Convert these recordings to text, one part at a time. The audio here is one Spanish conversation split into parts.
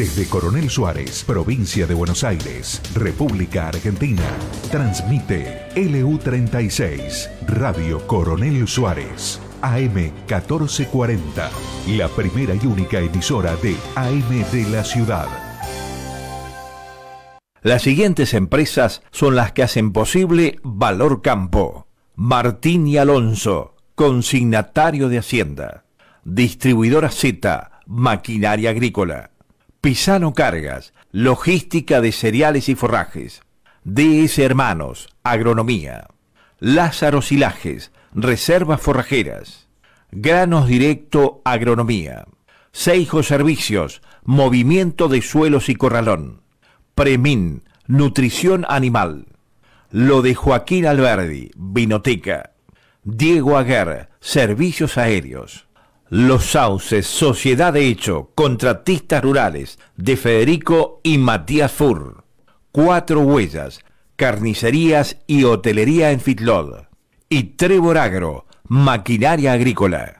Desde Coronel Suárez, provincia de Buenos Aires, República Argentina, transmite LU36, Radio Coronel Suárez, AM 1440, la primera y única emisora de AM de la ciudad. Las siguientes empresas son las que hacen posible Valor Campo. Martín y Alonso, consignatario de Hacienda. Distribuidora Z, maquinaria agrícola. Pisano Cargas, logística de cereales y forrajes. DS Hermanos, agronomía. Lázaro Silajes, reservas forrajeras. Granos Directo, agronomía. Seijo Servicios, movimiento de suelos y corralón. Premin, nutrición animal. Lo de Joaquín Alberdi, Vinoteca. Diego Aguer, Servicios Aéreos. Los Sauces, Sociedad de Hecho, Contratistas Rurales, de Federico y Matías Fur. Cuatro Huellas, Carnicerías y Hotelería en Fitlod. Y Trevor Agro, Maquinaria Agrícola.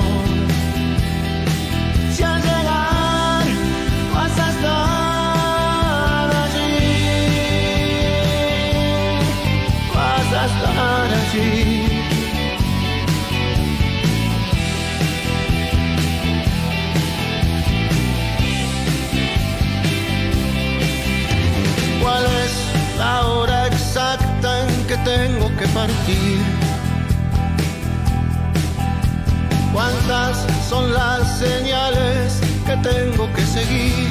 ¿Cuántas son las señales que tengo que seguir?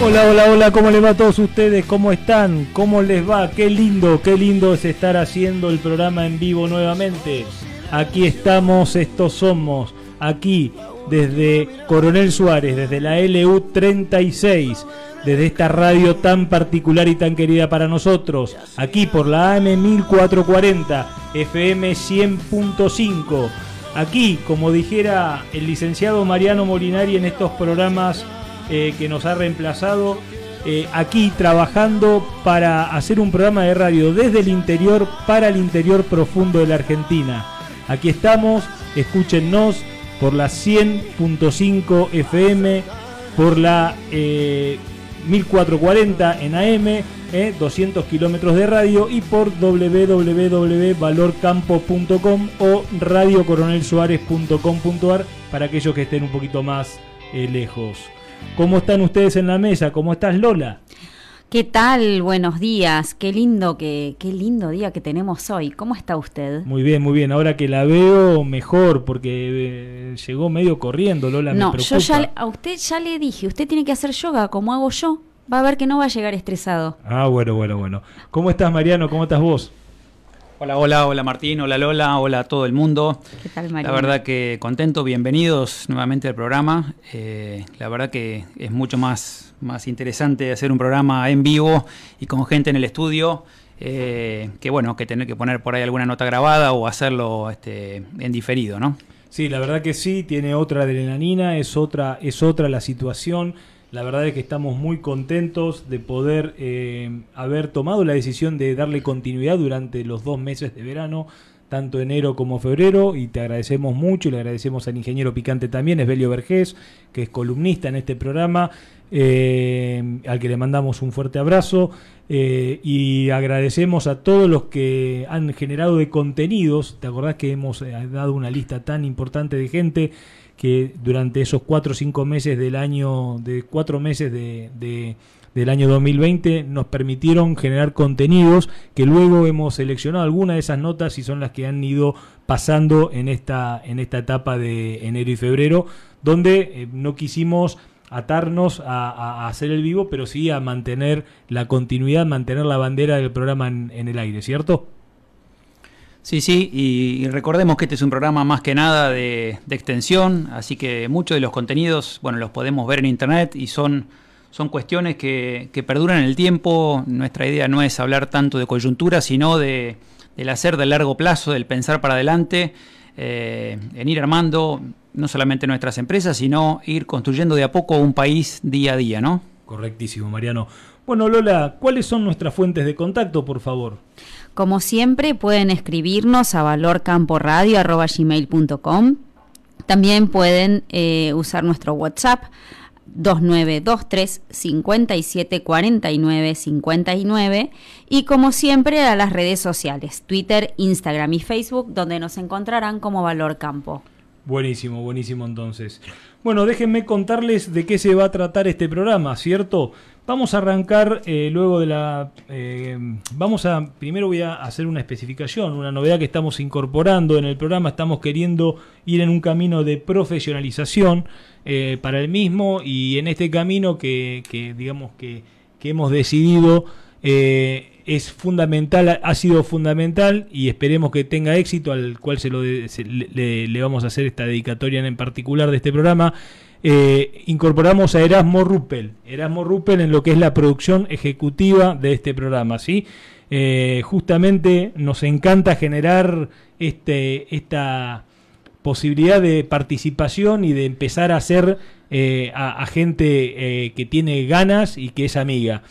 Hola, hola, hola, ¿cómo les va a todos ustedes? ¿Cómo están? ¿Cómo les va? Qué lindo, qué lindo es estar haciendo el programa en vivo nuevamente. Aquí estamos, estos somos, aquí desde Coronel Suárez, desde la LU 36, desde esta radio tan particular y tan querida para nosotros, aquí por la AM 1440, FM 100.5, aquí, como dijera el licenciado Mariano Molinari en estos programas eh, que nos ha reemplazado eh, aquí trabajando para hacer un programa de radio desde el interior para el interior profundo de la Argentina. Aquí estamos, escúchenos por la 100.5 FM, por la 1440 eh, en AM, 200 kilómetros de radio y por www.valorcampo.com o radiocoronelsuárez.com.ar para aquellos que estén un poquito más lejos. ¿Cómo están ustedes en la mesa? ¿Cómo estás, Lola? ¿Qué tal? Buenos días. Qué lindo que qué lindo día que tenemos hoy. ¿Cómo está usted? Muy bien, muy bien. Ahora que la veo mejor porque eh, llegó medio corriendo, Lola, no, me yo ya a usted ya le dije, usted tiene que hacer yoga como hago yo. Va a ver que no va a llegar estresado. Ah, bueno, bueno, bueno. ¿Cómo estás, Mariano? ¿Cómo estás vos? Hola, hola, hola Martín, hola Lola, hola a todo el mundo. ¿Qué tal, Mariano? La verdad que contento, bienvenidos nuevamente al programa. Eh, la verdad que es mucho más más interesante hacer un programa en vivo y con gente en el estudio. Eh, que bueno, que tener que poner por ahí alguna nota grabada o hacerlo este, en diferido, ¿no? Sí, la verdad que sí, tiene otra adrenalina, es otra, es otra la situación. La verdad es que estamos muy contentos de poder eh, haber tomado la decisión de darle continuidad durante los dos meses de verano tanto enero como febrero y te agradecemos mucho y le agradecemos al ingeniero Picante también, Esbelio Vergés, que es columnista en este programa, eh, al que le mandamos un fuerte abrazo eh, y agradecemos a todos los que han generado de contenidos, te acordás que hemos eh, dado una lista tan importante de gente que durante esos cuatro o cinco meses del año, de cuatro meses de del año 2020 nos permitieron generar contenidos que luego hemos seleccionado algunas de esas notas y son las que han ido pasando en esta, en esta etapa de enero y febrero, donde eh, no quisimos atarnos a, hacer el vivo, pero sí a mantener la continuidad, mantener la bandera del programa en, el aire, ¿cierto? Sí, sí, y, recordemos que este es un programa más que nada de, extensión, así que muchos de los contenidos, bueno, los podemos ver en internet y son son cuestiones que, perduran en el tiempo. Nuestra idea no es hablar tanto de coyuntura, sino de, del hacer de largo plazo, del pensar para adelante, eh, en ir armando no solamente nuestras empresas, sino ir construyendo de a poco un país día a día, ¿no? Correctísimo, Mariano. Bueno, Lola, ¿cuáles son nuestras fuentes de contacto, por favor? Como siempre, pueden escribirnos a valorcamporadio.com. También pueden eh, usar nuestro WhatsApp 2923 57 49 59 y como siempre a las redes sociales, Twitter, Instagram y Facebook, donde nos encontrarán como Valor Campo. Buenísimo, buenísimo entonces. Bueno, déjenme contarles de qué se va a tratar este programa, ¿cierto? Vamos a arrancar eh, luego de la... Eh, vamos a... Primero voy a hacer una especificación, una novedad que estamos incorporando en el programa. Estamos queriendo ir en un camino de profesionalización eh, para el mismo y en este camino que, digamos que, hemos decidido es fundamental, ha sido fundamental y esperemos que tenga éxito, al cual se lo le, le, vamos a hacer esta dedicatoria en particular de este programa eh, incorporamos a Erasmo Ruppel, Erasmo Ruppel en lo que es la producción ejecutiva de este programa, ¿sí? Eh, justamente nos encanta generar este, esta posibilidad de participación y de empezar a hacer eh, a, gente que tiene ganas y que es amiga.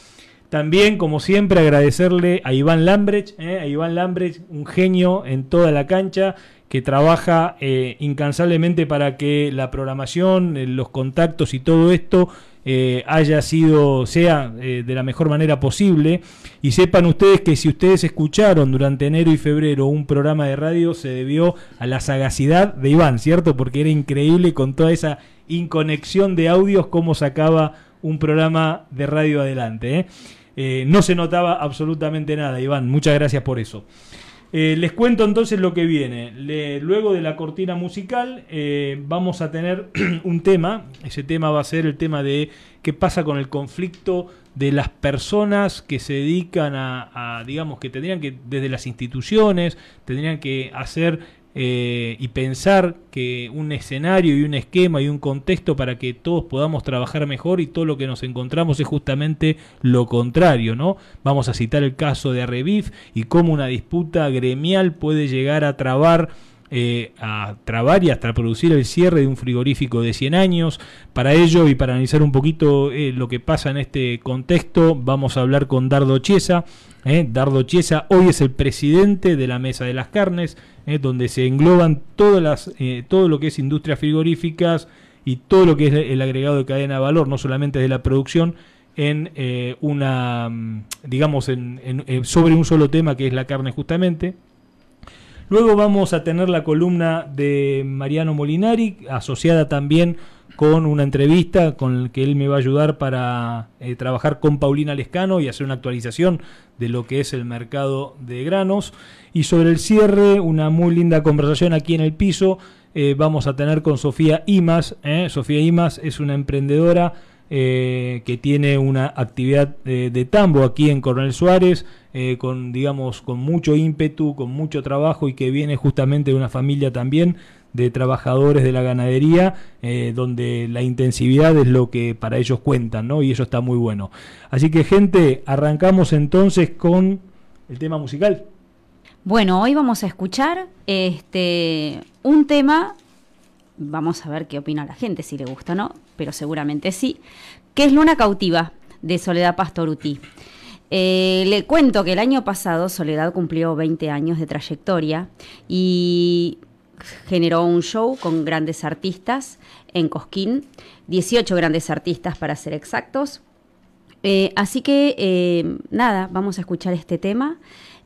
También, como siempre, agradecerle a Iván Lambrecht, a Iván Lambrecht, un genio en toda la cancha, que trabaja eh, incansablemente para que la programación, eh, los contactos y todo esto eh, haya sido, sea de la mejor manera posible. Y sepan ustedes que si ustedes escucharon durante enero y febrero un programa de radio, se debió a la sagacidad de Iván, ¿cierto? Porque era increíble con toda esa inconexión de audios cómo sacaba un programa de radio adelante. no se notaba absolutamente nada, Iván. Muchas gracias por eso. Eh, les cuento entonces lo que viene. luego de la cortina musical eh, vamos a tener un tema. Ese tema va a ser el tema de qué pasa con el conflicto de las personas que se dedican a, a digamos, que tendrían que, desde las instituciones, tendrían que hacer eh, y pensar que un escenario y un esquema y un contexto para que todos podamos trabajar mejor y todo lo que nos encontramos es justamente lo contrario, ¿no? Vamos a citar el caso de Arrevif y cómo una disputa gremial puede llegar a trabar eh, a trabar y hasta producir el cierre de un frigorífico de 100 años. Para ello y para analizar un poquito eh, lo que pasa en este contexto, vamos a hablar con Dardo Chiesa. Dardo Chiesa hoy es el presidente de la Mesa de las Carnes, eh, donde se engloban todas las, eh, todo lo que es industrias frigoríficas y todo lo que es el agregado de cadena de valor, no solamente de la producción, en eh, una, mm, digamos, sobre un solo tema que es la carne justamente. Luego vamos a tener la columna de Mariano Molinari, asociada también con una entrevista con el que él me va a ayudar para eh, trabajar con Paulina Lescano y hacer una actualización de lo que es el mercado de granos. Y sobre el cierre, una muy linda conversación aquí en el piso. Eh, vamos a tener con Sofía Imas. ¿eh? Sofía Imas es una emprendedora que tiene una actividad de tambo aquí en Coronel Suárez, con digamos con mucho ímpetu, con mucho trabajo y que viene justamente de una familia también de trabajadores de la ganadería, eh, donde la intensividad es lo que para ellos cuentan, ¿no? Y eso está muy bueno. Así que, gente, arrancamos entonces con el tema musical. Bueno, hoy vamos a escuchar este un tema, vamos a ver qué opina la gente, si le gusta o no, pero seguramente sí, que es Luna Cautiva, de Soledad Pastoruti. Eh, le cuento que el año pasado Soledad cumplió 20 años de trayectoria y generó un show con grandes artistas en Cosquín, 18 grandes artistas para ser exactos. Eh, así que eh, nada, vamos a escuchar este tema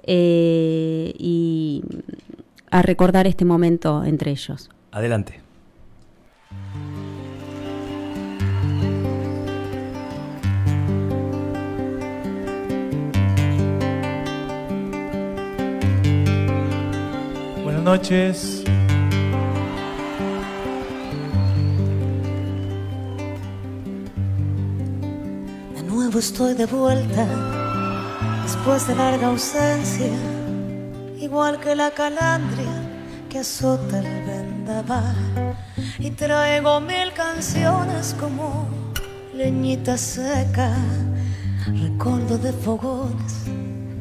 eh, y a recordar este momento entre ellos. Adelante. Buenas noches. Estoy de vuelta después de larga ausencia, igual que la calandria que azota el vendaval. Y traigo mil canciones como leñita seca, recuerdo de fogones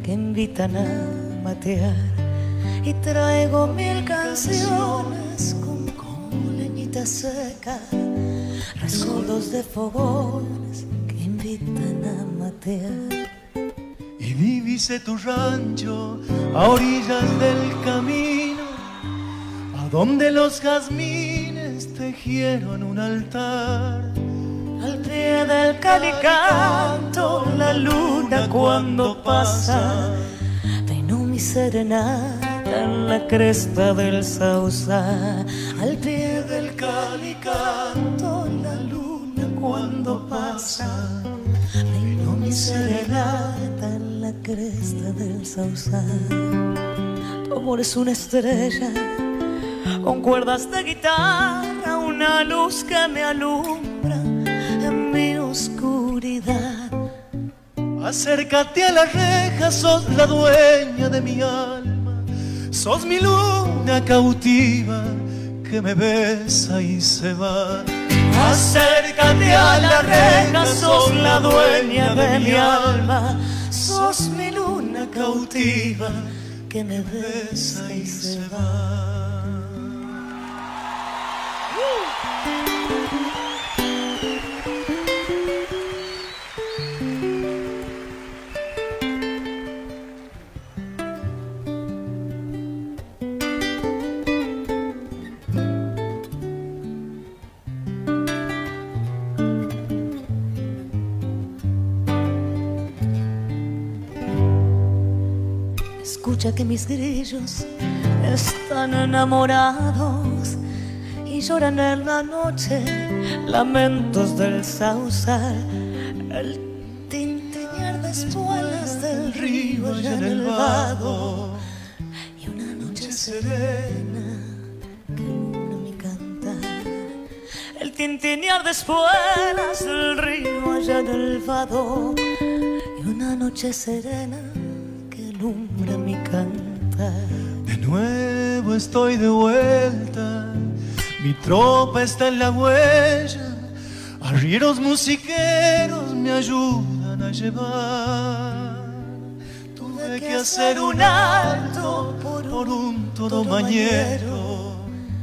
que invitan a matear. Y traigo mil canciones como, como leñita seca, recuerdos de fogones y divise tu rancho a orillas del camino, a donde los jazmines tejieron un altar. Al pie del calicanto, la luna cuando pasa, vino mi serenata en la cresta del sausa. Al pie del calicanto, la luna cuando pasa serenata en la cresta del sausal. Tu amor es una estrella con cuerdas de guitarra, una luz que me alumbra en mi oscuridad. Acércate a la reja, sos la dueña de mi alma, sos mi luna cautiva que me besa y se va. Acércate a la reina, sos la dueña de mi alma, sos mi luna cautiva que me besa y se va. Escucha que mis grillos están enamorados y lloran en la noche lamentos del sausal, el tintinear de espuelas del río allá en el vado y una noche serena que luna mi cantar. El tintinear de espuelas del río allá en el vado y una noche serena mi cantar. De nuevo estoy de vuelta, mi tropa está en la huella, arrieros musiqueros me ayudan a llevar. Tuve que hacer un alto por un todo mañero,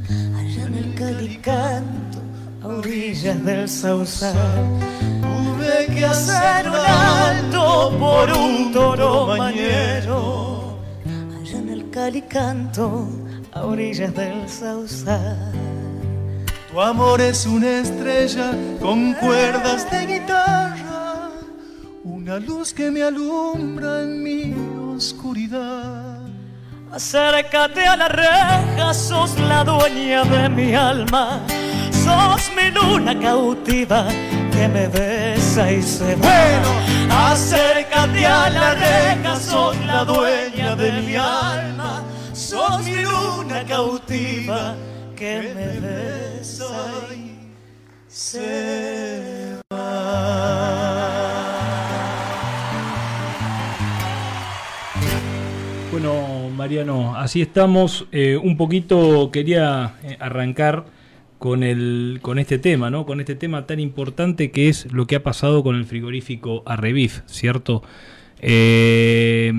allá en el calicanto, a orillas del sausal. Tuve que hacer un alto por un toro mañero calicanto a orillas del sausal. Tu amor es una estrella con cuerdas de guitarra, una luz que me alumbra en mi oscuridad. Acércate a la reja, sos la dueña de mi alma, sos mi luna cautiva que me besa y se va. Bueno, acércate a la reja, sos la dueña de mi alma, sos mi luna cautiva que me besa y se Bueno, Mariano, así estamos. Eh, un poquito quería eh, arrancar con, el, con este tema, ¿no? Con este tema tan importante que es lo que ha pasado con el frigorífico Arrevif, ¿cierto? Eh,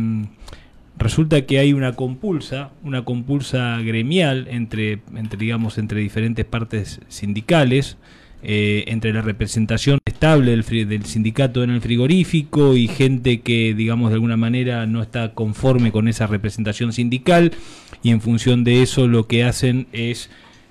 resulta que hay una compulsa, una compulsa gremial entre, entre digamos, entre diferentes partes sindicales, eh, entre la representación estable del, del, sindicato en el frigorífico y gente que, digamos, de alguna manera no está conforme con esa representación sindical y en función de eso lo que hacen es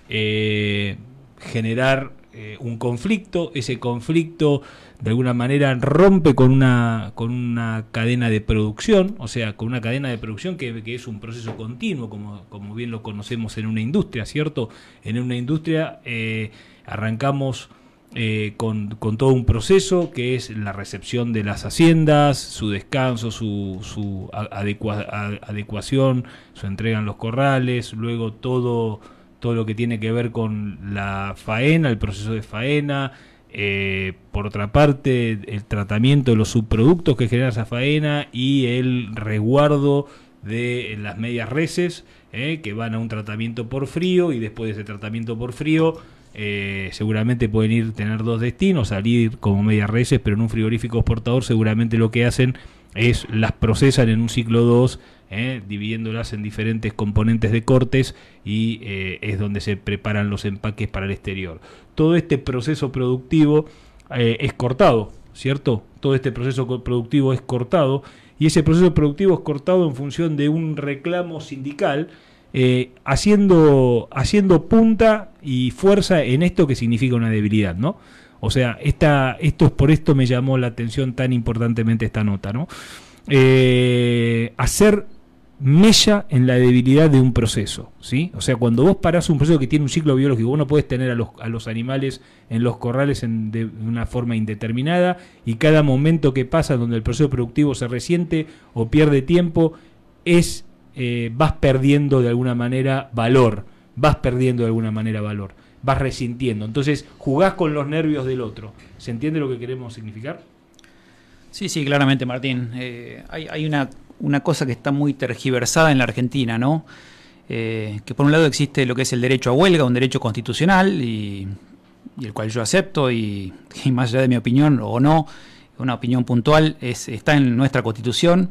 eh, generar eh, un conflicto, ese conflicto de alguna manera rompe con una, con una cadena de producción, o sea, con una cadena de producción que, que es un proceso continuo, como, como, bien lo conocemos en una industria, ¿cierto? En una industria eh, arrancamos eh, con, con, todo un proceso que es la recepción de las haciendas, su descanso, su, su adecua, adecuación, su entrega en los corrales, luego todo todo lo que tiene que ver con la faena, el proceso de faena, eh, por otra parte el tratamiento de los subproductos que genera esa faena y el resguardo de las medias reses eh, que van a un tratamiento por frío y después de ese tratamiento por frío eh, seguramente pueden ir tener dos destinos, salir como medias reses, pero en un frigorífico exportador seguramente lo que hacen es las procesan en un ciclo 2 ¿eh? dividiéndolas en diferentes componentes de cortes y eh, es donde se preparan los empaques para el exterior. Todo este proceso productivo eh, es cortado, ¿cierto? Todo este proceso productivo es cortado y ese proceso productivo es cortado en función de un reclamo sindical. haciendo, haciendo punta y fuerza en esto que significa una debilidad, ¿no? O sea, esta, esto es por esto me llamó la atención tan importantemente esta nota, ¿no? hacer mella en la debilidad de un proceso, ¿sí? O sea, cuando vos parás un proceso que tiene un ciclo biológico, vos no podés tener a los, a los animales en los corrales en, de una forma indeterminada y cada momento que pasa donde el proceso productivo se resiente o pierde tiempo, es eh, vas perdiendo de alguna manera valor, vas perdiendo de alguna manera valor, vas resintiendo. Entonces, jugás con los nervios del otro. ¿Se entiende lo que queremos significar? Sí, sí, claramente, Martín. Eh, hay, hay una una cosa que está muy tergiversada en la Argentina, ¿no? Eh, que por un lado existe lo que es el derecho a huelga, un derecho constitucional, y, el cual yo acepto, y, más allá de mi opinión o no, una opinión puntual, es, está en nuestra constitución,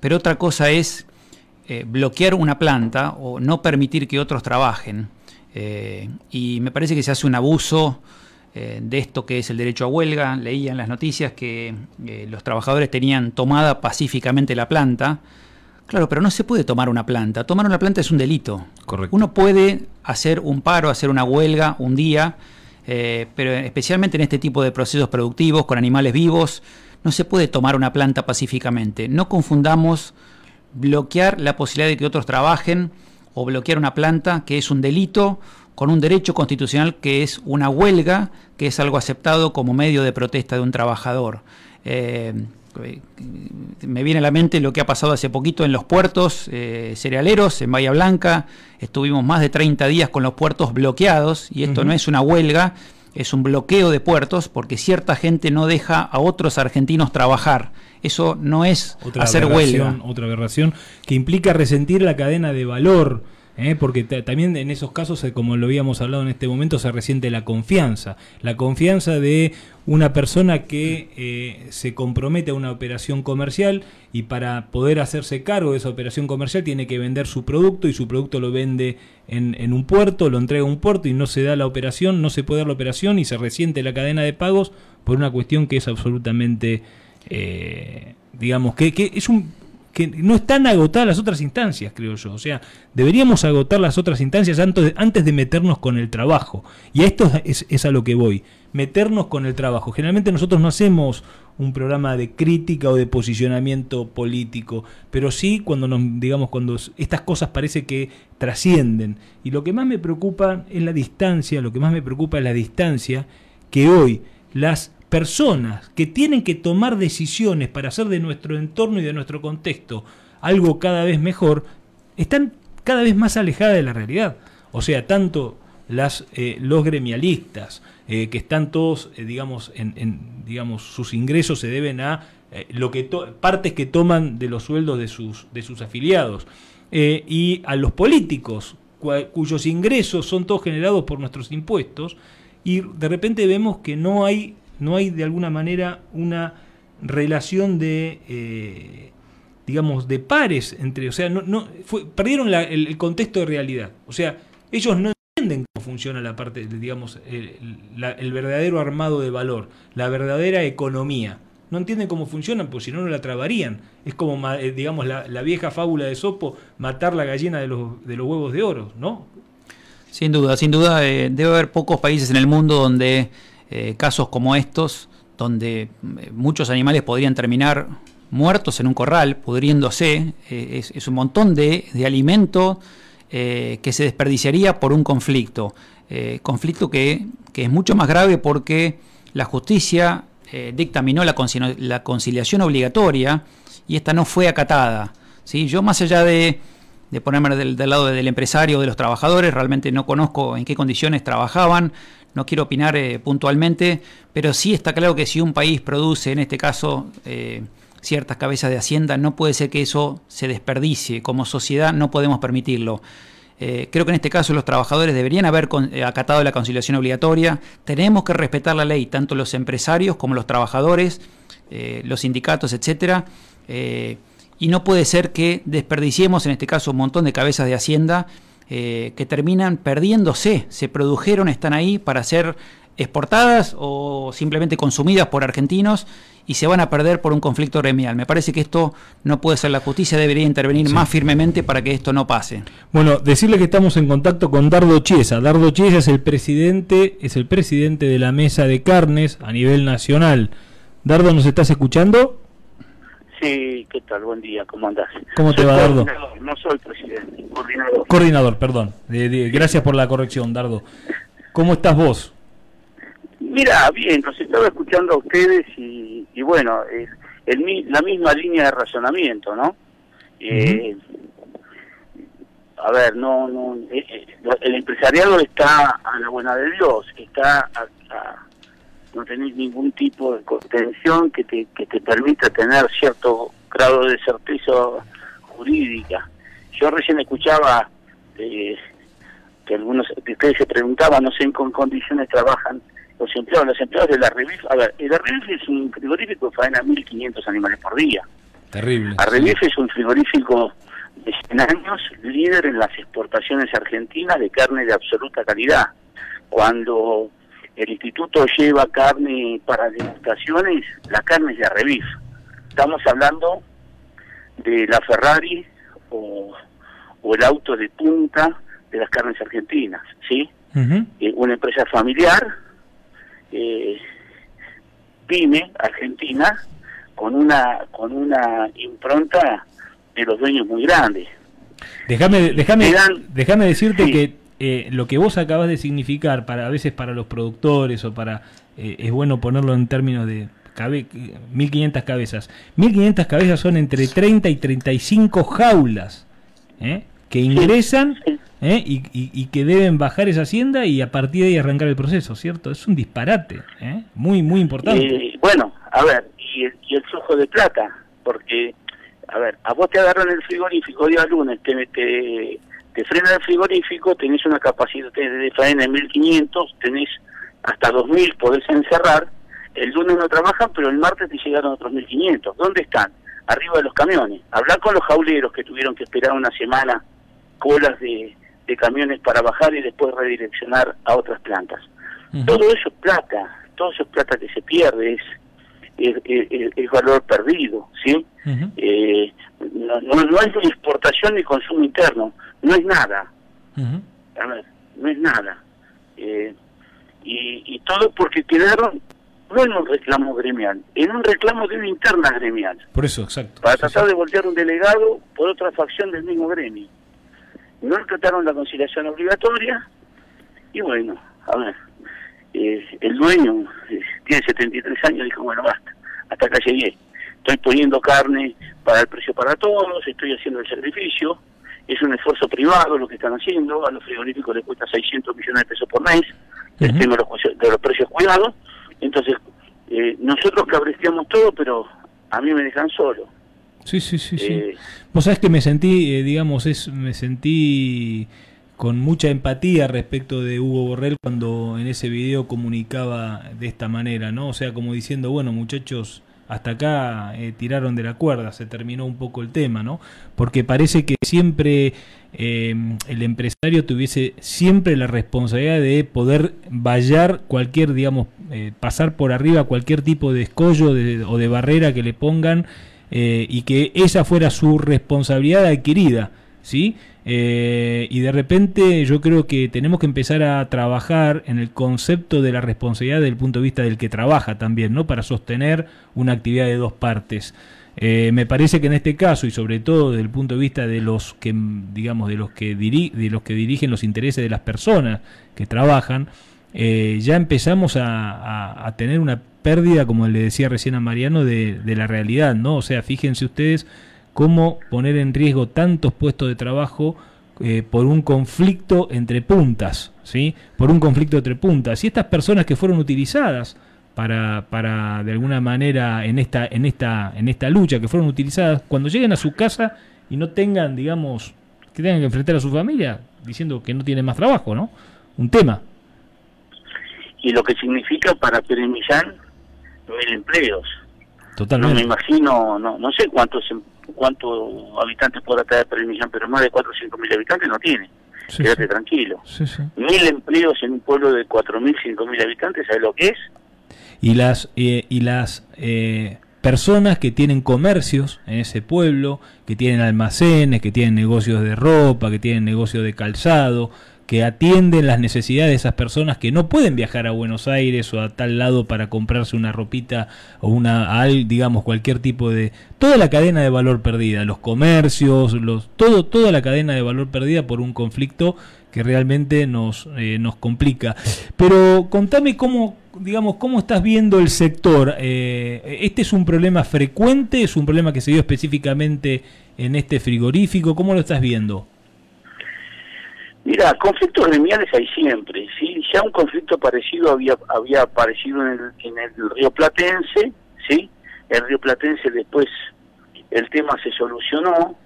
pero otra cosa es eh, bloquear una planta o no permitir que otros trabajen. Eh, y me parece que se hace un abuso eh, de esto que es el derecho a huelga. Leía en las noticias que eh, los trabajadores tenían tomada pacíficamente la planta. Claro, pero no se puede tomar una planta. Tomar una planta es un delito. Correcto. Uno puede hacer un paro, hacer una huelga un día, eh, pero especialmente en este tipo de procesos productivos con animales vivos, no se puede tomar una planta pacíficamente. No confundamos bloquear la posibilidad de que otros trabajen o bloquear una planta, que es un delito, con un derecho constitucional que es una huelga, que es algo aceptado como medio de protesta de un trabajador. Eh, me viene a la mente lo que ha pasado hace poquito en los puertos eh, cerealeros, en Bahía Blanca. Estuvimos más de 30 días con los puertos bloqueados y esto no es una huelga, es un bloqueo de puertos porque cierta gente no deja a otros argentinos trabajar. Eso no es hacer huelga. Otra aberración que implica resentir la cadena de valor ¿eh? porque también en esos casos, eh, como lo habíamos hablado en este momento, se resiente la confianza, la confianza de una persona que eh, se compromete a una operación comercial y para poder hacerse cargo de esa operación comercial tiene que vender su producto y su producto lo vende en, un puerto, lo entrega a un puerto y no se da la operación, no se puede dar la operación y se resiente la cadena de pagos por una cuestión que es absolutamente... digamos que, que es un que no están agotadas las otras instancias, creo yo. O sea, deberíamos agotar las otras instancias antes de, antes de meternos con el trabajo. Y a esto es, es, a lo que voy, meternos con el trabajo. Generalmente nosotros no hacemos un programa de crítica o de posicionamiento político, pero sí cuando nos, digamos, cuando estas cosas parece que trascienden. Y lo que más me preocupa es la distancia, lo que más me preocupa es la distancia que hoy las personas que tienen que tomar decisiones para hacer de nuestro entorno y de nuestro contexto algo cada vez mejor, están cada vez más alejadas de la realidad. O sea, tanto las, eh, los gremialistas, eh, que están todos, eh, digamos, en, digamos, sus ingresos se deben a lo que partes que toman de los sueldos de sus, de sus afiliados, y a los políticos, cuyos ingresos son todos generados por nuestros impuestos, y de repente vemos que no hay, no hay de alguna manera una relación de digamos, de pares entre, o sea, no, no perdieron el, contexto de realidad. O sea, ellos no entienden cómo funciona la parte, digamos, el, verdadero armado de valor, la verdadera economía. No entienden cómo funcionan, pues si no, no la trabarían. Es como, eh, digamos, la, vieja fábula de Sopo, matar la gallina de los, de los huevos de oro, ¿no? Sin duda, sin duda, eh, debe haber pocos países en el mundo donde eh, casos como estos, donde muchos animales podrían terminar muertos en un corral, pudriéndose, eh, es, un montón de, alimento eh, que se desperdiciaría por un conflicto. Eh, conflicto que, es mucho más grave porque la justicia dictaminó la, conciliación obligatoria y esta no fue acatada. ¿sí? Yo más allá de, ponerme del, lado del empresario o de los trabajadores, realmente no conozco en qué condiciones trabajaban, no quiero opinar puntualmente, pero sí está claro que si un país produce, en este caso, ciertas cabezas de Hacienda, no puede ser que eso se desperdicie. Como sociedad no podemos permitirlo. Eh, creo que en este caso los trabajadores deberían haber eh, acatado la conciliación obligatoria. Tenemos que respetar la ley, tanto los empresarios como los trabajadores, eh, los sindicatos, etcétera. y no puede ser que desperdiciemos en este caso un montón de cabezas de Hacienda que terminan perdiéndose. Se produjeron, están ahí para ser exportadas o simplemente consumidas por argentinos y se van a perder por un conflicto gremial. Me parece que esto no puede ser la justicia, debería intervenir más firmemente para que esto no pase. Bueno, decirle que estamos en contacto con Dardo Chiesa. Dardo Chiesa es el presidente, es el presidente de la mesa de carnes a nivel nacional. Dardo, ¿nos estás escuchando? Sí, ¿qué tal? Buen día, ¿cómo andás? ¿Cómo te va, Dardo? No soy presidente, coordinador. Coordinador, perdón. gracias por la corrección, Dardo. ¿Cómo estás vos? Mira, bien, los estaba escuchando a ustedes y, bueno, el, la misma línea de razonamiento, ¿no? Eh, a ver, no, no, eh, eh, el empresariado está a la buena de Dios, está a, no tenés ningún tipo de contención que te, que te permita tener cierto grado de certeza jurídica. Yo recién escuchaba que algunos de ustedes se preguntaban, no sé en qué condiciones trabajan los empleados, los empleados de la REVIF, a ver, la REVIF es un frigorífico que faena 1.500 animales por día. Terrible. La REVIF es un frigorífico de 100 años, líder en las exportaciones argentinas de carne de absoluta calidad. Cuando el instituto lleva carne para degustaciones, la carne es de Arrevif. Estamos hablando de la Ferrari o, el auto de punta de las carnes argentinas, ¿sí? Eh, una empresa familiar eh, pyme argentina con una con una impronta de los dueños muy grandes. Déjame déjame déjame decirte que eh, lo que vos acabas de significar para a veces para los productores o para eh, es bueno ponerlo en términos de cabe, 1500 cabezas. 1500 cabezas son entre 30 y 35 jaulas ¿eh? que ingresan ¿eh? y, que deben bajar esa hacienda y a partir de ahí arrancar el proceso, ¿cierto? Es un disparate, ¿eh? muy, muy importante. Eh, bueno, a ver, y el, flujo de plata, porque, a ver, a vos te agarran el frigorífico día lunes, te, te, te frena el frigorífico, tenés una capacidad de faena en 1500, tenés hasta 2000, podés encerrar, el lunes no trabajan, pero el martes te llegaron otros 1500. ¿Dónde están? Arriba de los camiones. Hablar con los jauleros que tuvieron que esperar una semana colas de, de camiones para bajar y después redireccionar a otras plantas. Todo eso es plata, todo eso es plata que se pierde, es, es, valor perdido, ¿sí? eh, no, no, es ni exportación ni consumo interno, no es nada. A ver, no es nada. Eh, y, y todo porque quedaron no en un reclamo gremial, en un reclamo de una interna gremial. Por eso, exacto. Para tratar de voltear un delegado por otra facción del mismo gremio. No trataron la conciliación obligatoria y bueno, a ver, eh, el dueño eh, tiene 73 años, dijo, bueno, basta, hasta acá llegué. Estoy poniendo carne para el precio para todos, estoy haciendo el sacrificio, es un esfuerzo privado lo que están haciendo, a los frigoríficos les cuesta 600 millones de pesos por mes, el tema de los, precios cuidados, entonces eh, nosotros cabresteamos todo, pero a mí me dejan solo. Sí, sí, sí, sí. Eh, Vos sabés que me sentí, digamos, es, me sentí con mucha empatía respecto de Hugo Borrell cuando en ese video comunicaba de esta manera, ¿no? O sea, como diciendo, bueno, muchachos, hasta acá eh, tiraron de la cuerda, se terminó un poco el tema, ¿no? Porque parece que siempre eh, el empresario tuviese siempre la responsabilidad de poder vallar cualquier, digamos, eh, pasar por arriba cualquier tipo de escollo o de barrera que le pongan y que esa fuera su responsabilidad adquirida, ¿sí? Eh, y de repente yo creo que tenemos que empezar a trabajar en el concepto de la responsabilidad desde el punto de vista del que trabaja también, ¿no? Para sostener una actividad de dos partes. Eh, me parece que en este caso y sobre todo desde el punto de vista de los que digamos de los que de los que dirigen los intereses de las personas que trabajan eh, ya empezamos a, tener una pérdida como le decía recién a Mariano de, de la realidad no o sea fíjense ustedes cómo poner en riesgo tantos puestos de trabajo eh, por un conflicto entre puntas, ¿sí? Por un conflicto entre puntas. Y estas personas que fueron utilizadas para, para de alguna manera en esta, en esta, en esta lucha, que fueron utilizadas, cuando lleguen a su casa y no tengan, digamos, que tengan que enfrentar a su familia diciendo que no tienen más trabajo, ¿no? Un tema. Y lo que significa para Peremillán mil empleos. Totalmente. No me imagino, no, no sé cuántos em- cuántos habitantes podrá traer Peremillán, pero más de 4 o 5 mil habitantes no tiene. Quédate tranquilo. Mil empleos en un pueblo de 4 mil, 5 mil habitantes, ¿sabes lo que es? Y las, eh, y las eh, personas que tienen comercios en ese pueblo, que tienen almacenes, que tienen negocios de ropa, que tienen negocios de calzado, que atienden las necesidades de esas personas que no pueden viajar a Buenos Aires o a tal lado para comprarse una ropita o una digamos cualquier tipo de toda la cadena de valor perdida, los comercios, los todo toda la cadena de valor perdida por un conflicto que realmente nos eh, nos complica. Pero contame cómo digamos cómo estás viendo el sector. Eh, este es un problema frecuente, es un problema que se dio específicamente en este frigorífico. ¿Cómo lo estás viendo? Mira, conflictos gremiales hay siempre, ¿sí? Ya un conflicto parecido había había aparecido en el, en el río Platense, ¿sí? El río Platense después el tema se solucionó.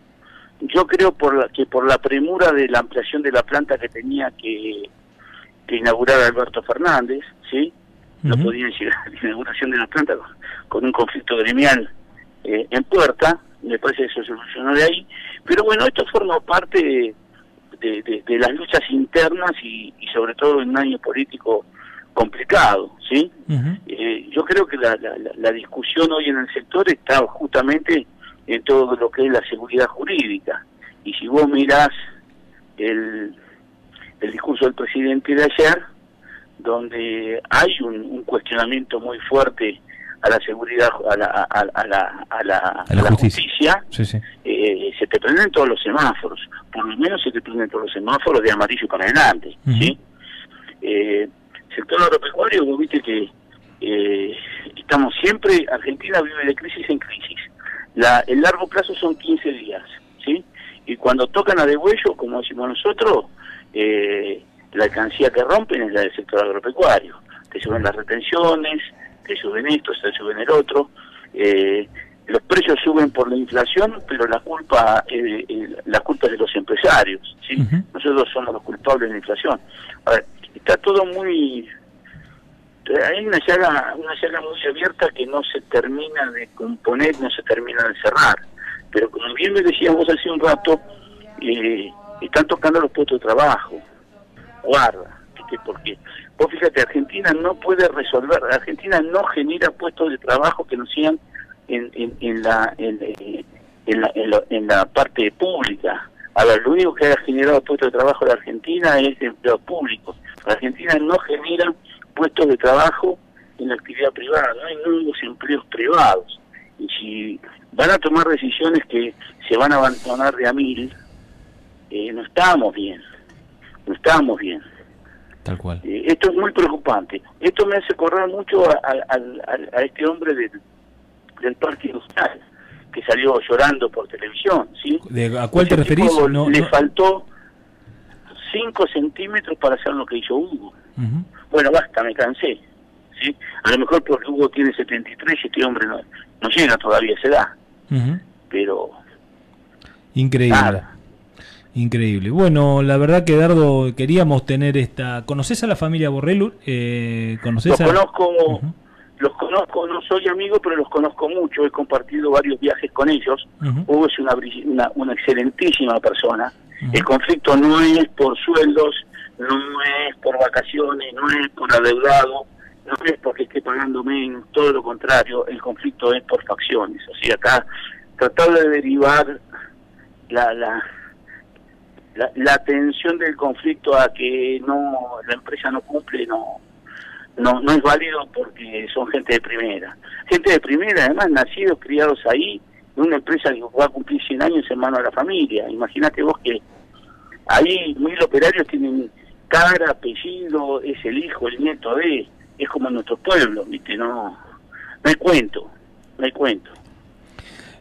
Yo creo por la, que por la premura de la ampliación de la planta que tenía que, inaugurar Alberto Fernández, ¿sí? No podían llegar a la inauguración de la planta con, un conflicto gremial eh, en puerta, me parece que se solucionó de ahí. Pero bueno, esto forma parte... De, de, las luchas internas y, sobre todo en un año político complicado, ¿sí? Eh, yo creo que la, la, discusión hoy en el sector está justamente en todo lo que es la seguridad jurídica. Y si vos mirás el, el discurso del presidente de ayer, donde hay un, un cuestionamiento muy fuerte a la seguridad, a la, a, la, a la, justicia, eh, se te prenden todos los semáforos, por lo menos se te prenden todos los semáforos de amarillo para adelante. ¿sí? Eh, sector agropecuario, vos viste que eh, estamos siempre, Argentina vive de crisis en crisis. La, el largo plazo son 15 días, ¿sí? Y cuando tocan a degüello, como decimos nosotros, eh, la alcancía que rompen es la del sector agropecuario. Te suben las retenciones, te suben esto, te suben el otro. Eh, los precios suben por la inflación, pero la culpa eh, eh, la culpa es de los empresarios. ¿sí? Nosotros somos los culpables de la inflación. A ver, está todo muy... Hay una llaga, una llaga muy abierta que no se termina de componer, no se termina de cerrar. Pero como bien me decías vos hace un rato, están tocando los puestos de trabajo. Guarda, porque Vos fíjate, Argentina no puede resolver, Argentina no genera puestos de trabajo que no sean en, en, la, en, la, en, la, parte pública. A ver, lo único que ha generado puestos de trabajo en Argentina es empleo público. Argentina no genera puestos de trabajo en la actividad privada, no hay nuevos empleos privados. Y si van a tomar decisiones que se van a abandonar de a mil, eh, no estamos bien, no estamos bien. Tal cual. Eh, esto es muy preocupante. Esto me hace correr mucho a, a, este hombre del, del parque industrial que salió llorando por televisión, ¿sí? ¿A cuál te referís? No, le faltó 5 centímetros para hacer lo que hizo Hugo. Bueno, basta, me cansé. ¿sí? A lo mejor porque Hugo tiene 73 y este hombre no, no llega todavía a esa edad. Pero... Increíble. Increíble. Bueno, la verdad que Dardo queríamos tener esta... ¿Conoces a la familia Borrellu? Eh, ¿conoces los conozco, los conozco, no soy amigo, pero los conozco mucho. He compartido varios viajes con ellos. Hugo es una, una, una excelentísima persona. El conflicto no es por sueldos, no es por vacaciones, no es por adeudado, no es porque esté pagando menos, todo lo contrario, el conflicto es por facciones. O sea, acá tratar de derivar la, la, la, la atención del conflicto a que no la empresa no cumple, no, no, no es válido porque son gente de primera. Gente de primera, además, nacidos, criados ahí, una empresa que va a cumplir 100 años en mano de la familia. Imagínate vos que ahí mil operarios tienen cara, apellido, es el hijo, el nieto de, es como en nuestro pueblo, ¿viste? No, no hay cuento, no hay cuento.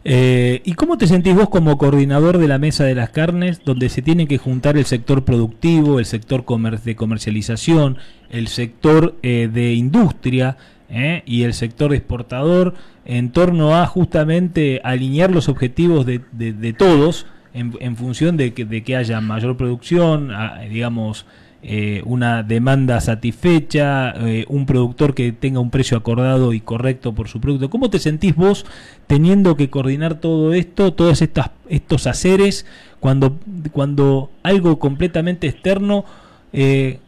Eh, ¿Y cómo te sentís vos como coordinador de la Mesa de las Carnes, donde se tiene que juntar el sector productivo, el sector de comercialización, el sector eh, de industria eh, y el sector exportador, en torno a justamente alinear los objetivos de, de, todos en, función de de que haya mayor producción, digamos, eh, una demanda satisfecha, eh, un productor que tenga un precio acordado y correcto por su producto. ¿Cómo te sentís vos teniendo que coordinar todo esto, todos estas, estos haceres, cuando, cuando algo completamente externo eh,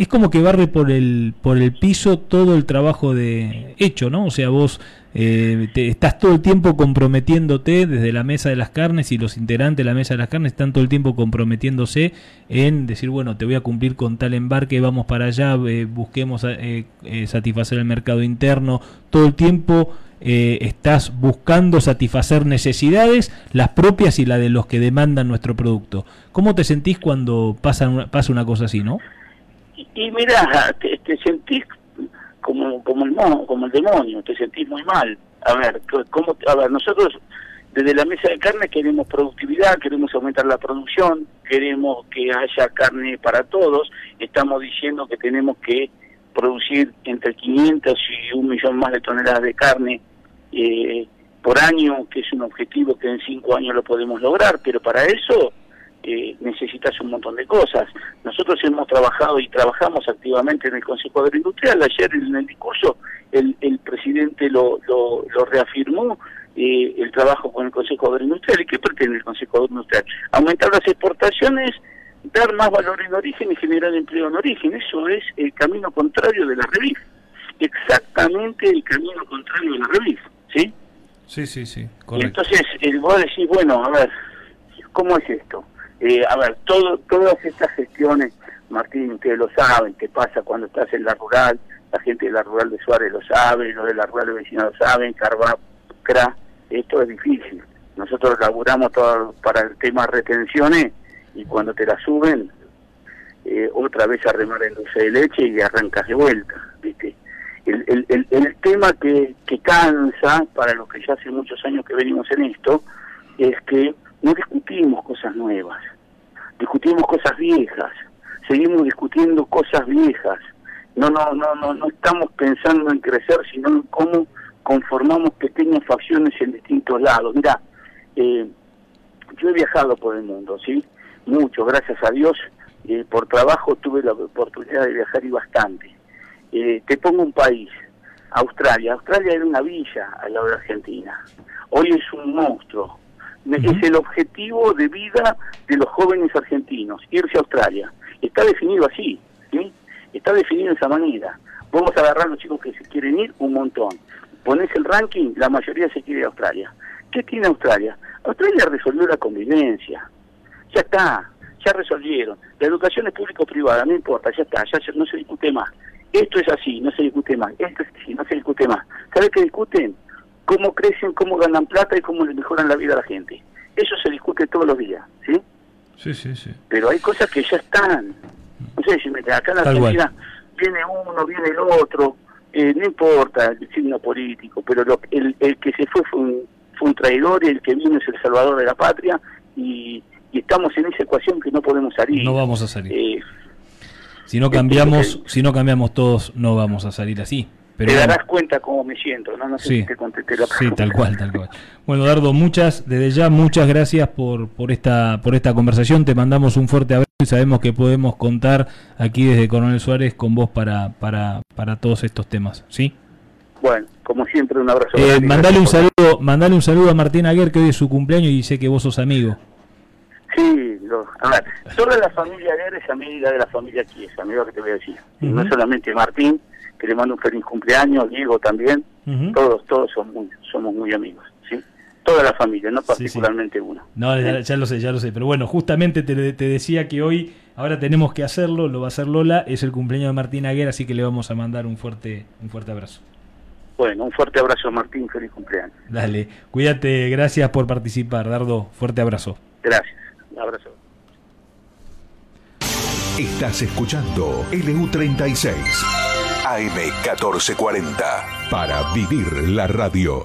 es como que barre por el, por el piso todo el trabajo de hecho, ¿no? O sea, vos eh, te, estás todo el tiempo comprometiéndote desde la mesa de las carnes y los integrantes de la mesa de las carnes están todo el tiempo comprometiéndose en decir, bueno, te voy a cumplir con tal embarque, vamos para allá, eh, busquemos eh, satisfacer el mercado interno, todo el tiempo estás buscando satisfacer necesidades, las propias y las de los que demandan nuestro producto. ¿Cómo te sentís cuando pasa pasa una cosa así, no? Y, mira, te, sentís como como el como el demonio, te sentís muy mal. A ver, ¿cómo, a ver, nosotros desde la mesa de carne queremos productividad, queremos aumentar la producción, queremos que haya carne para todos, estamos diciendo que tenemos que producir entre 500 y un millón más de toneladas de carne eh, por año, que es un objetivo que en cinco años lo podemos lograr, pero para eso eh, necesitas un montón de cosas. Nosotros hemos trabajado y trabajamos activamente en el Consejo Agroindustrial. Ayer en el discurso el, el presidente lo, lo, reafirmó, eh, el trabajo con el Consejo Agroindustrial. ¿Y qué pretende el Consejo Agroindustrial? Aumentar las exportaciones, dar más valor en origen y generar empleo en origen. Eso es el camino contrario de la REVIF. Exactamente el camino contrario de la REVIF. ¿Sí? Sí, sí, sí. Entonces, el, vos decís, bueno, a ver, ¿cómo es esto? Eh, a ver, todo, todas estas gestiones, Martín, ustedes lo saben, qué pasa cuando estás en la rural, la gente de la rural de Suárez lo sabe, los de la rural de Vecina lo saben, Cra, esto es difícil. Nosotros laburamos todo para el tema retenciones y cuando te la suben, eh, otra vez a remar en dulce de leche y arrancas de vuelta, ¿viste? El, el, el, el tema que, que cansa, para los que ya hace muchos años que venimos en esto, es que no discutimos cosas nuevas, discutimos cosas viejas, seguimos discutiendo cosas viejas. No, no, no, no, no estamos pensando en crecer, sino en cómo conformamos pequeñas facciones en distintos lados. Mira, eh, yo he viajado por el mundo, ¿sí? Mucho, gracias a Dios. Eh, por trabajo tuve la oportunidad de viajar y bastante. Eh, te pongo un país, Australia. Australia era una villa al lado de Argentina. Hoy es un monstruo es el objetivo de vida de los jóvenes argentinos, irse a Australia. Está definido así, ¿sí? Está definido de esa manera. Vamos a agarrar a los chicos que se quieren ir un montón. Pones el ranking, la mayoría se quiere ir a Australia. ¿Qué tiene Australia? Australia resolvió la convivencia. Ya está, ya resolvieron. La educación es público-privada, no importa, ya está, ya no se discute más. esto es así, no se discute más, esto es así, no se discute más. ¿Sabes qué discuten? Cómo crecen, cómo ganan plata y cómo le mejoran la vida a la gente. Eso se discute todos los días, ¿sí? Sí, sí, sí. Pero hay cosas que ya están. No sé si me acá en la Argentina viene uno, viene el otro, eh, no importa el signo político, pero lo, el, el que se fue fue un, fue un traidor y el que vino es el salvador de la patria y, estamos en esa ecuación que no podemos salir. No vamos a salir. Eh, si no cambiamos, si no cambiamos todos, no vamos a salir así. Pero te darás cuenta cómo me siento, ¿no? No sé sí, si te contesté la Sí, tal cual, tal cual. Bueno, Dardo, muchas, desde ya, muchas gracias por, por, esta, por esta conversación. Te mandamos un fuerte abrazo y sabemos que podemos contar aquí desde Coronel Suárez con vos para, para, para todos estos temas, ¿sí? Bueno, como siempre, un abrazo. Eh, mandale, un saludo, mandale un saludo a Martín Aguer, que hoy es su cumpleaños y sé que vos sos amigo. Sí, a ver, solo la familia Aguer es amiga de la familia Chiesa, amigo que te voy a decir. No solamente Martín, que le mando un feliz cumpleaños, Diego también, todos, todos somos muy, somos muy amigos, ¿sí? Toda la familia, no particularmente uno. No, ya, lo sé, ya lo sé, pero bueno, justamente te, te, decía que hoy, ahora tenemos que hacerlo, lo va a hacer Lola, es el cumpleaños de Martín Aguer, así que le vamos a mandar un fuerte, un fuerte abrazo. Bueno, un fuerte abrazo Martín, feliz cumpleaños. Dale, cuídate, gracias por participar, Dardo, fuerte abrazo. Gracias, un abrazo. Estás escuchando LU36 AM1440 para vivir la radio.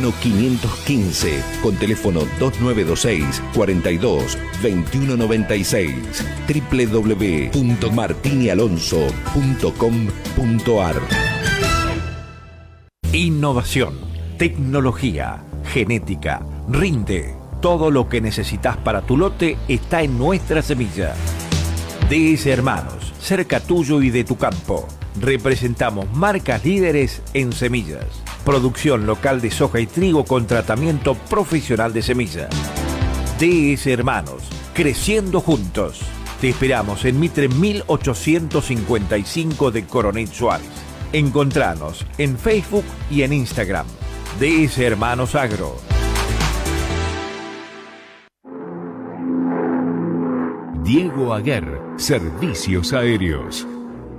515, con teléfono 2926 42 2196 www.martinialonso.com.ar Innovación, tecnología, genética, rinde. Todo lo que necesitas para tu lote está en nuestra semilla. DS Hermanos, cerca tuyo y de tu campo. Representamos marcas líderes en semillas. Producción local de soja y trigo con tratamiento profesional de semilla. DS Hermanos, creciendo juntos. Te esperamos en Mitre 1855 de Coronel Suárez. Encontranos en Facebook y en Instagram. DS Hermanos Agro. Diego Aguer, Servicios Aéreos.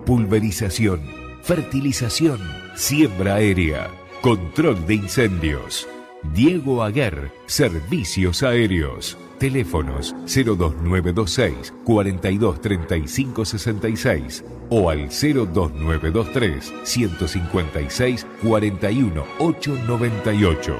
Pulverización, fertilización, siembra aérea, control de incendios. Diego Aguer, Servicios Aéreos. Teléfonos 02926 423566 o al 02923 156 41898.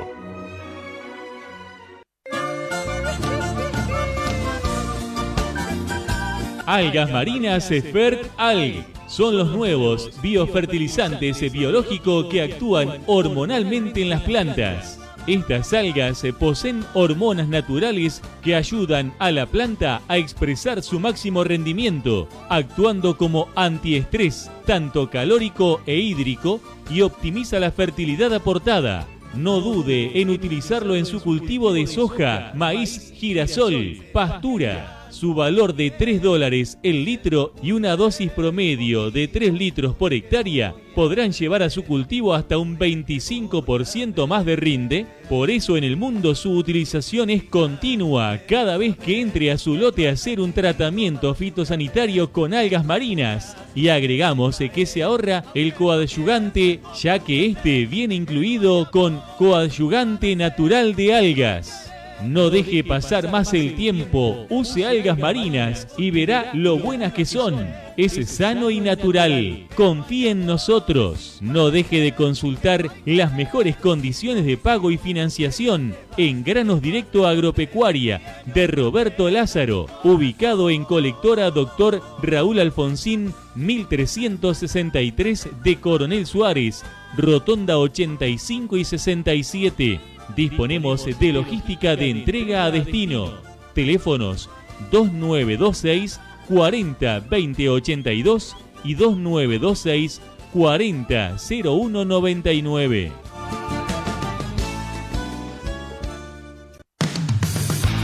Algas marinas Efert Alg son los nuevos biofertilizantes biológicos que actúan hormonalmente en las plantas. Estas algas poseen hormonas naturales que ayudan a la planta a expresar su máximo rendimiento, actuando como antiestrés, tanto calórico e hídrico, y optimiza la fertilidad aportada. No dude en utilizarlo en su cultivo de soja, maíz, girasol, pastura su valor de 3 dólares el litro y una dosis promedio de 3 litros por hectárea podrán llevar a su cultivo hasta un 25% más de rinde. Por eso en el mundo su utilización es continua cada vez que entre a su lote a hacer un tratamiento fitosanitario con algas marinas. Y agregamos que se ahorra el coadyugante ya que este viene incluido con coadyugante natural de algas. No deje pasar más el tiempo, use algas marinas y verá lo buenas que son. Es sano y natural. Confíe en nosotros. No deje de consultar las mejores condiciones de pago y financiación en Granos Directo Agropecuaria de Roberto Lázaro, ubicado en colectora Dr. Raúl Alfonsín 1363 de Coronel Suárez, Rotonda 85 y 67 Disponemos de logística de entrega a destino. Teléfonos 2926 40 20 82 y 2926 400199.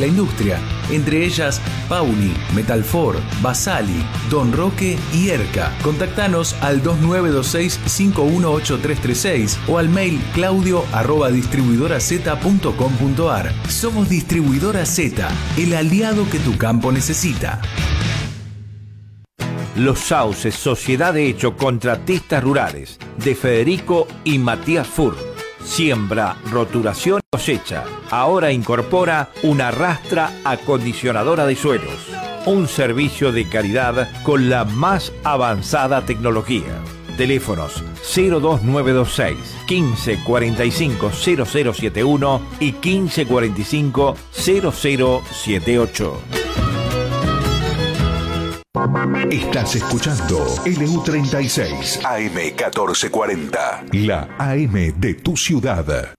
la industria, entre ellas Pauli, Metalfor, Basali, Don Roque y Erca. Contactanos al 2926-518336 o al mail claudio arroba distribuidoraz.com.ar. Somos Distribuidora Z, el aliado que tu campo necesita. Los Sauces, Sociedad de Hecho Contratistas Rurales, de Federico y Matías Fur. Siembra, roturación y cosecha. Ahora incorpora una rastra acondicionadora de suelos. Un servicio de calidad con la más avanzada tecnología. Teléfonos 02926 1545 0071 y 1545 0078. Estás escuchando LU36 AM1440, la AM de tu ciudad.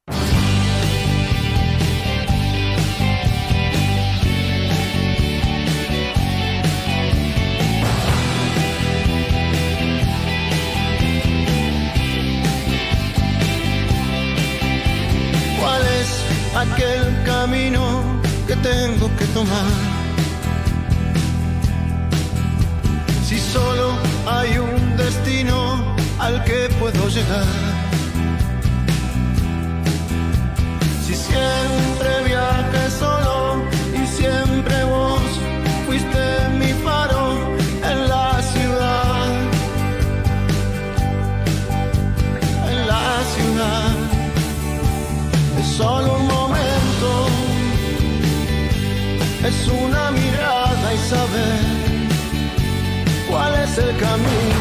Al que puedo llegar. Si siempre viajé solo y siempre vos fuiste mi faro en la ciudad. En la ciudad. Es solo un momento. Es una mirada y saber cuál es el camino.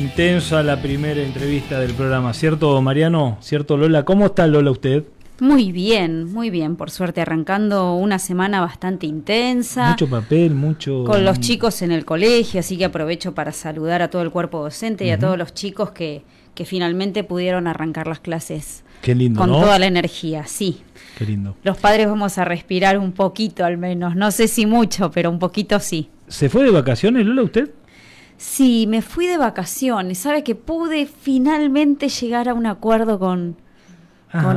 Intensa la primera entrevista del programa, ¿cierto Mariano? ¿Cierto Lola? ¿Cómo está Lola usted? Muy bien, muy bien. Por suerte, arrancando una semana bastante intensa. Mucho papel, mucho... Con los chicos en el colegio, así que aprovecho para saludar a todo el cuerpo docente y a todos los chicos que, que finalmente pudieron arrancar las clases Qué lindo, con ¿no? toda la energía, sí. Qué lindo. Los padres vamos a respirar un poquito al menos, no sé si mucho, pero un poquito sí. ¿Se fue de vacaciones Lola usted? Sí, me fui de vacaciones, sabe que pude finalmente llegar a un acuerdo con,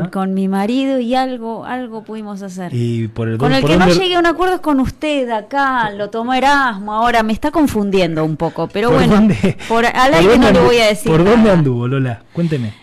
con, mi marido y algo, algo pudimos hacer. Y por el, Con el por que no llegué a un acuerdo es con usted acá, lo tomó Erasmo, ahora me está confundiendo un poco, pero ¿Por bueno, dónde- por, al aire no le voy a decir. ¿Por dónde anduvo Lola? Cuénteme.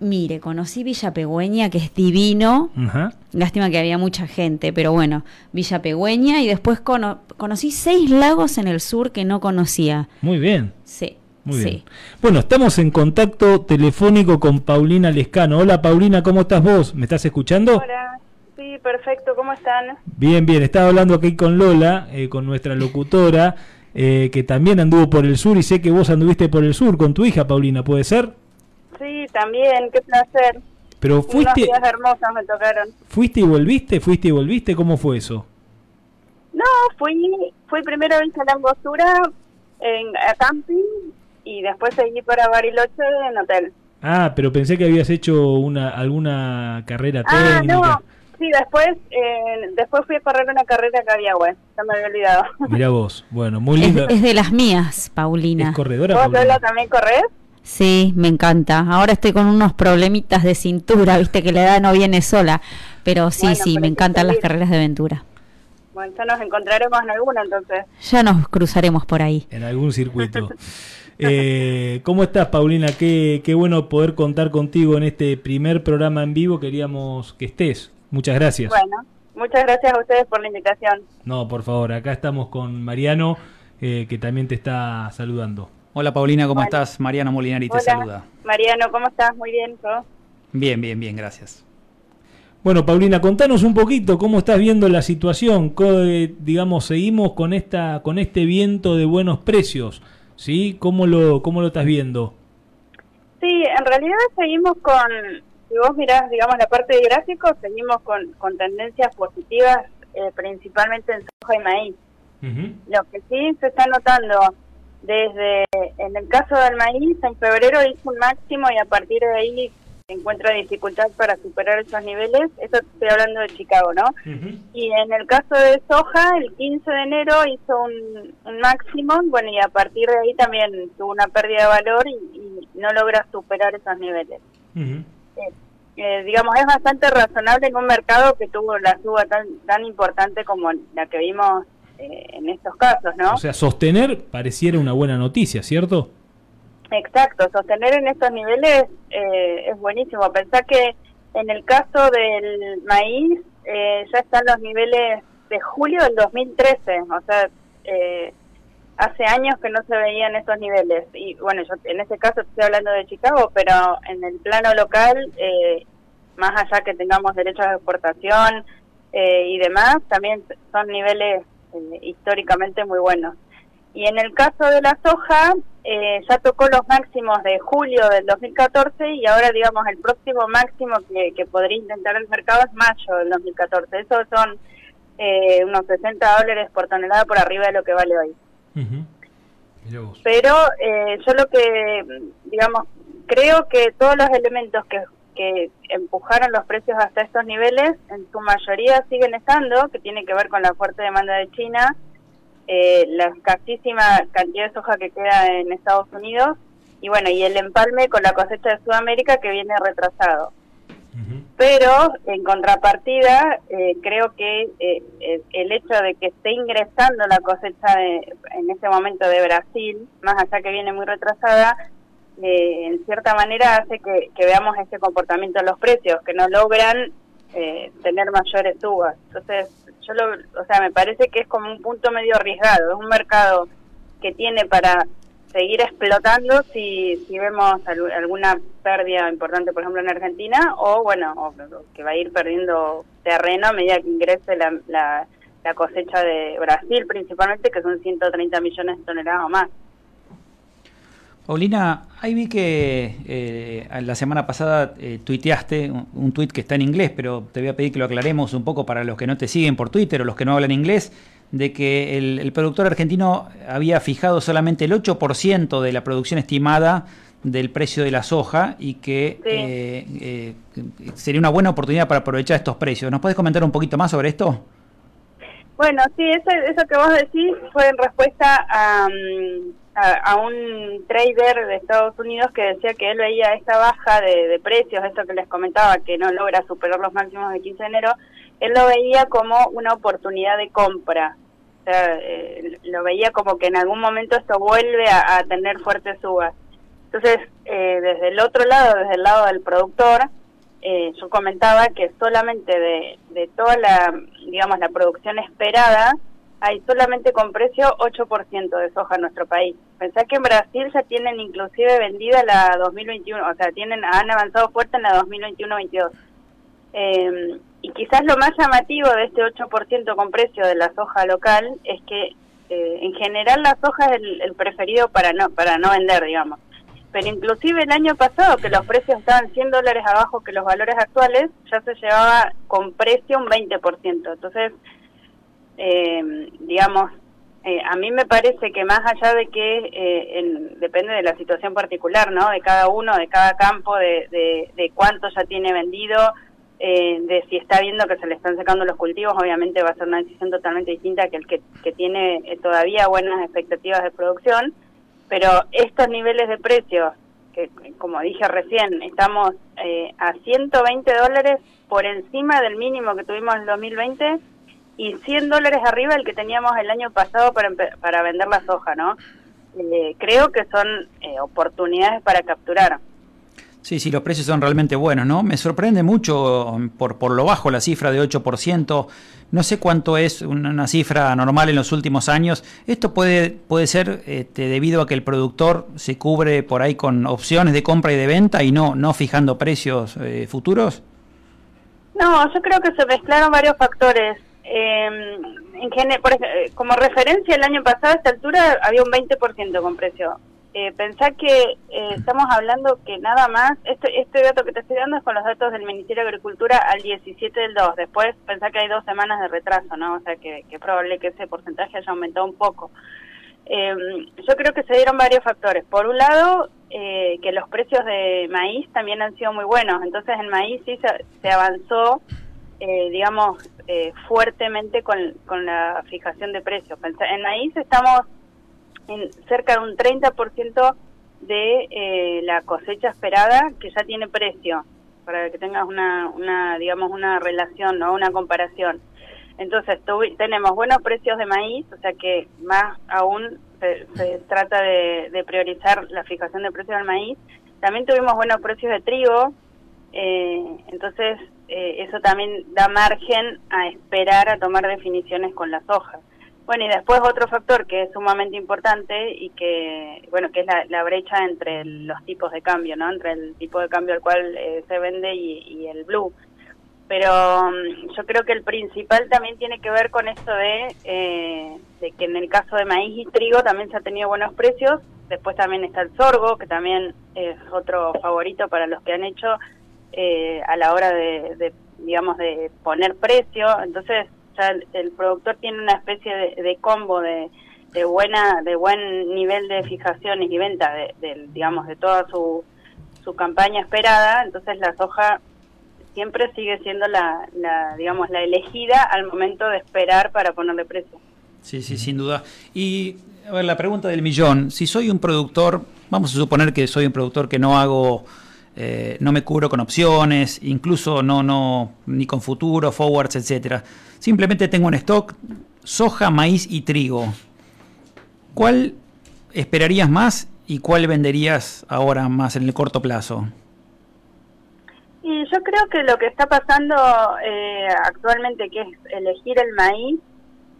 Mire, conocí Villa Pegüeña, que es divino. Ajá. Lástima que había mucha gente, pero bueno, Villa Pegüeña y después cono- conocí seis lagos en el sur que no conocía. Muy bien. Sí. Muy sí. bien. Bueno, estamos en contacto telefónico con Paulina Lescano. Hola Paulina, ¿cómo estás vos? ¿Me estás escuchando? Hola, sí, perfecto, ¿cómo están? Bien, bien. Estaba hablando aquí con Lola, eh, con nuestra locutora, eh, que también anduvo por el sur y sé que vos anduviste por el sur con tu hija Paulina, ¿puede ser? Sí, también, qué placer. Pero Unos fuiste, días hermosos me tocaron. fuiste y volviste, fuiste y volviste, ¿cómo fue eso? No, fui, fui primero a Villa Langostura en a camping y después seguí para Bariloche en hotel. Ah, pero pensé que habías hecho una alguna carrera Ah, técnica. no, sí, después eh, después fui a correr una carrera a Cabiahue, ya me había olvidado. Mirá vos, bueno, muy Es, lindo. es de las mías, Paulina. ¿Es corredora, ¿Vos, Paulina? También corres? Sí, me encanta. Ahora estoy con unos problemitas de cintura, viste que la edad no viene sola. Pero sí, Bueno, sí, me encantan las carreras de aventura. Bueno, ya nos encontraremos en alguna entonces. Ya nos cruzaremos por ahí. En algún circuito. Eh, ¿Cómo estás, Paulina? Qué, qué bueno poder contar contigo en este primer programa en vivo. Queríamos que estés. Muchas gracias. Bueno, muchas gracias a ustedes por la invitación. No, por favor, acá estamos con Mariano, eh, que también te está saludando. Hola Paulina, ¿cómo Hola. estás? Mariano Molinari te Hola, saluda. Mariano, ¿cómo estás? Muy bien, ¿todo? Bien, bien, bien, gracias. Bueno, Paulina, contanos un poquito cómo estás viendo la situación. Eh, digamos, seguimos con esta, con este viento de buenos precios, ¿sí? ¿Cómo lo, cómo lo estás viendo? Sí, en realidad seguimos con, si vos mirás, digamos, la parte de gráficos, seguimos con, con tendencias positivas, eh, principalmente en soja y maíz. Lo que sí se está notando desde, en el caso del maíz, en febrero hizo un máximo y a partir de ahí encuentra dificultad para superar esos niveles. Eso estoy hablando de Chicago, ¿no? Y en el caso de soja, el 15 de enero hizo un, un máximo, bueno, y a partir de ahí también tuvo una pérdida de valor y, y no logra superar esos niveles. Eh, digamos, es bastante razonable en un mercado que tuvo la suba tan, tan importante como la que vimos eh, en estos casos, ¿no? O sea, sostener pareciera una buena noticia, ¿cierto? Exacto, sostener en estos niveles eh, es buenísimo. Pensá que en el caso del maíz eh, ya están los niveles de julio del 2013, o sea, eh, hace años que no se veían estos niveles. Y bueno, yo en este caso estoy hablando de Chicago, pero en el plano local, eh, más allá que tengamos derechos de exportación eh, y demás, también son niveles eh, históricamente muy buenos. Y en el caso de la soja, eh, ya tocó los máximos de julio del 2014 y ahora, digamos, el próximo máximo que, que podría intentar el mercado es mayo del 2014. Eso son eh, unos 60 dólares por tonelada por arriba de lo que vale hoy. Pero eh, yo lo que, digamos, creo que todos los elementos que, que empujaron los precios hasta estos niveles, en su mayoría siguen estando, que tiene que ver con la fuerte demanda de China, eh, la escasísima cantidad de soja que queda en Estados Unidos y bueno, y el empalme con la cosecha de Sudamérica que viene retrasado. Pero en contrapartida, eh, creo que eh, eh, el hecho de que esté ingresando la cosecha de, en este momento de Brasil, más allá que viene muy retrasada, eh, en cierta manera hace que, veamos este comportamiento de los precios, que no logran eh, tener mayores subas. Entonces, yo lo, o sea, me parece que es como un punto medio arriesgado, es un mercado que tiene para seguir explotando si, si vemos al- alguna pérdida importante, por ejemplo, en Argentina, o bueno, o que va a ir perdiendo terreno a medida que ingrese la, la, la cosecha de Brasil, principalmente, que son 130 millones de toneladas o más. Paulina, ahí vi que eh, la semana pasada eh, tuiteaste un, un tuit que está en inglés, pero te voy a pedir que lo aclaremos un poco para los que no te siguen por Twitter o los que no hablan inglés, de que el, el productor argentino había fijado solamente el 8% de la producción estimada del precio de la soja y que eh, eh, sería una buena oportunidad para aprovechar estos precios. ¿Nos puedes comentar un poquito más sobre esto? Bueno, sí, eso, eso que vos decís fue en respuesta a, mm, a, un trader de Estados Unidos que decía que él veía esta baja de, precios, esto que les comentaba, que no logra superar los máximos de 15 de enero, él lo veía como una oportunidad de compra. O sea, eh, lo veía como que en algún momento esto vuelve a, a tener fuertes subas. Entonces, eh, desde el otro lado, desde el lado del productor, eh, yo comentaba que solamente de, de toda la, digamos, la producción esperada, hay solamente con precio 8% de soja en nuestro país. Pensá que en Brasil ya tienen inclusive vendida la 2021, o sea, tienen han avanzado fuerte en la 2021-22. Eh, y quizás lo más llamativo de este 8% con precio de la soja local es que eh, en general la soja es el, el preferido para no para no vender, digamos. Pero inclusive el año pasado, que los precios estaban 100 dólares abajo que los valores actuales, ya se llevaba con precio un 20%. Entonces, eh, digamos, eh, a mí me parece que más allá de que eh, en- depende de la situación particular, ¿no? De cada uno, de cada campo, de, de, de cuánto ya tiene vendido, eh, de si está viendo que se le están secando los cultivos, obviamente va a ser una decisión totalmente distinta que el que, que tiene eh, todavía buenas expectativas de producción, pero estos niveles de precios, que como dije recién, estamos eh, a 120 dólares por encima del mínimo que tuvimos en 2020, y 100 dólares arriba el que teníamos el año pasado para, para vender la soja, ¿no? Eh, creo que son eh, oportunidades para capturar. Sí, sí, los precios son realmente buenos, ¿no? Me sorprende mucho por, por lo bajo la cifra de 8%. No sé cuánto es una, cifra normal en los últimos años. ¿Esto puede, puede ser este, debido a que el productor se cubre por ahí con opciones de compra y de venta y no, no fijando precios eh, futuros? No, yo creo que se mezclaron varios factores. Eh, en por, como referencia, el año pasado a esta altura había un 20% con precio. Eh, pensá que eh, estamos hablando que nada más, este, este dato que te estoy dando es con los datos del Ministerio de Agricultura al 17 del 2. Después pensá que hay dos semanas de retraso, ¿no? O sea que, que es probable que ese porcentaje haya aumentado un poco. Eh, yo creo que se dieron varios factores. Por un lado, eh, que los precios de maíz también han sido muy buenos. Entonces, el maíz sí se, se avanzó, eh, digamos, eh, fuertemente con, con la fijación de precios. En maíz estamos en cerca de un 30% de eh, la cosecha esperada que ya tiene precio, para que tengas una, una digamos, una relación, ¿no? Una comparación. Entonces, tenemos buenos precios de maíz, o sea que más aún se, trata de, priorizar la fijación de precios del maíz. También tuvimos buenos precios de trigo, eh, entonces eh, eso también da margen a esperar a tomar definiciones con las hojas. Bueno, y después otro factor que es sumamente importante y que, bueno, que es la, brecha entre los tipos de cambio, ¿no? Entre el tipo de cambio al cual eh, se vende y, el blue. Pero mm, yo creo que el principal también tiene que ver con esto de, eh, de que en el caso de maíz y trigo también se ha tenido buenos precios. Después también está el sorgo, que también es otro favorito para los que han hecho eh, a la hora de, de, digamos, de poner precio. Entonces, ya el, productor tiene una especie de, combo de, buena de buen nivel de fijaciones y venta de, digamos de toda su, su campaña esperada. Entonces la soja siempre sigue siendo la, la digamos la elegida al momento de esperar para ponerle precio. Sí sí sin duda. Y a ver la pregunta del millón. Si soy un productor vamos a suponer que soy un productor que no hago eh, no me cubro con opciones, incluso no, no, ni con futuro, forwards, etcétera. Simplemente tengo un stock soja, maíz y trigo. ¿Cuál esperarías más y cuál venderías ahora más en el corto plazo? Y yo creo que lo que está pasando eh, actualmente, que es elegir el maíz,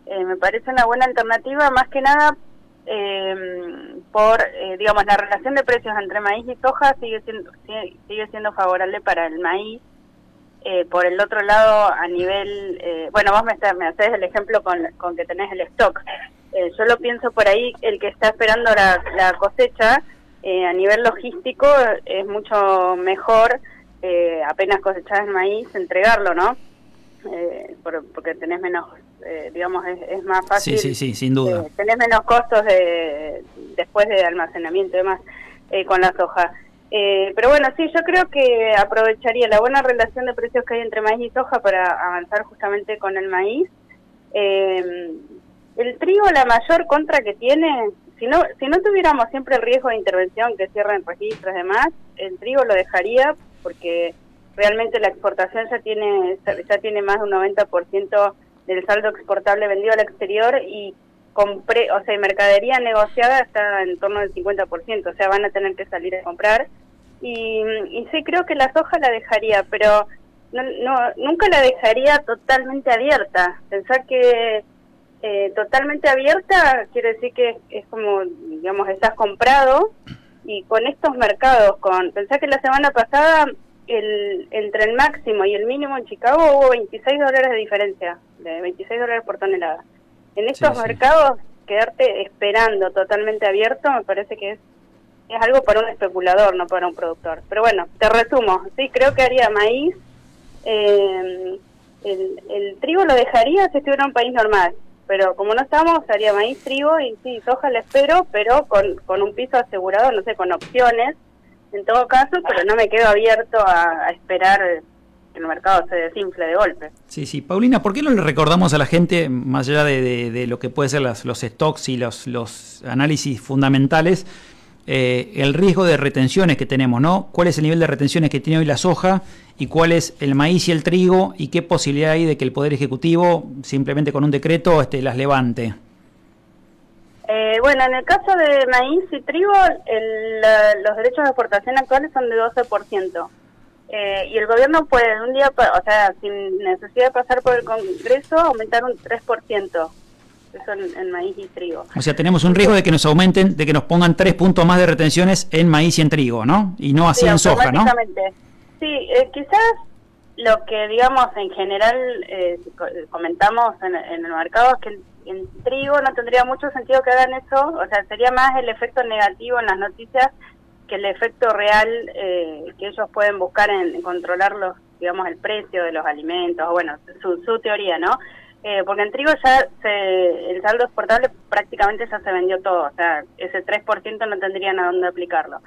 eh, me parece una buena alternativa, más que nada eh, por, digamos, la relación de precios entre maíz y soja sigue siendo, sigue siendo favorable para el maíz eh, por el otro lado, a nivel, eh, bueno, vos me, haces el ejemplo con, con que tenés el stock. Eh, yo lo pienso por ahí, el que está esperando la, cosecha, a nivel logístico es mucho mejor, apenas cosechás el maíz, entregarlo, ¿no? Porque tenés menos, digamos, es, más fácil. Sí, sí, sí, sin duda. tenés menos costos de, después de almacenamiento y demás con la soja. Eh, pero bueno, sí, yo creo que aprovecharía la buena relación de precios que hay entre maíz y soja para avanzar justamente con el maíz. Eh, el trigo, la mayor contra que tiene, si no, si no tuviéramos siempre el riesgo de intervención que cierren registros y demás, el trigo lo dejaría porque realmente la exportación ya tiene ya tiene más de un 90% del saldo exportable vendido al exterior y compré, o sea, mercadería negociada está en torno del 50%, o sea, van a tener que salir a comprar y, y sí creo que la soja la dejaría, pero no, no, nunca la dejaría totalmente abierta. Pensar que eh, totalmente abierta quiere decir que es como, digamos, estás comprado y con estos mercados, con pensar que la semana pasada el, entre el máximo y el mínimo en Chicago hubo 26 dólares de diferencia, de 26 dólares por tonelada. En estos mercados, quedarte esperando totalmente abierto me parece que es es algo para un especulador, no para un productor. Pero bueno, te resumo, sí, creo que haría maíz. Eh, el, trigo lo dejaría si estuviera en un país normal, pero como no estamos, haría maíz, trigo y sí, soja le espero, pero con, con un piso asegurado, no sé, con opciones en todo caso, pero no me quedo abierto a, esperar que el mercado se desinfle de golpe. Sí, sí. Paulina, ¿por qué no le recordamos a la gente, más allá de, de, lo que puede ser las, los stocks y los, los análisis fundamentales, eh, el riesgo de retenciones que tenemos, ¿no? ¿Cuál es el nivel de retenciones que tiene hoy la soja y cuál es el maíz y el trigo y qué posibilidad hay de que el Poder Ejecutivo simplemente con un decreto este, las levante? Eh, bueno, en el caso de maíz y trigo, el, los derechos de exportación actuales son de 12%. Eh, y el gobierno puede un día, o sea, sin necesidad de pasar por el Congreso, aumentar un 3% eso en, maíz y trigo. O sea, tenemos un riesgo de que nos aumenten, de que nos pongan tres puntos más de retenciones en maíz y en trigo, ¿no? Y no así en soja, ¿no? Sí, eh, quizás lo que, digamos, en general eh, comentamos en, el mercado es que en, trigo no tendría mucho sentido que hagan eso, o sea, sería más el efecto negativo en las noticias que el efecto real eh, que ellos pueden buscar en, controlar los, digamos, el precio de los alimentos, bueno, su, su teoría, ¿no? Eh, porque en trigo ya se, el saldo exportable prácticamente ya se vendió todo, o sea, ese 3% no tendrían a dónde aplicarlo.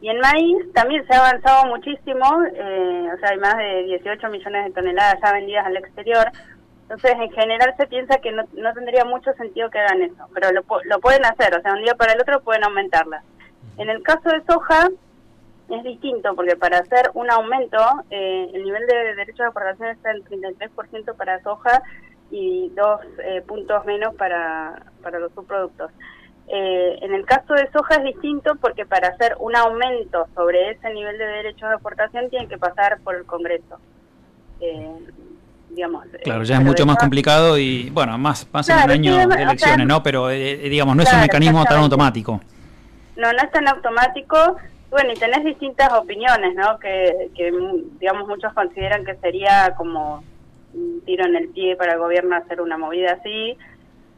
Y en maíz también se ha avanzado muchísimo, eh, o sea, hay más de 18 millones de toneladas ya vendidas al exterior. Entonces, en general se piensa que no, no tendría mucho sentido que hagan eso, pero lo, lo pueden hacer, o sea, un día para el otro pueden aumentarla. En el caso de soja, es distinto porque para hacer un aumento, eh, el nivel de derecho de exportación está en 33% para soja y dos eh, puntos menos para, para los subproductos. Eh, en el caso de soja es distinto porque para hacer un aumento sobre ese nivel de derechos de exportación tienen que pasar por el Congreso. Eh, digamos, claro, ya es mucho más complicado y, bueno, más, más en un año de elecciones, ¿no? Pero, digamos, no es un mecanismo tan automático. No, no es tan automático. Bueno, y tenés distintas opiniones, ¿no? Que, que digamos, muchos consideran que sería como un tiro en el pie para el gobierno hacer una movida así,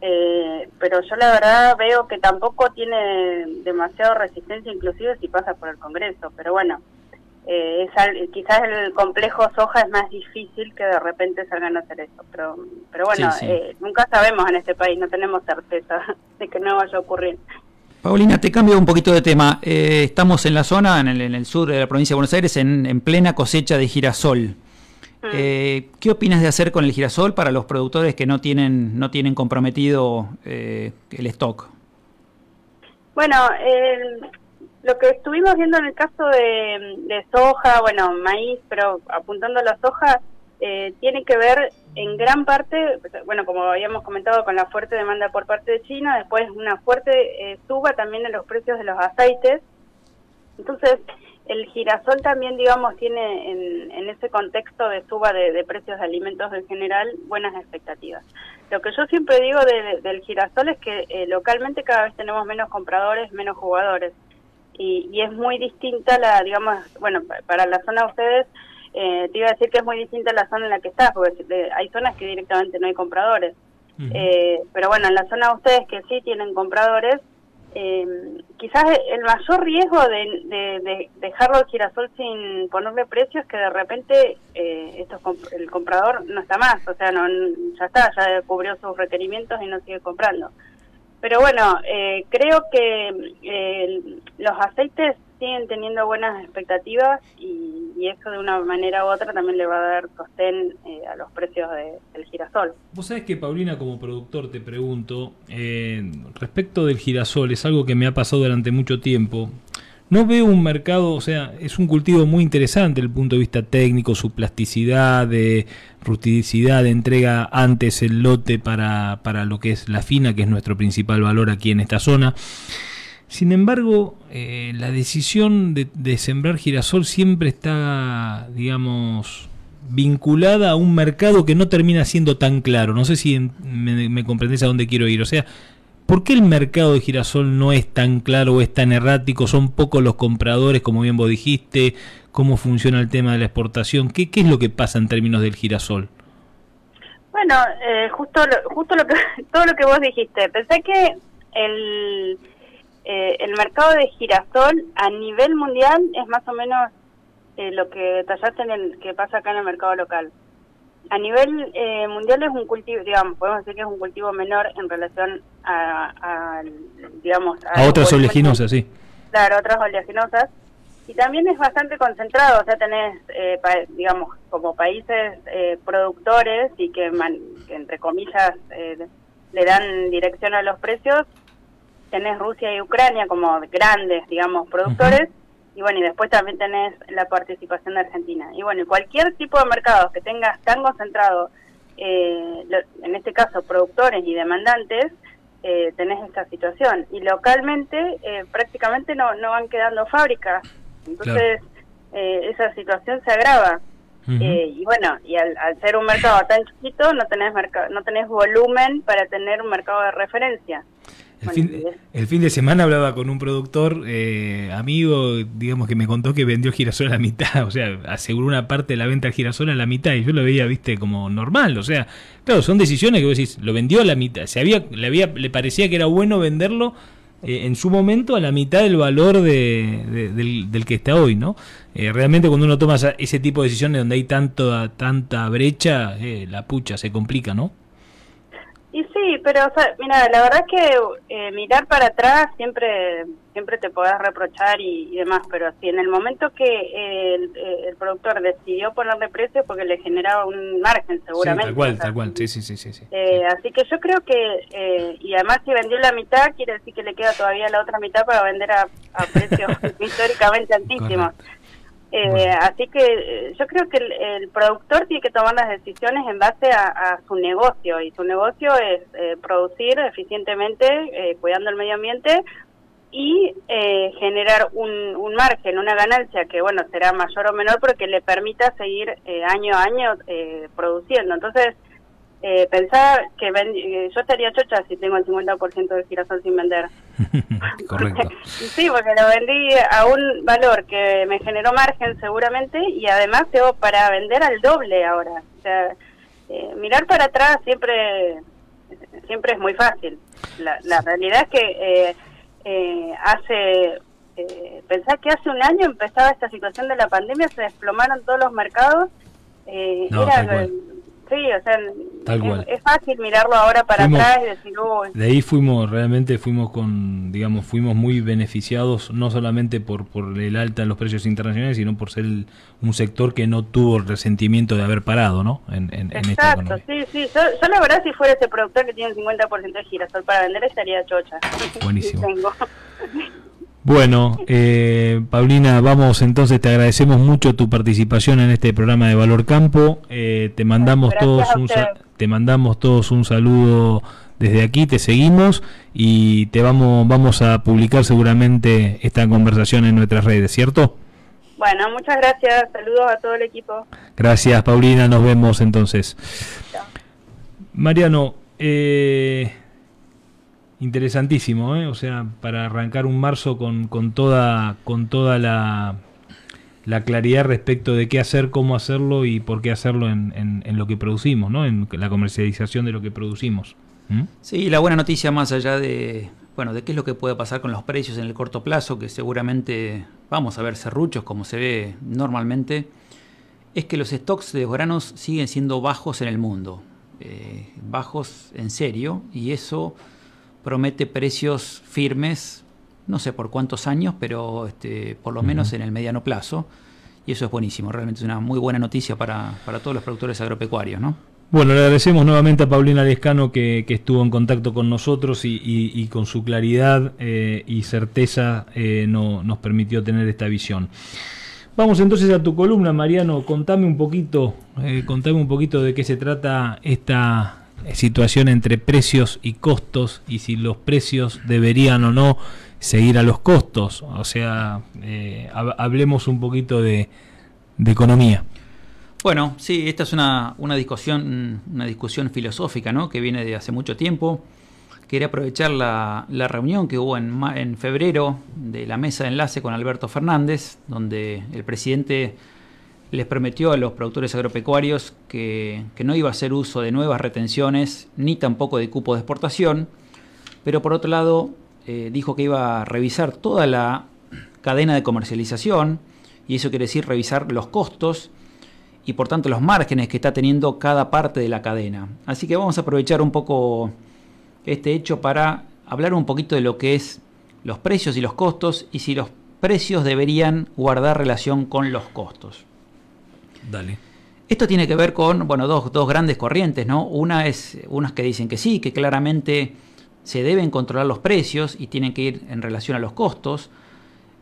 eh, pero yo la verdad veo que tampoco tiene demasiada resistencia, inclusive si pasa por el Congreso, pero bueno, eh, es quizás el complejo soja es más difícil que de repente salgan a hacer eso, pero, pero bueno, Eh, nunca sabemos en este país, no tenemos certeza de que no vaya a ocurrir. Paulina, te cambio un poquito de tema. Eh, estamos en la zona, en el, en el, sur de la provincia de Buenos Aires, en, en plena cosecha de girasol. Mm. Eh, ¿Qué opinas de hacer con el girasol para los productores que no tienen no tienen comprometido eh, el stock? Bueno, lo que estuvimos viendo en el caso de, soja, bueno, maíz, pero apuntando a la soja, eh, tiene que ver en gran parte, bueno, como habíamos comentado, con la fuerte demanda por parte de China, después una fuerte suba también en los precios de los aceites. Entonces, el girasol también, digamos, tiene en, ese contexto de suba de, precios de alimentos en general buenas expectativas. Lo que yo siempre digo del girasol es que eh, localmente cada vez tenemos menos compradores, menos jugadores. Y, es muy distinta la, digamos, bueno, para la zona de ustedes, eh, te iba a decir que es muy distinta la zona en la que estás, porque hay zonas que directamente no hay compradores. Eh, pero bueno, en la zona de ustedes que sí tienen compradores, eh, quizás el mayor riesgo de, de, dejarlo el girasol sin ponerle precios es que de repente eh, el comprador no está más, o sea, no, ya está, ya cubrió sus requerimientos y no sigue comprando. Pero bueno, eh, creo que eh, los aceites siguen teniendo buenas expectativas y, eso de una manera u otra también le va a dar sostén eh, a los precios del girasol. Vos sabés que Paulina como productor te pregunto, eh, respecto del girasol, es algo que me ha pasado durante mucho tiempo. No veo un mercado, o sea, es un cultivo muy interesante desde el punto de vista técnico, su plasticidad, de rusticidad, de entrega antes el lote para, para lo que es la fina, que es nuestro principal valor aquí en esta zona. Sin embargo, eh, la decisión de, sembrar girasol siempre está, digamos, vinculada a un mercado que no termina siendo tan claro. No sé si me, me comprendés a dónde quiero ir. O sea, ¿por qué el mercado de girasol no es tan claro o es tan errático? Son pocos los compradores, como bien vos dijiste. ¿Cómo funciona el tema de la exportación? ¿Qué, qué es lo que pasa en términos del girasol? Bueno, eh, justo, justo lo que, todo lo que vos dijiste. Pensé que el eh, el mercado de girasol a nivel mundial es más o menos eh, lo que detallaste en el que pasa acá en el mercado local. A nivel eh, mundial es un cultivo, digamos, podemos decir que es un cultivo menor en relación a, digamos, a, otras oleaginosas, sí. Claro, otras oleaginosas. Y también es bastante concentrado, o sea, tenés, digamos, como países productores y que, que entre comillas, le dan dirección a los precios, tenés Rusia y Ucrania como grandes, digamos, productores, y bueno, y después también tenés la participación de Argentina. Y bueno, cualquier tipo de mercado que tengas tan concentrado, eh, en este caso productores y demandantes, eh, tenés esta situación. Y localmente eh, prácticamente no, no van quedando fábricas, entonces eh, esa situación se agrava. Eh, y bueno, y al, ser un mercado tan chiquito, no tenés, no tenés volumen para tener un mercado de referencia. El, fin, de semana hablaba con un productor eh, amigo, digamos que me contó que vendió girasol a la mitad, o sea, aseguró una parte de la venta del girasol a la mitad y yo lo veía, viste, como normal, o sea, claro, son decisiones que vos decís, lo vendió a la mitad, se había, le, había, le parecía que era bueno venderlo eh, en su momento a la mitad del valor de, del, que está hoy, ¿no? Eh, realmente cuando uno toma ese tipo de decisiones donde hay tanto, tanta brecha, la pucha se complica, ¿no? Y sí, pero mira, la verdad es que eh, mirar para atrás siempre siempre te podés reprochar y, demás, pero si en el momento que el, productor decidió ponerle precio porque le generaba un margen seguramente. tal cual, tal cual, sí, sí, sí. sí, eh, Así que yo creo que, eh, y además si vendió la mitad, quiere decir que le queda todavía la otra mitad para vender a, a precios históricamente altísimos. Eh, así que eh, yo creo que el, productor tiene que tomar las decisiones en base a, su negocio y su negocio es eh, producir eficientemente, cuidando el medio ambiente y generar un, un, margen, una ganancia que bueno será mayor o menor, pero que le permita seguir año a año produciendo. Entonces, eh, pensaba que eh, yo estaría chocha si tengo el 50% del girasol sin vender. Correcto. sí, porque lo vendí a un valor que me generó margen seguramente y además tengo para vender al doble ahora. O sea, eh, mirar para atrás siempre siempre es muy fácil. La, la realidad es que eh, eh hace pensar que hace un año empezaba esta situación de la pandemia, se desplomaron todos los mercados. Era, Sí, o sea, es, fácil mirarlo ahora para atrás y decir, De ahí fuimos, realmente fuimos con, digamos, fuimos muy beneficiados, no solamente por, por el alta en los precios internacionales, sino por ser un sector que no tuvo el resentimiento de haber parado, ¿no? En, en, Exacto, sí, sí. Yo, la verdad, si fuera ese productor que tiene un 50% de girasol para vender, estaría chocha. Buenísimo. Bueno, eh, Paulina, vamos entonces, te agradecemos mucho tu participación en este programa de Valor Campo. Eh, te mandamos todos un te mandamos todos un saludo desde aquí, te seguimos y te vamos vamos a publicar seguramente esta conversación en nuestras redes, ¿cierto? Bueno, muchas gracias. Saludos a todo el equipo. Gracias, Paulina. Nos vemos entonces. Mariano, eh, Interesantísimo, ¿eh? o sea, para arrancar un marzo con, con toda, con toda la, la, claridad respecto de qué hacer, cómo hacerlo y por qué hacerlo en, en, lo que producimos, ¿no? en la comercialización de lo que producimos. Sí, la buena noticia más allá de, bueno, de qué es lo que puede pasar con los precios en el corto plazo, que seguramente vamos a ver serruchos como se ve normalmente, es que los stocks de granos siguen siendo bajos en el mundo, eh, bajos en serio, y eso promete precios firmes, no sé por cuántos años, pero este, por lo menos en el mediano plazo. Y eso es buenísimo, realmente es una muy buena noticia para, todos los productores agropecuarios, ¿no? Bueno, le agradecemos nuevamente a Paulina Lescano que, estuvo en contacto con nosotros y, con su claridad eh, y certeza eh, no, nos permitió tener esta visión. Vamos entonces a tu columna, Mariano. Contame un poquito, eh, contame un poquito de qué se trata esta, situación entre precios y costos y si los precios deberían o no seguir a los costos. O sea, eh, hablemos un poquito de, economía. Bueno, sí, esta es una, una, discusión, una discusión filosófica ¿no? que viene de hace mucho tiempo. Quería aprovechar la, la reunión que hubo en, en febrero de la mesa de enlace con Alberto Fernández, donde el presidente les prometió a los productores agropecuarios que, no iba a hacer uso de nuevas retenciones ni tampoco de cupos de exportación, pero por otro lado eh, dijo que iba a revisar toda la cadena de comercialización y eso quiere decir revisar los costos y por tanto los márgenes que está teniendo cada parte de la cadena. Así que vamos a aprovechar un poco este hecho para hablar un poquito de lo que es los precios y los costos y si los precios deberían guardar relación con los costos. Esto tiene que ver con, bueno, dos, dos grandes corrientes, ¿no? Una es unas que dicen que sí, que claramente se deben controlar los precios y tienen que ir en relación a los costos.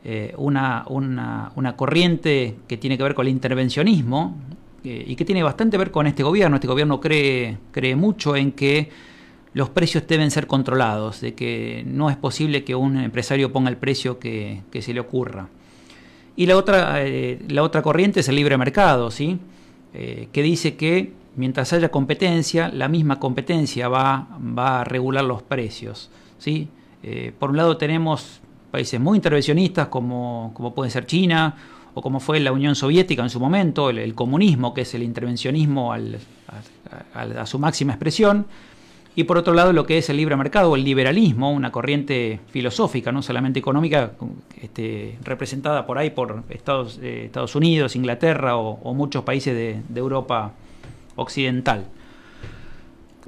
Eh, una, una, corriente que tiene que ver con el intervencionismo eh, y que tiene bastante que ver con este gobierno. Este gobierno cree, cree mucho en que los precios deben ser controlados, de que no es posible que un empresario ponga el precio que, se le ocurra. Y la otra, eh, la otra corriente es el libre mercado, ¿sí? que dice que mientras haya competencia, la misma competencia va, va a regular los precios. ¿sí? por un lado tenemos países muy intervencionistas como, como puede ser China o como fue la Unión Soviética en su momento, el, comunismo, que es el intervencionismo a, su máxima expresión, y por otro lado lo que es el libre mercado o el liberalismo, una corriente filosófica, no solamente económica, este, representada por ahí por Estados, eh, Unidos, Inglaterra o, muchos países de, Europa occidental.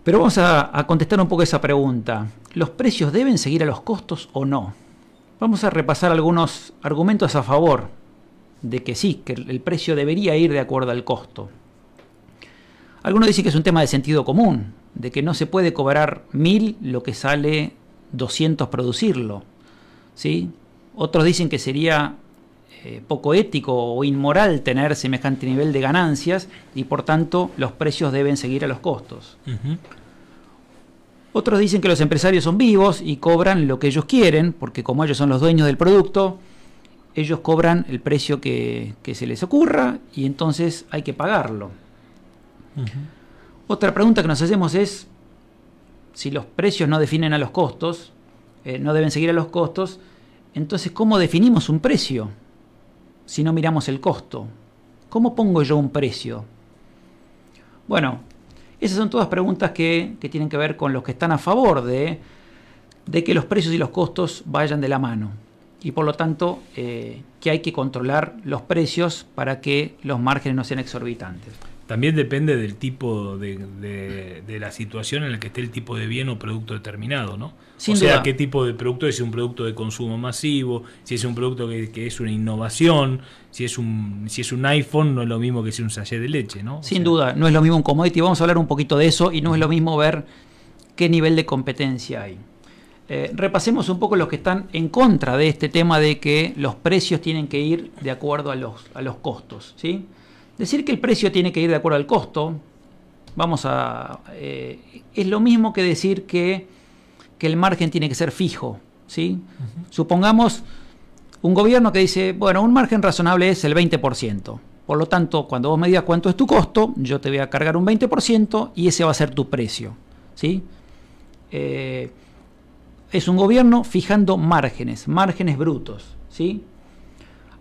Pero vamos a, a contestar un poco esa pregunta. ¿Los precios deben seguir a los costos o no? Vamos a repasar algunos argumentos a favor de que sí, que el precio debería ir de acuerdo al costo. Algunos dicen que es un tema de sentido común, de que no se puede cobrar mil lo que sale 200 producirlo. ¿sí? Otros dicen que sería eh, poco ético o inmoral tener semejante nivel de ganancias y por tanto los precios deben seguir a los costos. Otros dicen que los empresarios son vivos y cobran lo que ellos quieren, porque como ellos son los dueños del producto, ellos cobran el precio que, se les ocurra y entonces hay que pagarlo. Otra pregunta que nos hacemos es, si los precios no definen a los costos, eh, no deben seguir a los costos, entonces ¿cómo definimos un precio si no miramos el costo? ¿Cómo pongo yo un precio? Bueno, esas son todas preguntas que, tienen que ver con los que están a favor de, que los precios y los costos vayan de la mano. Y por lo tanto, eh, que hay que controlar los precios para que los márgenes no sean exorbitantes. También depende del tipo de, la situación en la que esté el tipo de bien o producto determinado, ¿no? o sea, qué tipo de producto es un producto de consumo masivo, si es un producto que, es una innovación, si es un si es un iPhone no es lo mismo que si un sachet de leche, ¿no? Sin duda, no es lo mismo un commodity. Vamos a hablar un poquito de eso y no es lo mismo ver qué nivel de competencia hay. Eh, repasemos un poco los que están en contra de este tema de que los precios tienen que ir de acuerdo a los, a los costos, ¿sí? Decir que el precio tiene que ir de acuerdo al costo, vamos a. Eh, es lo mismo que decir que, el margen tiene que ser fijo. ¿sí? Supongamos un gobierno que dice, bueno, un margen razonable es el 20%. Por lo tanto, cuando vos me digas cuánto es tu costo, yo te voy a cargar un 20% y ese va a ser tu precio. ¿sí? Eh, es un gobierno fijando márgenes, márgenes brutos. ¿sí?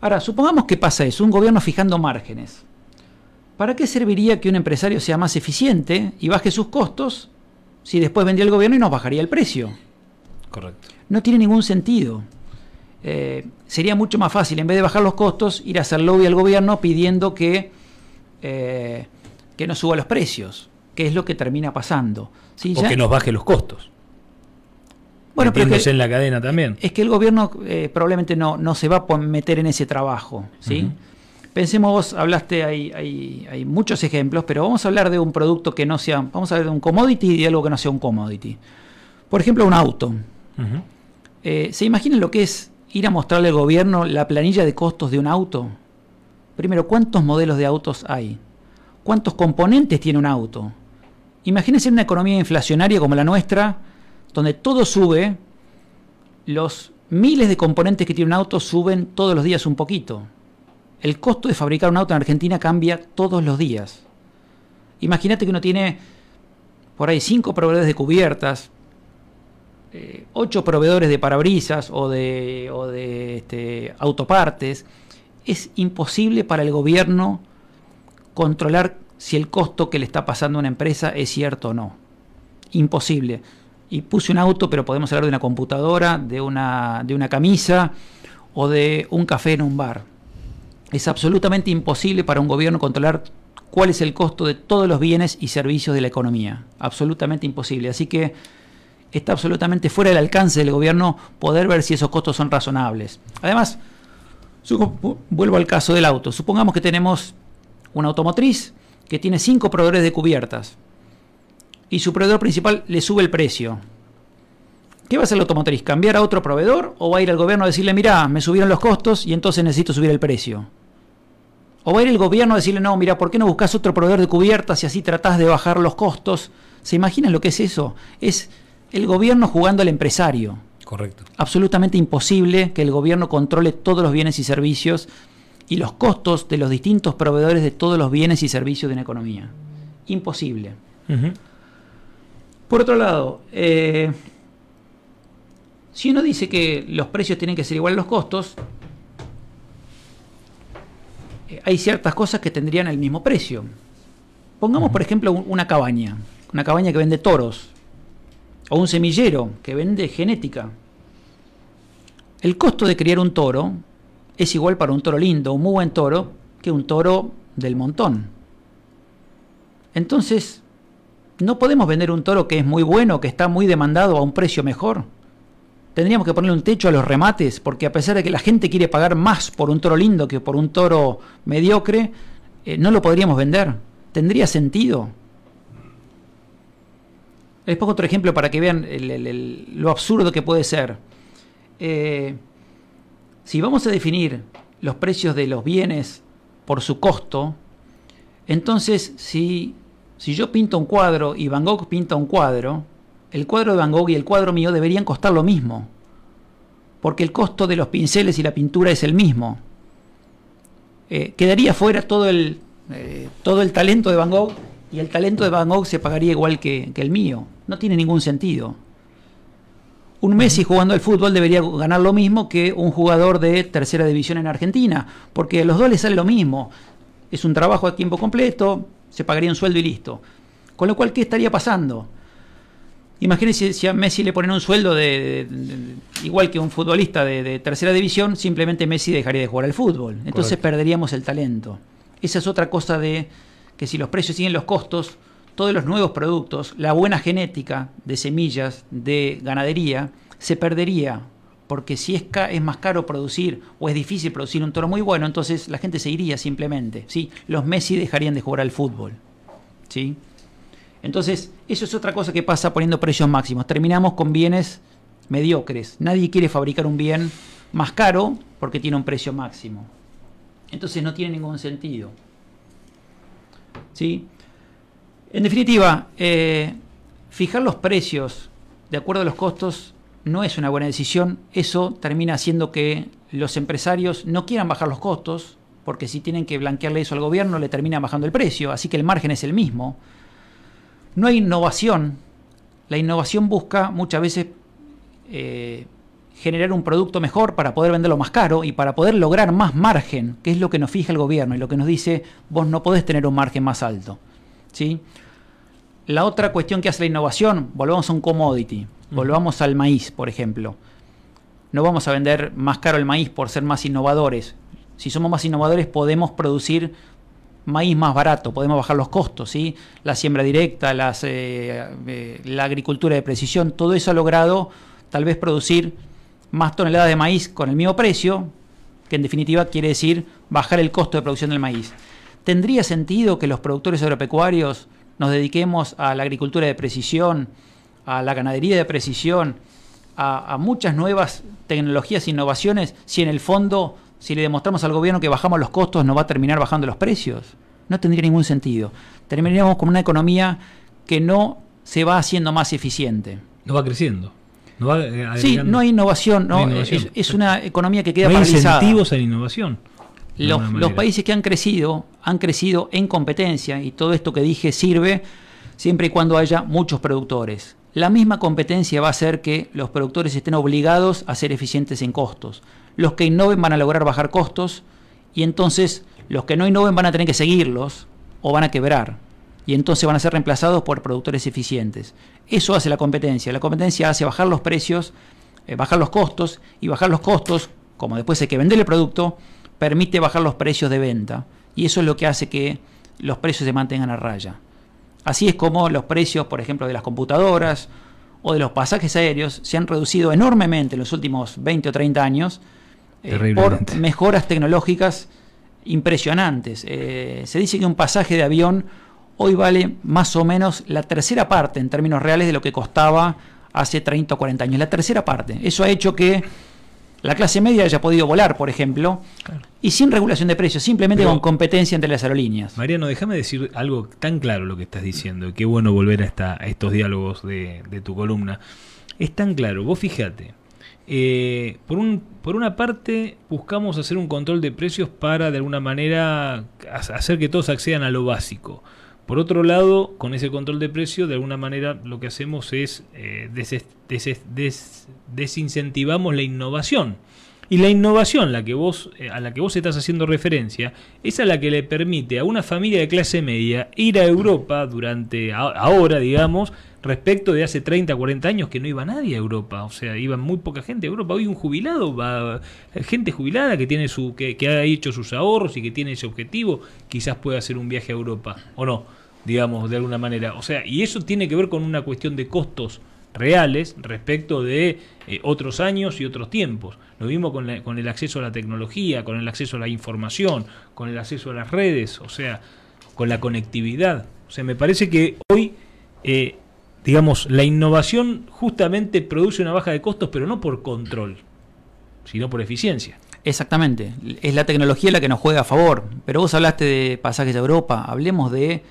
Ahora, supongamos que pasa eso, un gobierno fijando márgenes. ¿Para qué serviría que un empresario sea más eficiente y baje sus costos si después vendría el gobierno y nos bajaría el precio? Correcto. No tiene ningún sentido. Eh, sería mucho más fácil, en vez de bajar los costos, ir a hacer lobby al gobierno pidiendo que, eh, que no suba los precios, que es lo que termina pasando. O que nos baje los costos. Bueno, pero en la cadena también. Es que el gobierno eh, probablemente no, no se va a meter en ese trabajo, ¿sí? Pensemos, vos hablaste, hay, hay, muchos ejemplos, pero vamos a hablar de un producto que no sea, vamos a hablar de un commodity y de algo que no sea un commodity. Por ejemplo, un auto. Eh, ¿Se imaginan lo que es ir a mostrarle al gobierno la planilla de costos de un auto? Primero, ¿cuántos modelos de autos hay? ¿Cuántos componentes tiene un auto? Imagínense una economía inflacionaria como la nuestra, donde todo sube, los miles de componentes que tiene un auto suben todos los días un poquito. El costo de fabricar un auto en Argentina cambia todos los días. Imagínate que uno tiene por ahí cinco proveedores de cubiertas, eh, ocho proveedores de parabrisas o de, o de este, autopartes. Es imposible para el gobierno controlar si el costo que le está pasando a una empresa es cierto o no. Imposible. Y puse un auto, pero podemos hablar de una computadora, de una, de una camisa o de un café en un bar. Es absolutamente imposible para un gobierno controlar cuál es el costo de todos los bienes y servicios de la economía. Absolutamente imposible. Así que está absolutamente fuera del alcance del gobierno poder ver si esos costos son razonables. Además, vuelvo al caso del auto. Supongamos que tenemos una automotriz que tiene cinco proveedores de cubiertas y su proveedor principal le sube el precio. ¿Qué va a hacer la automotriz? ¿Cambiar a otro proveedor o va a ir al gobierno a decirle, mira, me subieron los costos y entonces necesito subir el precio? ¿O va a ir el gobierno a decirle, no, mira, ¿por qué no buscas otro proveedor de cubiertas y así tratás de bajar los costos? ¿Se imaginan lo que es eso? Es el gobierno jugando al empresario. Correcto. Absolutamente imposible que el gobierno controle todos los bienes y servicios y los costos de los distintos proveedores de todos los bienes y servicios de una economía. Imposible. Por otro lado, eh, si uno dice que los precios tienen que ser igual a los costos, hay ciertas cosas que tendrían el mismo precio. Pongamos, por ejemplo, una cabaña, una cabaña que vende toros, o un semillero que vende genética. El costo de criar un toro es igual para un toro lindo, un muy buen toro, que un toro del montón. Entonces, no podemos vender un toro que es muy bueno, que está muy demandado a un precio mejor. Tendríamos que ponerle un techo a los remates, porque a pesar de que la gente quiere pagar más por un toro lindo que por un toro mediocre, eh, no lo podríamos vender. ¿Tendría sentido? Les pongo otro ejemplo para que vean lo absurdo que puede ser. Eh, si vamos a definir los precios de los bienes por su costo, entonces si, si yo pinto un cuadro y Van Gogh pinta un cuadro, el cuadro de Van Gogh y el cuadro mío deberían costar lo mismo, porque el costo de los pinceles y la pintura es el mismo. Eh, quedaría fuera todo el, eh, todo el talento de Van Gogh y el talento de Van Gogh se pagaría igual que, que el mío. No tiene ningún sentido. Un Messi jugando al fútbol debería ganar lo mismo que un jugador de tercera división en Argentina, porque a los dos les sale lo mismo. Es un trabajo a tiempo completo, se pagaría un sueldo y listo. Con lo cual, ¿qué estaría pasando? Imagínense si a Messi le ponen un sueldo de, igual que un futbolista de, tercera división, simplemente Messi dejaría de jugar al fútbol. Entonces perderíamos el talento. Esa es otra cosa de que si los precios siguen los costos, todos los nuevos productos, la buena genética de semillas, de ganadería, se perdería. Porque si es, es más caro producir o es difícil producir un toro muy bueno, entonces la gente se iría simplemente. ¿sí? Los Messi dejarían de jugar al fútbol. ¿sí? Entonces, eso es otra cosa que pasa poniendo precios máximos. Terminamos con bienes mediocres. Nadie quiere fabricar un bien más caro porque tiene un precio máximo. Entonces no tiene ningún sentido. ¿Sí? En definitiva, eh, fijar los precios de acuerdo a los costos no es una buena decisión. Eso termina haciendo que los empresarios no quieran bajar los costos, porque si tienen que blanquearle eso al gobierno, le termina bajando el precio. Así que el margen es el mismo. No hay innovación. La innovación busca muchas veces eh, generar un producto mejor para poder venderlo más caro y para poder lograr más margen, que es lo que nos fija el gobierno y lo que nos dice, vos no podés tener un margen más alto. ¿sí? La otra cuestión que hace la innovación, volvamos a un commodity, volvamos al maíz, por ejemplo. No vamos a vender más caro el maíz por ser más innovadores. Si somos más innovadores podemos producir maíz más barato, podemos bajar los costos, ¿sí? La siembra directa, eh, eh, la agricultura de precisión, todo eso ha logrado tal vez producir más toneladas de maíz con el mismo precio, que en definitiva quiere decir bajar el costo de producción del maíz. ¿Tendría sentido que los productores agropecuarios nos dediquemos a la agricultura de precisión, a la ganadería de precisión, a, a muchas nuevas tecnologías e innovaciones, si en el fondo si le demostramos al gobierno que bajamos los costos, no va a terminar bajando los precios. No tendría ningún sentido. Terminaríamos con una economía que no se va haciendo más eficiente. No va creciendo. No va eh, sí, no hay innovación. No, Es, una economía que queda no hay incentivos a la innovación. Los, los, países que han crecido han crecido en competencia y todo esto que dije sirve siempre y cuando haya muchos productores. La misma competencia va a hacer que los productores estén obligados a ser eficientes en costos los que innoven van a lograr bajar costos y entonces los que no innoven van a tener que seguirlos o van a quebrar y entonces van a ser reemplazados por productores eficientes. Eso hace la competencia. La competencia hace bajar los precios, eh, bajar los costos y bajar los costos, como después hay que vender el producto, permite bajar los precios de venta y eso es lo que hace que los precios se mantengan a raya. Así es como los precios, por ejemplo, de las computadoras o de los pasajes aéreos se han reducido enormemente en los últimos 20 o 30 años eh, por mejoras tecnológicas impresionantes. Eh, se dice que un pasaje de avión hoy vale más o menos la tercera parte en términos reales de lo que costaba hace 30 o 40 años, la tercera parte. Eso ha hecho que la clase media haya podido volar, por ejemplo, y sin regulación de precios, simplemente con competencia entre las aerolíneas. Mariano, déjame decir algo tan claro lo que estás diciendo, qué bueno volver a, esta, a estos diálogos de, de tu columna. Es tan claro, vos fíjate, eh, por, un, por una parte, buscamos hacer un control de precios para, de alguna manera, hacer que todos accedan a lo básico. Por otro lado, con ese control de precios, de alguna manera lo que hacemos es eh, desincentivamos la innovación. Y la innovación la que vos, eh, a la que vos estás haciendo referencia es a la que le permite a una familia de clase media ir a Europa durante ahora, digamos, respecto de hace 30, 40 años que no iba nadie a Europa, o sea, iba muy poca gente a Europa. Hoy un jubilado, va, gente jubilada que tiene su que, ha hecho sus ahorros y que tiene ese objetivo, quizás pueda hacer un viaje a Europa o no, digamos de alguna manera. O sea, y eso tiene que ver con una cuestión de costos reales respecto de eh, otros años y otros tiempos. Lo mismo con, con el acceso a la tecnología, con el acceso a la información, con el acceso a las redes, o sea, con la conectividad. O sea, me parece que hoy eh, digamos, la innovación justamente produce una baja de costos, pero no por control, sino por eficiencia. Exactamente, es la tecnología la que nos juega a favor. Pero vos hablaste de pasajes a Europa, hablemos de,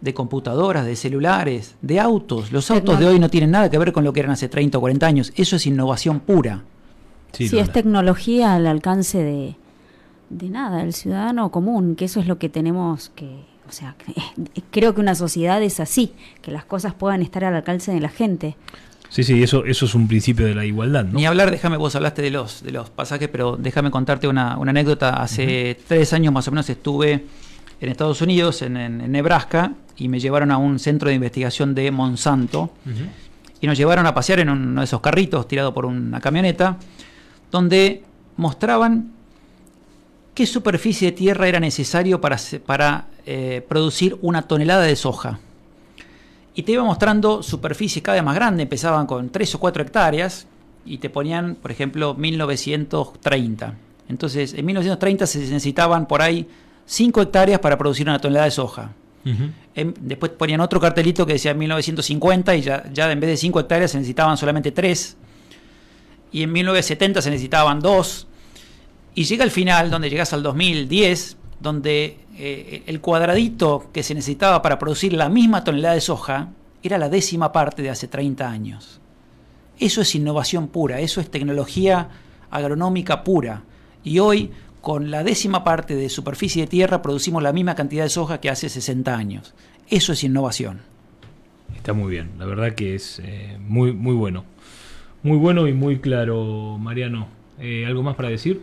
de computadoras, de celulares, de autos. Los autos de hoy no tienen nada que ver con lo que eran hace 30 o 40 años. Eso es innovación pura. Sí, es tecnología al alcance de, de nada, el ciudadano común, que eso es lo que tenemos que, o sea, creo que una sociedad es así, que las cosas puedan estar al alcance de la gente. Sí, sí, eso, eso es un principio de la igualdad, ¿no? Ni hablar, déjame, vos hablaste de los, de los pasajes, pero déjame contarte una, anécdota. Hace tres años más o menos estuve en Estados Unidos, en, Nebraska, y me llevaron a un centro de investigación de Monsanto, y nos llevaron a pasear en uno de esos carritos tirado por una camioneta, donde mostraban qué superficie de tierra era necesario para, para eh, producir una tonelada de soja. Y te iba mostrando superficies cada vez más grandes, empezaban con 3 o 4 hectáreas y te ponían, por ejemplo, 1930. Entonces, en 1930 se necesitaban por ahí 5 hectáreas para producir una tonelada de soja. después ponían otro cartelito que decía 1950 y ya, ya en vez de 5 hectáreas se necesitaban solamente 3. Y en 1970 se necesitaban 2. Y llega al final, donde llegas al 2010, donde eh, el cuadradito que se necesitaba para producir la misma tonelada de soja era la décima parte de hace 30 años. Eso es innovación pura, eso es tecnología agronómica pura. Y hoy, con la décima parte de superficie de tierra, producimos la misma cantidad de soja que hace 60 años. Eso es innovación. Está muy bien, la verdad que es eh, muy, muy bueno. Muy bueno y muy claro, Mariano. Eh, ¿Algo más para decir?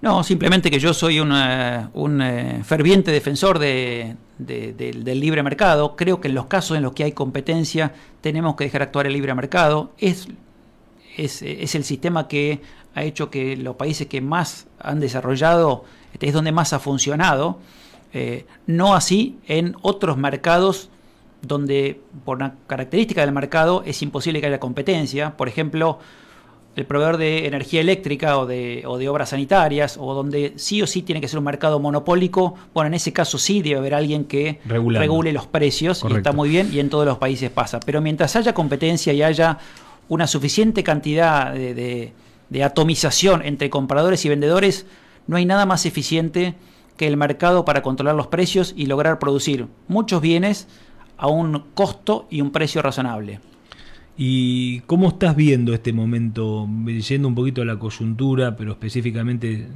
No, simplemente que yo soy un, eh, ferviente defensor del libre mercado. Creo que en los casos en los que hay competencia tenemos que dejar actuar el libre mercado. Es, es, el sistema que ha hecho que los países que más han desarrollado este, es donde más ha funcionado. Eh, no así en otros mercados donde por una característica del mercado es imposible que haya competencia. Por ejemplo, el proveedor de energía eléctrica o de, o de obras sanitarias, o donde sí o sí tiene que ser un mercado monopólico, bueno, en ese caso sí debe haber alguien que regule los precios, y está muy bien, y en todos los países pasa. Pero mientras haya competencia y haya una suficiente cantidad de, de atomización entre compradores y vendedores, no hay nada más eficiente que el mercado para controlar los precios y lograr producir muchos bienes a un costo y un precio razonable. ¿Y cómo estás viendo este momento, yendo un poquito a la coyuntura, pero específicamente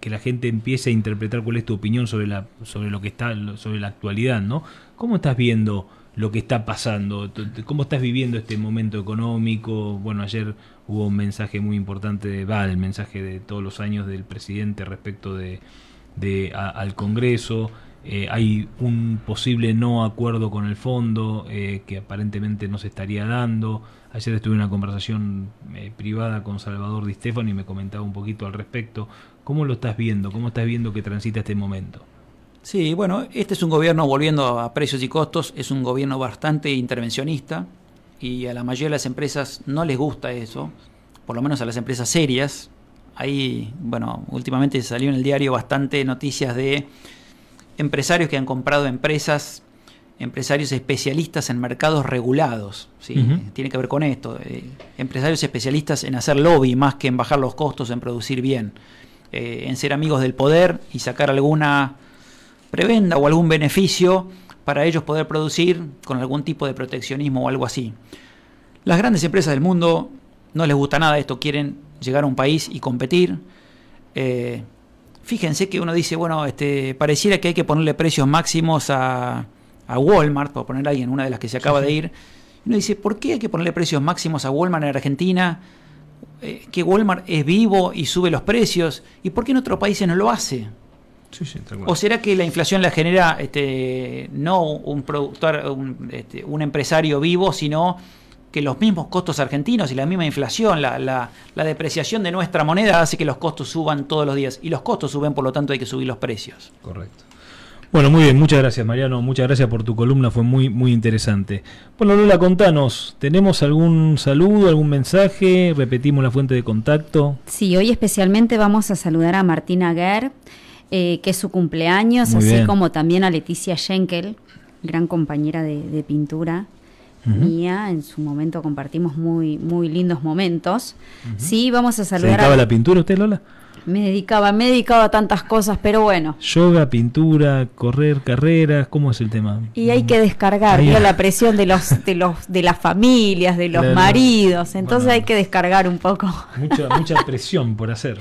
que la gente empiece a interpretar cuál es tu opinión sobre la sobre lo que está sobre la actualidad, ¿no? ¿Cómo estás viendo lo que está pasando? ¿Cómo estás viviendo este momento económico? Bueno, ayer hubo un mensaje muy importante, va, el mensaje de todos los años del presidente respecto de, de al Congreso. Eh, hay un posible no acuerdo con el fondo eh, que aparentemente no se estaría dando. Ayer estuve en una conversación eh, privada con Salvador Di Stefano y me comentaba un poquito al respecto. ¿Cómo lo estás viendo? ¿Cómo estás viendo que transita este momento? Sí, bueno, este es un gobierno, volviendo a precios y costos, es un gobierno bastante intervencionista y a la mayoría de las empresas no les gusta eso, por lo menos a las empresas serias. Ahí, bueno, últimamente salió en el diario bastante noticias de empresarios que han comprado empresas empresarios especialistas en mercados regulados. ¿sí? Tiene que ver con esto. Eh, empresarios especialistas en hacer lobby más que en bajar los costos, en producir bien. Eh, en ser amigos del poder y sacar alguna prebenda o algún beneficio para ellos poder producir con algún tipo de proteccionismo o algo así. Las grandes empresas del mundo no les gusta nada esto, quieren llegar a un país y competir. Eh, fíjense que uno dice, bueno, este, pareciera que hay que ponerle precios máximos a, a Walmart, por poner alguien, una de las que se acaba de ir. uno dice, ¿por qué hay que ponerle precios máximos a Walmart en Argentina? Eh, que Walmart es vivo y sube los precios. ¿Y por qué en otros países no lo hace? ¿O será que la inflación la genera este, no un productor, este, un empresario vivo, sino que los mismos costos argentinos y la misma inflación, la, la, depreciación de nuestra moneda hace que los costos suban todos los días. Y los costos suben, por lo tanto hay que subir los precios. Correcto. Bueno, muy bien, muchas gracias Mariano, muchas gracias por tu columna, fue muy muy interesante. Bueno, Lola, contanos, ¿tenemos algún saludo, algún mensaje? Repetimos la fuente de contacto. Sí, hoy especialmente vamos a saludar a Martina Guerr, eh, que es su cumpleaños, así como también a Leticia Schenkel, gran compañera de pintura mía. En su momento compartimos muy, muy lindos momentos. Sí, vamos a saludar. ¿Se dedicaba a la pintura usted, Lola? Me dedicaba, me dedicaba a tantas cosas, pero bueno. Yoga, pintura, correr, carreras, ¿cómo es el tema? Y hay que descargar, la presión de los, de los, de las familias, de los maridos, entonces hay que descargar un poco. Mucha, mucha presión por hacer.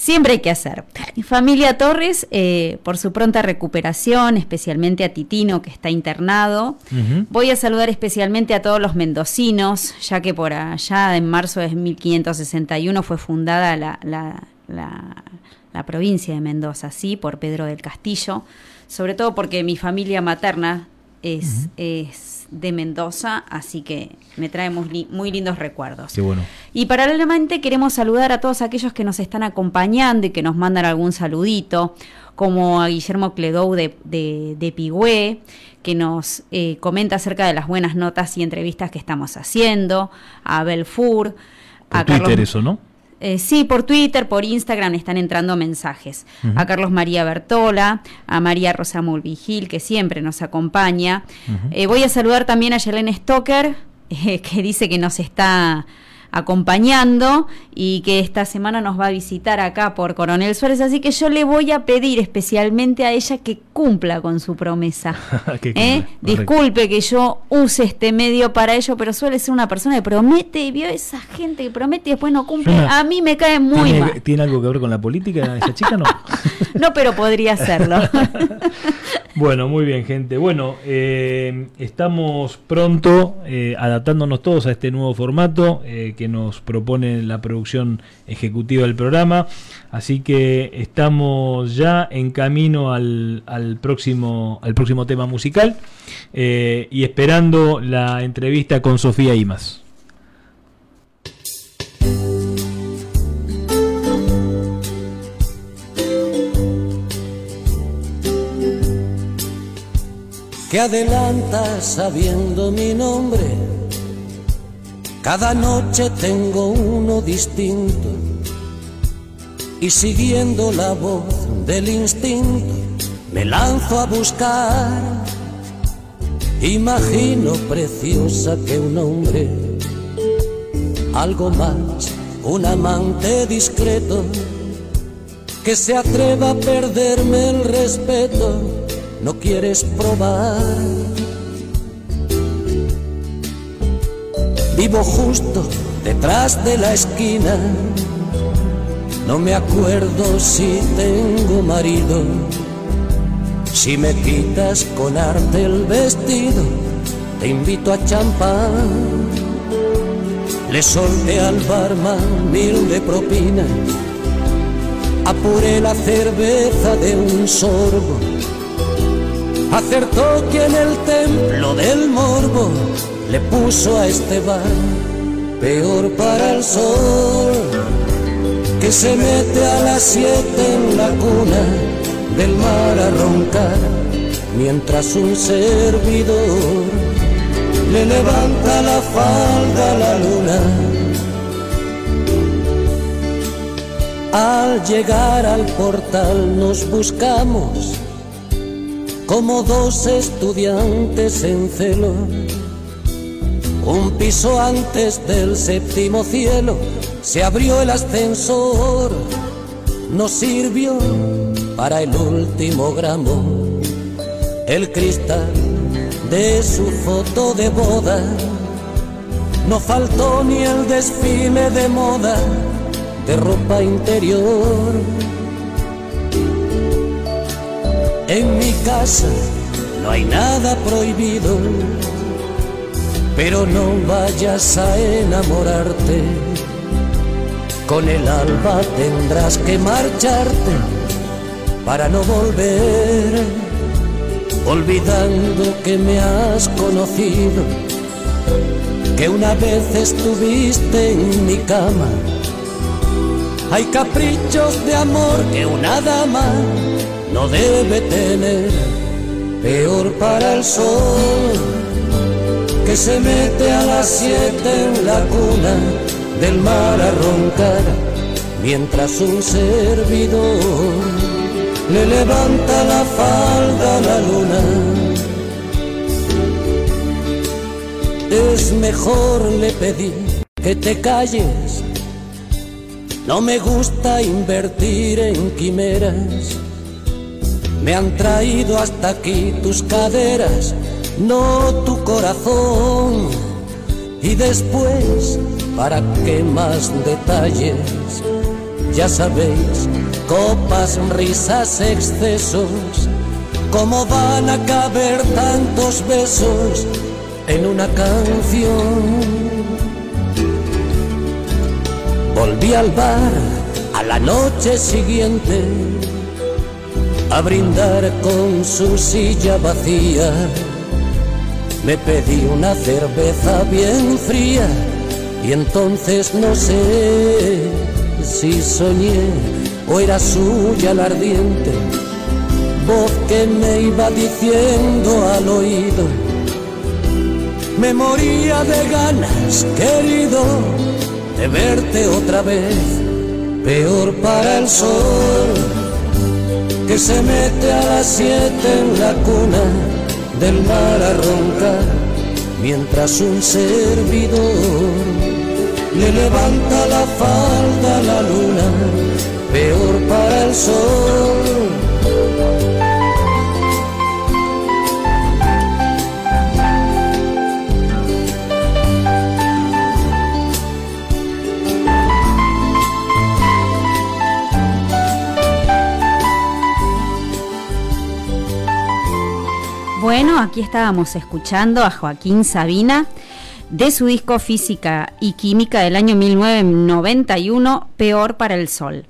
Siempre hay que hacer. Familia Torres, eh, por su pronta recuperación, especialmente a Titino, que está internado. Voy a saludar especialmente a todos los mendocinos, ya que por allá en marzo de 1561 fue fundada la, la, provincia de Mendoza, ¿sí? Por Pedro del Castillo. Sobre todo porque mi familia materna es, es de Mendoza, así que me trae muy, lindos recuerdos. bueno. Y paralelamente queremos saludar a todos aquellos que nos están acompañando y que nos mandan algún saludito, como a Guillermo Cledou de, de, Pigüé, que nos eh, comenta acerca de las buenas notas y entrevistas que estamos haciendo, a Belfur, a Twitter eso, ¿no? Eh, sí, por Twitter, por Instagram están entrando mensajes. A Carlos María Bertola, a María Rosa Mulvigil, que siempre nos acompaña. Eh, voy a saludar también a Yelene Stoker, eh, que dice que nos está acompañando y que esta semana nos va a visitar acá por Coronel Suárez, así que yo le voy a pedir especialmente a ella que cumpla con su promesa. ¿Eh? Disculpe que yo use este medio para ello, pero suele ser una persona que promete, y vio esa gente que promete y después no cumple. a mí me cae muy mal. ¿Tiene algo que ver con la política esa chica? No, no pero podría serlo. bueno, muy bien, gente. Bueno, eh, estamos pronto eh, adaptándonos todos a este nuevo formato que nos propone la producción ejecutiva del programa. Así que estamos ya en camino al, próximo, al próximo tema musical eh, y esperando la entrevista con Sofía Imas. que adelanta sabiendo mi nombre cada noche tengo uno distinto. Y siguiendo la voz del instinto me lanzo a buscar. Imagino preciosa que un hombre, algo más, un amante discreto, que se atreva a perderme el respeto, no quieres probar Vivo justo detrás de la esquina. No me acuerdo si tengo marido. Si me quitas con arte el vestido, te invito a champán. Le solté al barman mil de propina. Apuré la cerveza de un sorbo. Acertó que en el templo del morbo le puso a Esteban peor para el sol que se mete a las siete en la cuna del mar a roncar mientras un servidor le levanta la falda a la luna. Al llegar al portal nos buscamos como dos estudiantes en celo. Un piso antes del séptimo cielo se abrió el ascensor, nos sirvió para el último gramo el cristal de su foto de boda. No faltó ni el desfile de moda de ropa interior. En mi casa no hay nada prohibido, pero no vayas a enamorarte. Con el alba tendrás que marcharte para no volver, olvidando que me has conocido, que una vez estuviste en mi cama. Hay caprichos de amor que una dama no debe tener, peor para el sol que se mete a las siete en la cuna del mar a roncar, mientras un servidor le levanta la falda a la luna. Es mejor le pedí que te calles, no me gusta invertir en quimeras. Me han traído hasta aquí tus caderas, no tu corazón. Y después, ¿para qué más detalles? Ya sabéis, copas, risas, excesos. ¿Cómo van a caber tantos besos en una canción? Volví al bar a la noche siguiente a brindar con su silla vacía. Me pedí una cerveza bien fría y entonces no sé si soñé o era suya la ardiente voz que me iba diciendo al oído. Me moría de ganas, querido, de verte otra vez, peor para el sol que se mete a las siete en la cuna del mar a roncar, mientras un servidor le levanta la falda a la luna, peor para el sol Bueno, aquí estábamos escuchando a Joaquín Sabina de su disco Física y Química del año 1991, Peor para el Sol.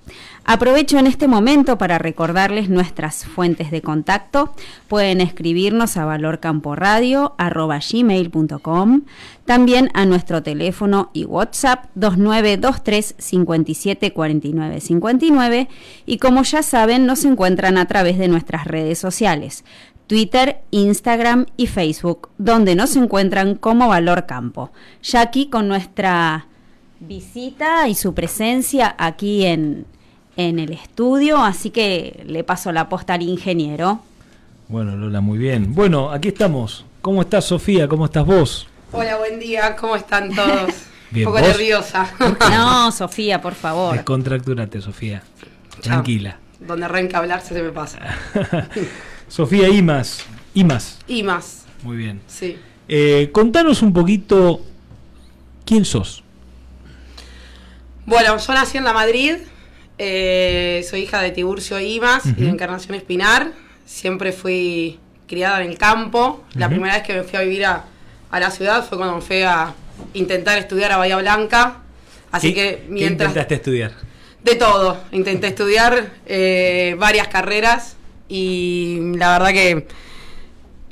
Aprovecho en este momento para recordarles nuestras fuentes de contacto. Pueden escribirnos a valorcamporadio.com, también a nuestro teléfono y WhatsApp 2923 57 59 y como ya saben nos encuentran a través de nuestras redes sociales Twitter, Instagram y Facebook, donde nos encuentran como Valor Campo. Ya aquí con nuestra visita y su presencia aquí en, en el estudio, así que le paso la posta al ingeniero. Bueno, Lola, muy bien. Bueno, aquí estamos. ¿Cómo estás, Sofía? ¿Cómo estás vos? Hola, buen día. ¿Cómo están todos? Un poco nerviosa. no, Sofía, por favor. Descontractúrate, Sofía. Tranquila. Donde arranca a hablar se me pasa. Sofía Imas. Imas. Imas. Muy bien. Sí. Eh, contanos un poquito quién sos. Bueno, yo nací en La Madrid. Eh, soy hija de Tiburcio Imas y de Encarnación Espinar. Siempre fui criada en el campo. La primera vez que me fui a vivir a, la ciudad fue cuando me fui a intentar estudiar a Bahía Blanca. Así que mientras. ¿Qué intentaste estudiar? De todo. Intenté estudiar eh, varias carreras y la verdad que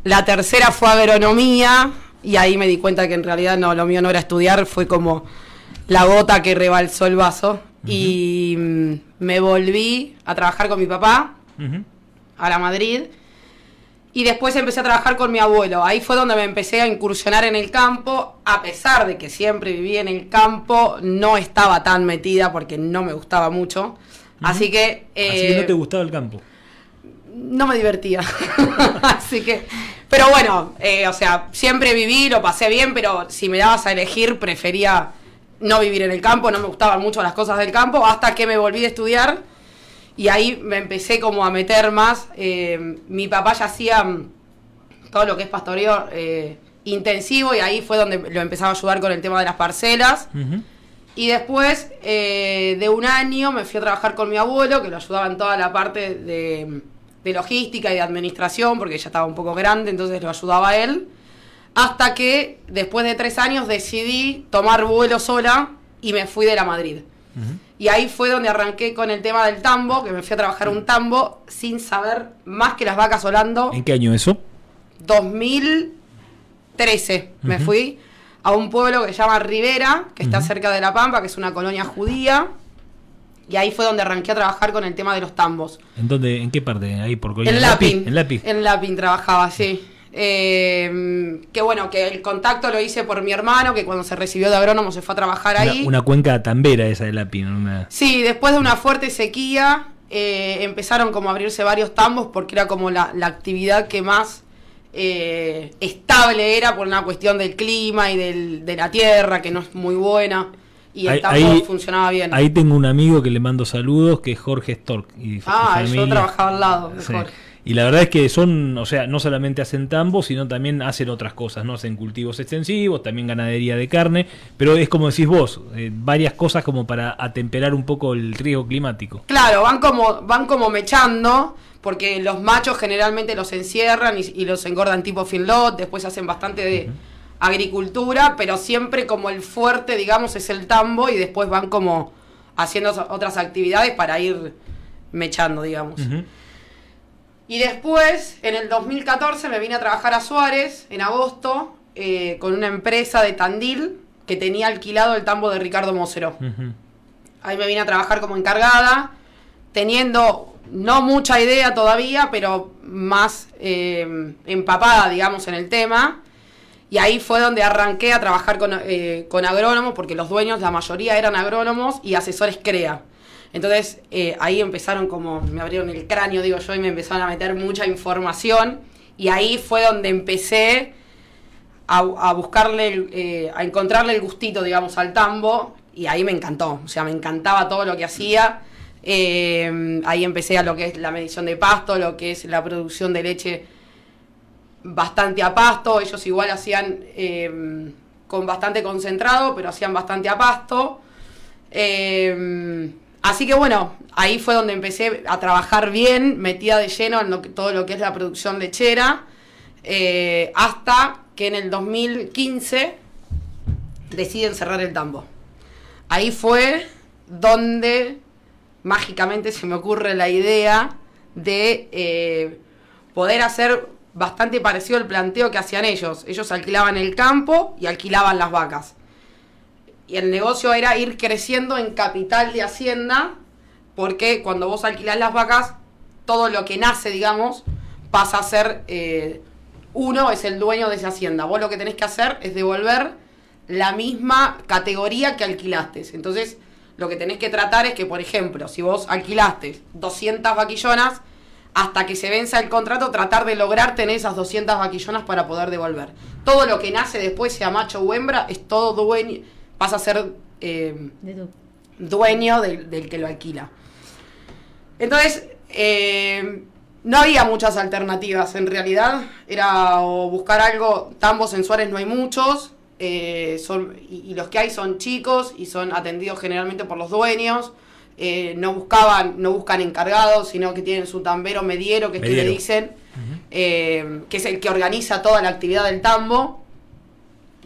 la tercera fue agronomía y ahí me di cuenta que en realidad no, lo mío no era estudiar, fue como la gota que rebalsó el vaso. Y mm, me volví a trabajar con mi papá a la Madrid y después empecé a trabajar con mi abuelo. Ahí fue donde me empecé a incursionar en el campo, a pesar de que siempre viví en el campo, no estaba tan metida porque no me gustaba mucho. Así que... Así que no te eh, gustaba el campo no me divertía. Así que, pero bueno, eh, o sea, siempre viví, lo pasé bien, pero si me dabas a elegir, prefería no vivir en el campo, no me gustaban mucho las cosas del campo, hasta que me volví a estudiar y ahí me empecé como a meter más. Eh, mi papá ya hacía mm, todo lo que es pastoreo eh, intensivo y ahí fue donde lo empezaba a ayudar con el tema de las parcelas. Y después eh, de un año me fui a trabajar con mi abuelo, que lo ayudaba en toda la parte de, de logística y de administración, porque ya estaba un poco grande, entonces lo ayudaba a él. Hasta que después de tres años decidí tomar vuelo sola y me fui de la Madrid. Y ahí fue donde arranqué con el tema del tambo, que me fui a trabajar un tambo sin saber más que las vacas volando. ¿En qué año eso? 2013 me fui a un pueblo que se llama Rivera, que está cerca de La Pampa, que es una colonia judía. Y ahí fue donde arranqué a trabajar con el tema de los tambos. ¿En dónde, en qué parte? Ahí por En Lapin. En Lapin. En Lapin trabajaba, sí. Eh, que bueno, que el contacto lo hice por mi hermano, que cuando se recibió de agrónomo se fue a trabajar ahí. Una, cuenca tambera esa de Lapin. Sí, después de una fuerte sequía eh, empezaron como a abrirse varios tambos porque era como la, la actividad que más eh, estable era por una cuestión del clima y del, de la tierra, que no es muy buena. Y el tambo funcionaba bien. Ahí tengo un amigo que le mando saludos, que es Jorge Stork. Y ah, yo trabajaba al lado de Jorge. Y la verdad es que son, o sea, no solamente hacen tambos, sino también hacen otras cosas, ¿no? Hacen cultivos extensivos, también ganadería de carne, pero es como decís vos, eh, varias cosas como para atemperar un poco el riesgo climático. Claro, van como, van como mechando, porque los machos generalmente los encierran y, los engordan tipo finlot, después hacen bastante de agricultura, pero siempre como el fuerte, digamos, es el tambo y después van como haciendo otras actividades para ir mechando, digamos. Y después, en el 2014, me vine a trabajar a Suárez, en agosto, eh, con una empresa de Tandil que tenía alquilado el tambo de Ricardo Mosero. Ahí me vine a trabajar como encargada, teniendo no mucha idea todavía, pero más eh, empapada, digamos, en el tema. Y ahí fue donde arranqué a trabajar con, eh, con agrónomos, porque los dueños, la mayoría eran agrónomos y asesores CREA. Entonces eh, ahí empezaron como, me abrieron el cráneo, digo yo, y me empezaron a meter mucha información. Y ahí fue donde empecé a, buscarle, eh, a encontrarle el gustito, digamos, al tambo. Y ahí me encantó, o sea, me encantaba todo lo que hacía. Eh, ahí empecé a lo que es la medición de pasto, lo que es la producción de leche bastante a pasto. Ellos igual hacían con bastante concentrado, pero hacían bastante a pasto. Así que bueno, ahí fue donde empecé a trabajar bien, metida de lleno en todo lo que es la producción lechera, eh, hasta que en el 2015 deciden cerrar el tambo. Ahí fue donde mágicamente se me ocurre la idea de eh, poder hacer bastante parecido al planteo que hacían ellos. Ellos alquilaban el campo y alquilaban las vacas y el negocio era ir creciendo en capital de Hacienda, porque cuando vos alquilás las vacas, todo lo que nace, digamos, pasa a ser eh, uno, es el dueño de esa hacienda. Vos lo que tenés que hacer es devolver la misma categoría que alquilaste. Entonces, lo que tenés que tratar es que, por ejemplo, si vos alquilaste 200 vaquillonas, hasta que se venza el contrato, tratar de lograr tener esas 200 vaquillonas para poder devolver. Todo lo que nace después, sea macho o hembra, es todo dueño pasa a ser eh, dueño del, que lo alquila. Entonces, eh, no había muchas alternativas en realidad. Era buscar algo, tambos en Suárez no hay muchos, eh, son, y, los que hay son chicos y son atendidos generalmente por los dueños. No buscaban, no buscan encargados, sino que tienen su tambero mediero, que es que le dicen, que es el que organiza toda la actividad del tambo.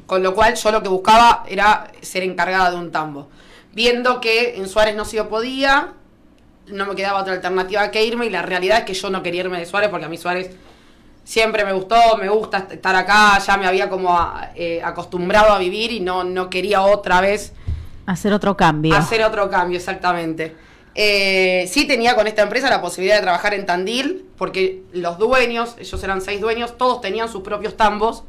Con lo cual yo lo que buscaba era ser encargada de un tambo. Viendo que en Suárez no se podía, no me quedaba otra alternativa que irme y la realidad es que yo no quería irme de Suárez porque a mí Suárez siempre me gustó, me gusta estar acá, ya me había como eh, acostumbrado a vivir y no, no quería otra vez... Hacer otro cambio. Hacer otro cambio, exactamente. Eh, sí tenía con esta empresa la posibilidad de trabajar en Tandil, porque los dueños, ellos eran seis dueños, todos tenían sus propios tambos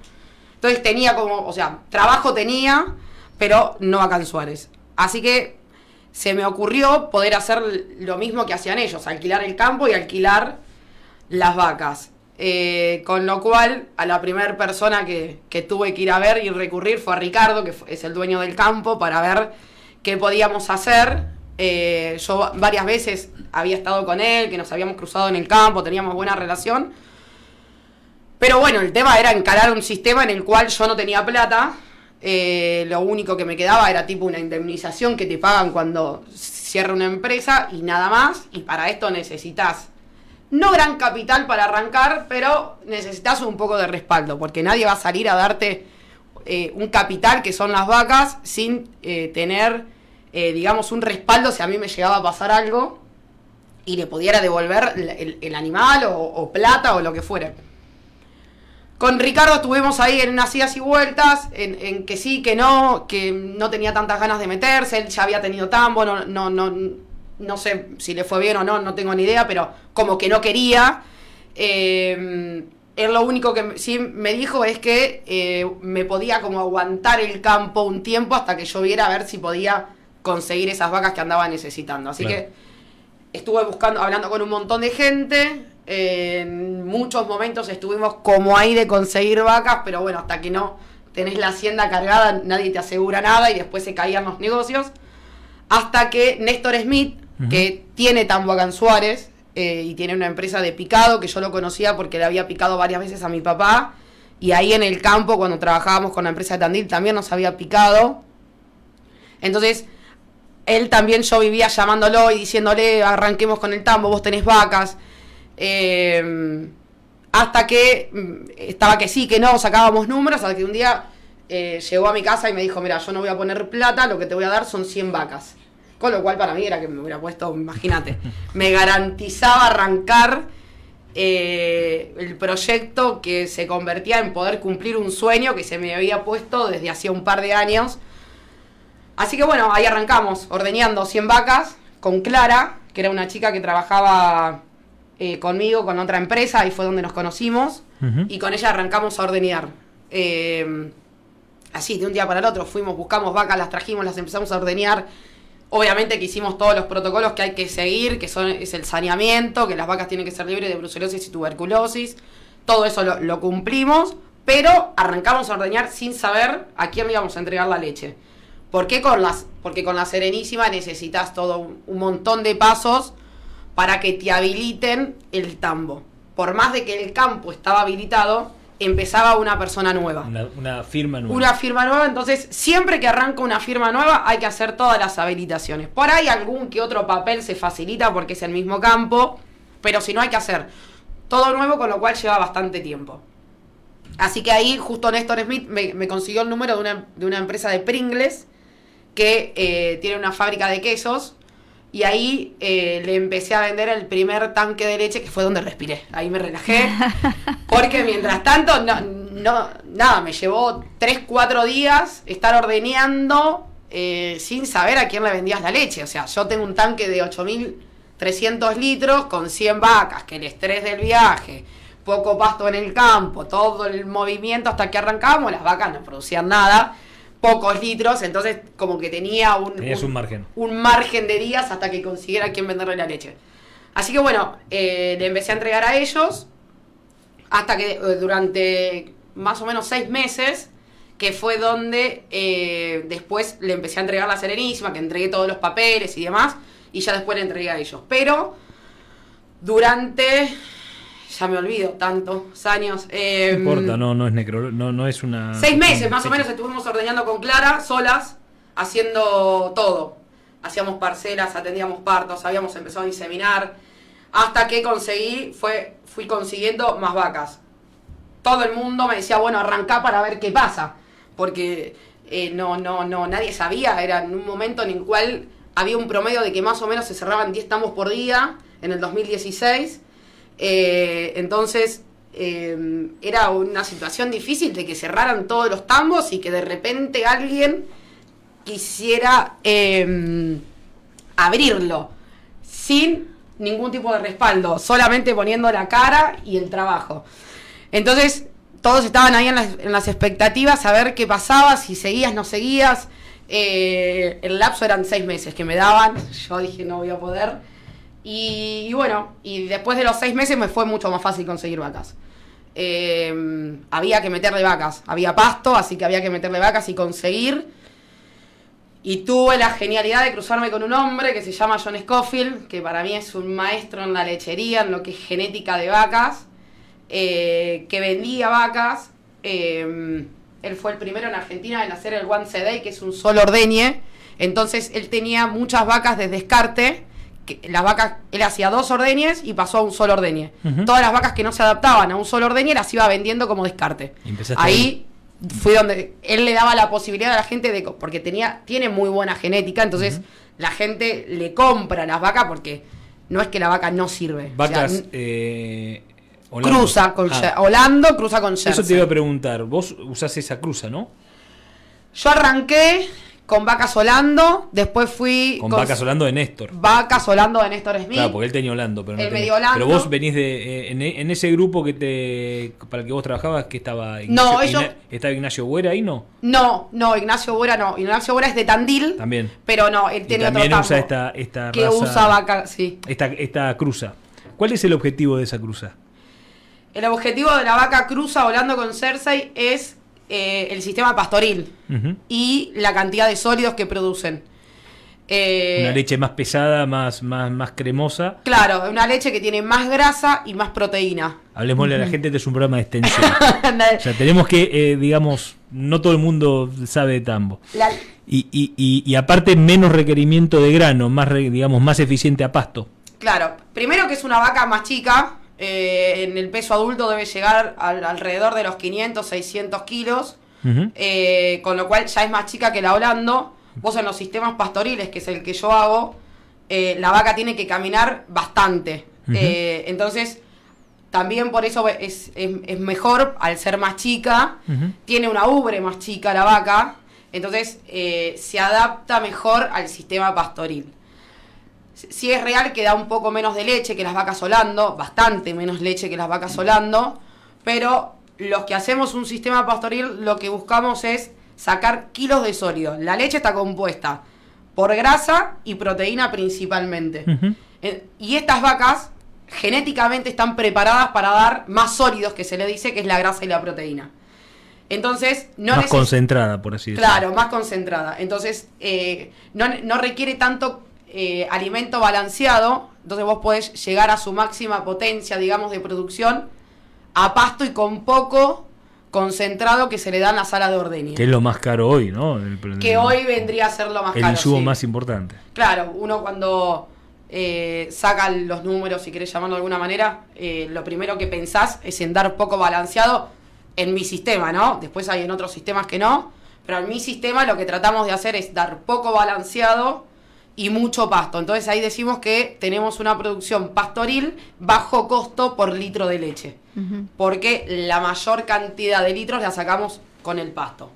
entonces tenía como, o sea, trabajo tenía, pero no acá en Suárez. Así que se me ocurrió poder hacer lo mismo que hacían ellos, alquilar el campo y alquilar las vacas. Eh, con lo cual, a la primera persona que, que, tuve que ir a ver y recurrir fue a Ricardo, que es el dueño del campo, para ver qué podíamos hacer. Eh, yo varias veces había estado con él, que nos habíamos cruzado en el campo, teníamos buena relación. Pero bueno, el tema era encarar un sistema en el cual yo no tenía plata. Eh, lo único que me quedaba era tipo una indemnización que te pagan cuando cierra una empresa y nada más. Y para esto necesitas no gran capital para arrancar, pero necesitas un poco de respaldo, porque nadie va a salir a darte eh, un capital que son las vacas sin tener, eh, digamos, un respaldo si a mí me llegaba a pasar algo y le pudiera devolver el, animal o, plata o lo que fuera. Con Ricardo estuvimos ahí en unas idas y vueltas, en, que sí, que no, que no tenía tantas ganas de meterse, él ya había tenido tambo, no, no, no no sé si le fue bien o no, no tengo ni idea, pero como que no quería. Eh, él lo único que sí me dijo es que eh, me podía como aguantar el campo un tiempo hasta que yo viera a ver si podía conseguir esas vacas que andaba necesitando. Así que estuve buscando, hablando con un montón de gente. en muchos momentos estuvimos como ahí de conseguir vacas, pero bueno, hasta que no tenés la hacienda cargada, nadie te asegura nada y después se caían los negocios. Hasta que Néstor Smith, que tiene Tamboacán Suárez eh, y tiene una empresa de picado que yo lo conocía porque le había picado varias veces a mi papá. Y ahí en el campo, cuando trabajábamos con la empresa de Tandil, también nos había picado. Entonces, él también yo vivía llamándolo y diciéndole, arranquemos con el tambo, vos tenés vacas. Em, hasta que mm, estaba que sí, que no, sacábamos números, hasta que un día eh, llegó a mi casa y me dijo, mira, yo no voy a poner plata, lo que te voy a dar son 100 vacas. Con lo cual para mí era que me hubiera puesto, imagínate, me garantizaba arrancar eh, el proyecto que se convertía en poder cumplir un sueño que se me había puesto desde hacía un par de años. Así que bueno, ahí arrancamos, ordeñando 100 vacas con Clara, que era una chica que trabajaba eh, conmigo, con otra empresa, ahí fue donde nos conocimos, y con ella arrancamos a ordeñar. Eh, así, de un día para el otro, fuimos, buscamos vacas, las trajimos, las empezamos a ordeñar Obviamente que hicimos todos los protocolos que hay que seguir, que son es el saneamiento, que las vacas tienen que ser libres de brucelosis y tuberculosis. Todo eso lo, cumplimos, pero arrancamos a ordeñar sin saber a quién le íbamos a entregar la leche. ¿Por qué con las? Porque con la Serenísima necesitas todo un, montón de pasos para que te habiliten el tambo. Por más de que el campo estaba habilitado, empezaba una persona nueva. Una, firma nueva. Una firma nueva, entonces siempre que arranca una firma nueva hay que hacer todas las habilitaciones. Por ahí algún que otro papel se facilita porque es el mismo campo, pero si no hay que hacer todo nuevo, con lo cual lleva bastante tiempo. Así que ahí justo Néstor Smith me, consiguió el número de una, de una, empresa de Pringles que eh, tiene una fábrica de quesos y ahí eh, le empecé a vender el primer tanque de leche, que fue donde respiré. Ahí me relajé. Porque mientras tanto, no, no, nada, me llevó 3, 4 días estar ordeñando eh, sin saber a quién le vendías la leche. O sea, yo tengo un tanque de 8.300 litros con 100 vacas, que el estrés del viaje, poco pasto en el campo, todo el movimiento hasta que arrancamos, las vacas no producían nada pocos litros, entonces como que tenía un, un, margen. Un margen de días hasta que consiguiera quien venderle la leche. Así que bueno, eh, le empecé a entregar a ellos hasta que eh, durante más o menos seis meses, que fue donde eh, después le empecé a entregar la Serenísima, que entregué todos los papeles y demás, y ya después le entregué a ellos. Pero durante ya me olvido, tantos años. Eh, no importa, no, no es necro, no, no es una. Seis meses más o menos estuvimos ordeñando con Clara, solas, haciendo todo. Hacíamos parcelas, atendíamos partos, habíamos empezado a inseminar. Hasta que conseguí, fue, fui consiguiendo más vacas. Todo el mundo me decía, bueno, arrancá para ver qué pasa. Porque eh, no, no, no, nadie sabía. Era en un momento en el cual había un promedio de que más o menos se cerraban 10 tambos por día en el 2016 eh, entonces eh, era una situación difícil de que cerraran todos los tambos y que de repente alguien quisiera em, abrirlo sin ningún tipo de respaldo, solamente poniendo la cara y el trabajo. Entonces todos estaban ahí en las, expectativas a ver qué pasaba, si seguías, no seguías. Eh, el lapso eran seis meses que me daban, yo dije no voy a poder Y, bueno, y después de los seis meses me fue mucho más fácil conseguir vacas. Eh, había que meterle vacas, había pasto, así que había que meterle vacas y conseguir. Y tuve la genialidad de cruzarme con un hombre que se llama John Scofield, que para mí es un maestro en la lechería, en lo que es genética de vacas, eh, que vendía vacas. Eh, él fue el primero en Argentina en hacer el One Day, que es un solo ordeñe. Entonces él tenía muchas vacas de descarte. Que las vacas, él hacía dos ordeñes y pasó a un solo ordeñe. Todas las vacas que no se adaptaban a un solo ordeñe las iba vendiendo como descarte. Ahí fue donde él le daba la posibilidad a la gente de porque tenía tiene muy buena genética, entonces la gente le compra las vacas porque no es que la vaca no sirve. O sea, Vacas. eh, Holando. cruza con Ah, Holando, cruza con Eso te iba a preguntar. Vos usás esa cruza, ¿no? Yo arranqué con vacas Holando, después fui Con vacas Holando de Néstor. vacas Holando de Néstor Smith. Claro, porque él tenía Holando, pero no Él tenía- medio Holando. Pero vos venís de eh, en, en ese grupo que te para el que vos trabajabas que estaba No, ellos- estaba Ignacio Buera ahí, ¿no? No, no, Ignacio Buera no. Ignacio Buera es de Tandil, También. pero no, él Y tiene también otro usa esta esta que raza- usa vaca, sí. esta esta cruza. ¿Cuál es el objetivo de esa cruza? El objetivo de la vaca cruza Holando con Cersei es eh, el sistema pastoril y la cantidad de sólidos que producen. Eh, Una leche más pesada, más más más cremosa. Claro, una leche que tiene más grasa y más proteína. Hablemosle a la gente, este es un programa de extensión. o sea, tenemos que, eh, digamos, no todo el mundo sabe de tambo. La- Y, y, y, y aparte menos requerimiento de grano, más digamos más eficiente a pasto. claro, primero que es una vaca más chica, eh, en el peso adulto debe llegar al- alrededor de los 500, 600 kilos, eh, con lo cual ya es más chica que la Holando. Vos en los sistemas pastoriles, que es el que yo hago, eh, la vaca tiene que caminar bastante. Entonces, también por eso es, es- es mejor al ser más chica. tiene una ubre más chica la vaca, entonces se adapta mejor al sistema pastoril. Si es real que da un poco menos de leche que las vacas solando, bastante menos leche que las vacas solando, pero los que hacemos un sistema pastoril lo que buscamos es sacar kilos de sólido. La leche está compuesta por grasa y proteína principalmente. Eh, Y estas vacas genéticamente están preparadas para dar más sólidos, que se le dice que es la grasa y la proteína. Entonces, no más concentrada, por así decirlo. Claro, más concentrada. Entonces, eh, no, no requiere tanto eh, alimento balanceado. Entonces vos podés llegar a su máxima potencia, digamos, de producción a pasto y con poco concentrado que se le da en la sala de ordeña. Que es lo más caro hoy, ¿no? El, Que hoy vendría a ser lo más el caro. insumo sí. más importante. Claro, uno cuando eh, saca los números, si querés llamarlo de alguna manera, eh, lo primero que pensás es en dar poco balanceado en mi sistema, ¿no? Después hay en otros sistemas que no, pero en mi sistema lo que tratamos de hacer es dar poco balanceado y mucho pasto. Entonces ahí decimos que tenemos una producción pastoril bajo costo por litro de leche, porque la mayor cantidad de litros la sacamos con el pasto.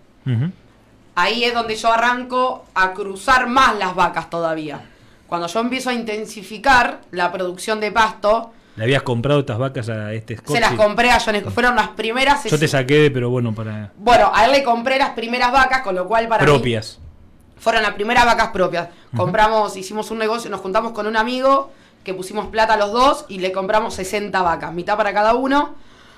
Ahí es donde yo arranco a cruzar más las vacas todavía. Cuando yo empiezo a intensificar la producción de pasto, ¿Le habías comprado estas vacas a este Scott? se las compré a John Scott. Fueron las primeras. Yo te saqué, pero bueno, para Bueno, a él le compré las primeras vacas, con lo cual para mí propias. Fueron las primeras vacas propias. Compramos, hicimos un negocio, nos juntamos con un amigo que pusimos plata los dos y le compramos 60 vacas, mitad para cada uno.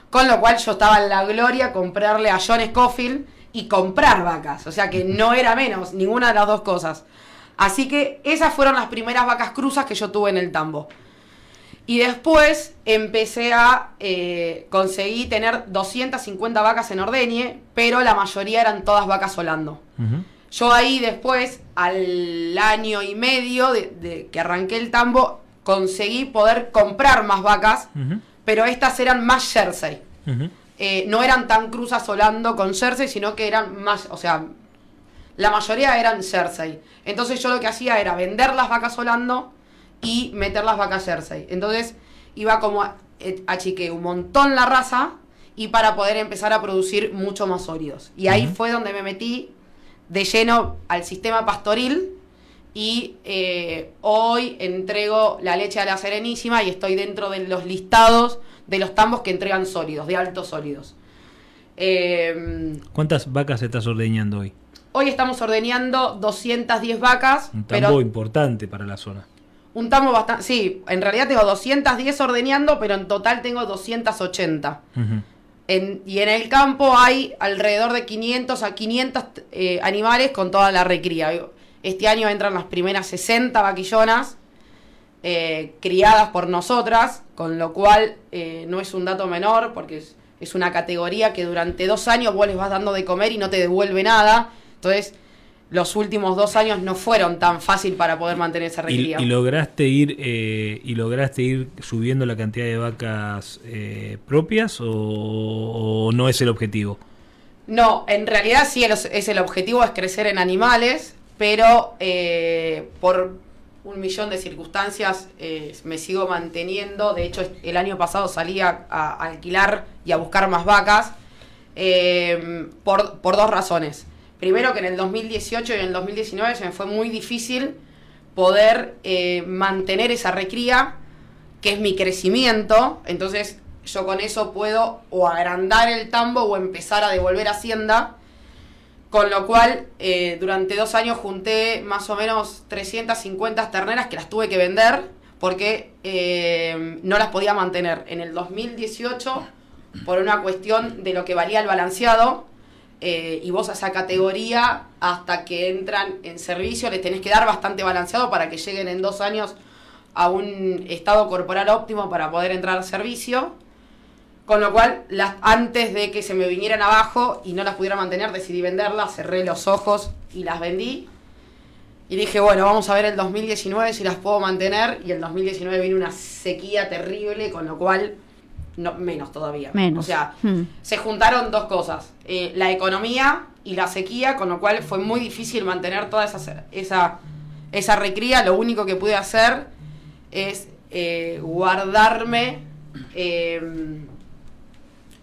Con lo cual yo estaba en la gloria comprarle a John Scofield y comprar vacas. O sea que no era menos, ninguna de las dos cosas. Así que esas fueron las primeras vacas cruzas que yo tuve en el tambo. Y después empecé a eh, conseguir tener 250 vacas en ordeñe, pero la mayoría eran todas vacas solando. Yo ahí después, al año y medio de, de que arranqué el tambo, conseguí poder comprar más vacas, pero estas eran más Jersey. Eh, no eran tan cruzas solando con Jersey, sino que eran más, o sea, la mayoría eran Jersey. Entonces yo lo que hacía era vender las vacas solando y meter las vacas Jersey. Entonces iba como a, eh, achiqué un montón la raza y para poder empezar a producir mucho más sólidos. Y ahí fue donde me metí de lleno al sistema pastoril y eh, hoy entrego la leche a la Serenísima y estoy dentro de los listados de los tambos que entregan sólidos, de altos sólidos. Eh, ¿Cuántas vacas estás ordeñando hoy? hoy estamos ordeñando 210 vacas, Un pero tambo importante para la zona. Un tambo bastante... Sí, en realidad tengo 210 ordeñando, pero en total tengo 280. En, y en el campo hay alrededor de 500 a 500 eh, animales con toda la recría. Este año entran las primeras 60 vaquillonas eh, criadas por nosotras, con lo cual eh, no es un dato menor, porque es, es, una categoría que durante dos años vos les vas dando de comer y no te devuelve nada. Entonces, los últimos dos años no fueron tan fácil para poder mantener esa recría. ¿Y, lograste ir eh, y lograste ir subiendo la cantidad de vacas propias o, no es el objetivo? No, en realidad sí es el objetivo es crecer en animales, pero por un millón de circunstancias eh, me sigo manteniendo. De hecho, el año pasado salí a, alquilar y a buscar más vacas eh, por, dos razones. Primero que en el 2018 y en el 2019 se me fue muy difícil poder eh, mantener esa recría, que es mi crecimiento. Entonces yo con eso puedo o agrandar el tambo o empezar a devolver Hacienda con lo cual, eh, durante dos años junté más o menos 350 terneras que las tuve que vender porque eh, no las podía mantener. En el 2018, por una cuestión de lo que valía el balanceado, eh, y vos a esa categoría, hasta que entran en servicio, les tenés que dar bastante balanceado para que lleguen en dos años a un estado corporal óptimo para poder entrar al servicio. Con lo cual, antes de que se me vinieran abajo y no las pudiera mantener, decidí venderlas, cerré los ojos y las vendí. Y dije, bueno, vamos a ver el 2019 si las puedo mantener. Y el 2019 vino una sequía terrible, con lo cual, no, menos todavía. Menos. O sea, Hmm. se juntaron dos cosas. Eh, la economía y la sequía, con lo cual fue muy difícil mantener toda esa, esa, esa recría. Lo único que pude hacer es eh, guardarme... Eh,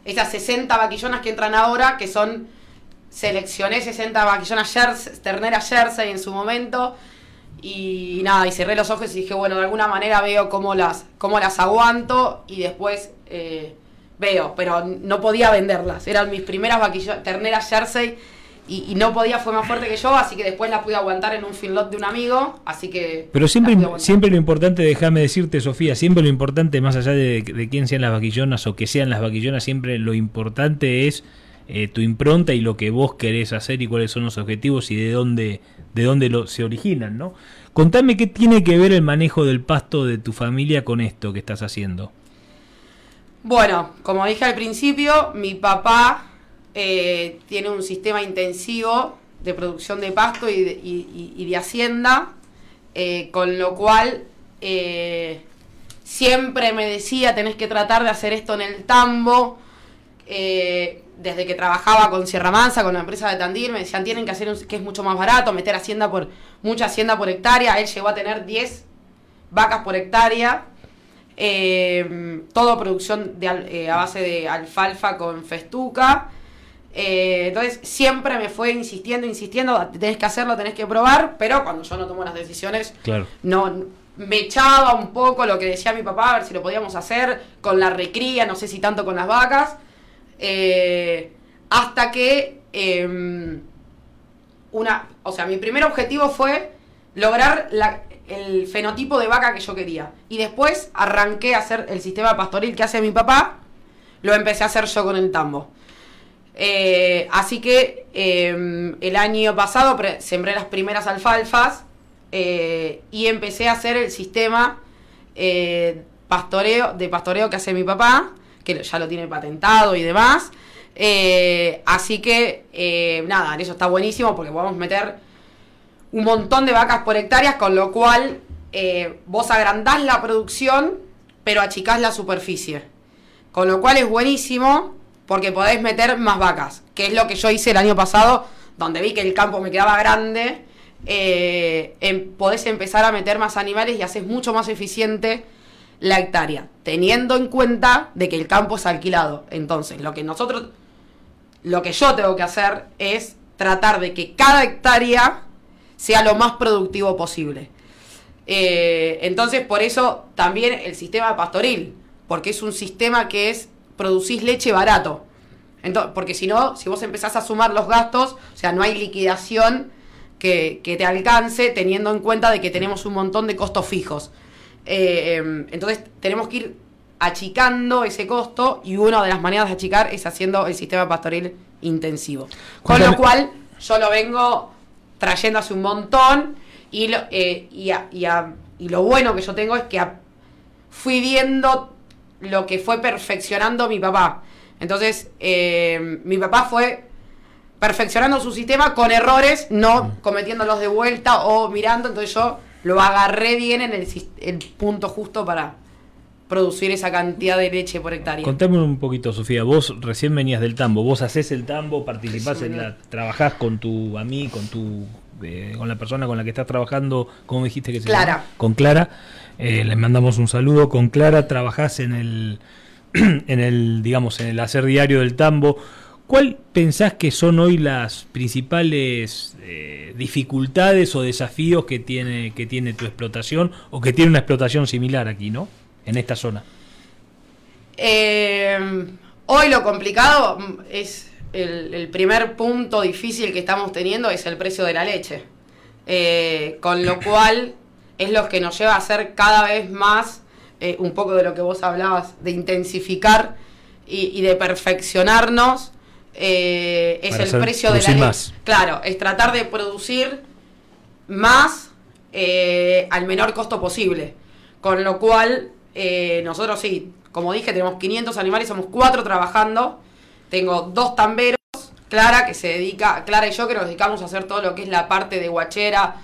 esas 60 vaquillonas que entran ahora, que son, seleccioné 60 vaquillonas jersey, terneras jersey en su momento, y nada, y cerré los ojos y dije, bueno, de alguna manera veo cómo las, cómo las aguanto, y después eh, veo, pero no podía venderlas, eran mis primeras vaquillonas, terneras jersey, y, y, no podía, fue más fuerte que yo, así que después la pude aguantar en un finlot de un amigo, así que... Pero siempre, siempre lo importante, déjame decirte, Sofía, siempre lo importante, más allá de, de quién sean las vaquillonas o que sean las vaquillonas, siempre lo importante es eh, tu impronta y lo que vos querés hacer y cuáles son los objetivos y de dónde, de dónde lo, se originan, ¿no? Contame qué tiene que ver el manejo del pasto de tu familia con esto que estás haciendo. Bueno, como dije al principio, mi papá eh, tiene un sistema intensivo de producción de pasto y de, hacienda, eh, con lo cual eh, siempre me decía, tenés que tratar de hacer esto en el tambo. Eh, desde que trabajaba con Sierra Mansa, con la empresa de Tandil, me decían, tienen que hacer un, que es mucho más barato, meter hacienda por mucha hacienda por hectárea. Él llegó a tener 10 vacas por hectárea. Eh, todo producción de, eh, a base de alfalfa con festuca. Eh, entonces siempre me fue insistiendo, insistiendo, tenés que hacerlo, tenés que probar, pero cuando yo no tomo las decisiones, claro. no me echaba un poco lo que decía mi papá, a ver si lo podíamos hacer con la recría, no sé si tanto con las vacas, eh, hasta que eh, una, o sea, mi primer objetivo fue lograr la, el fenotipo de vaca que yo quería. Y después arranqué a hacer el sistema pastoril que hace mi papá, lo empecé a hacer yo con el tambo. Eh, así que eh, el año pasado sembré las primeras alfalfas eh, y empecé a hacer el sistema eh, pastoreo de pastoreo que hace mi papá, que ya lo tiene patentado y demás. Así que nada, eso está buenísimo porque podemos meter un montón de vacas por hectáreas, con lo cual vos agrandás la producción, pero achicás la superficie. Con lo cual es buenísimo porque podés meter más vacas, que es lo que yo hice el año pasado, donde vi que el campo me quedaba grande, eh, em, podés empezar a meter más animales y haces mucho más eficiente la hectárea, teniendo en cuenta de que el campo es alquilado. Entonces, lo que nosotros, lo que yo tengo que hacer es tratar de que cada hectárea sea lo más productivo posible. Eh, entonces, por eso también el sistema pastoril, porque es un sistema que es producís leche barato. Entonces, porque si no, si vos empezás a sumar los gastos, o sea, no hay liquidación que, te alcance teniendo en cuenta de que tenemos un montón de costos fijos. Eh, em, entonces tenemos que ir achicando ese costo y una de las maneras de achicar es haciendo el sistema pastoril intensivo. Con lo cual yo lo vengo trayendo hace un montón y lo, eh, y, lo bueno que yo tengo es que fui viendo lo que fue perfeccionando mi papá. Entonces, eh, mi papá fue perfeccionando su sistema con errores, no mm. cometiéndolos de vuelta o mirando. Entonces yo lo agarré bien en el, el punto justo para, producir esa cantidad de leche por hectárea. Contame un poquito, Sofía. Vos recién venías del tambo. Vos haces el tambo, participás en la. trabajás con tu amigo, con tu. Eh, con la persona con la que estás trabajando, ¿cómo dijiste que se Clara. Con Clara. Eh, le mandamos un saludo. Con Clara trabajás en el. en el, digamos, en el hacer diario del tambo. ¿Cuál pensás que son hoy las principales eh, dificultades o desafíos que tiene, que tiene tu explotación o que tiene una explotación similar aquí, no? En esta zona? Eh, hoy lo complicado es el, primer punto difícil que estamos teniendo es el precio de la leche. Eh, con lo cual es lo que nos lleva a hacer cada vez más eh, un poco de lo que vos hablabas, de intensificar y, de perfeccionarnos. es el precio de la leche. Claro, es tratar de producir más al menor costo posible. Con lo cual eh, nosotros sí, como dije, tenemos 500 animales, somos cuatro trabajando. Tengo dos tamberos, Clara, que se dedica, Clara y yo que nos dedicamos a hacer todo lo que es la parte de guachera,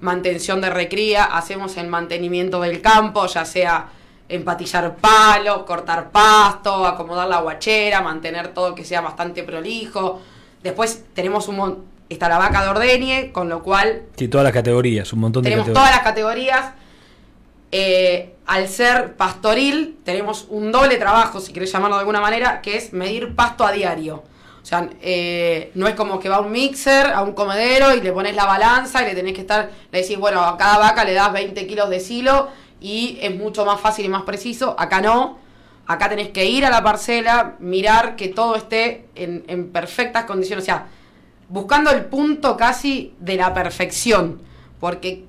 mantención de recría, hacemos el mantenimiento del campo, ya sea empatillar palos, cortar pasto, acomodar la guachera, mantener todo que sea bastante prolijo. Después tenemos un está la vaca de ordeñe, con lo cual... Sí, todas las categorías, un montón de Tenemos todas las categorías. Eh, al ser pastoril, tenemos un doble trabajo, si querés llamarlo de alguna manera, que es medir pasto a diario. O sea, eh, no es como que va un mixer, a un comedero y le pones la balanza y le tenés que estar, le decís, bueno, a cada vaca le das 20 kilos de silo y es mucho más fácil y más preciso. Acá no. Acá tenés que ir a la parcela, mirar que todo esté en, en perfectas condiciones. O sea, buscando el punto casi de la perfección. Porque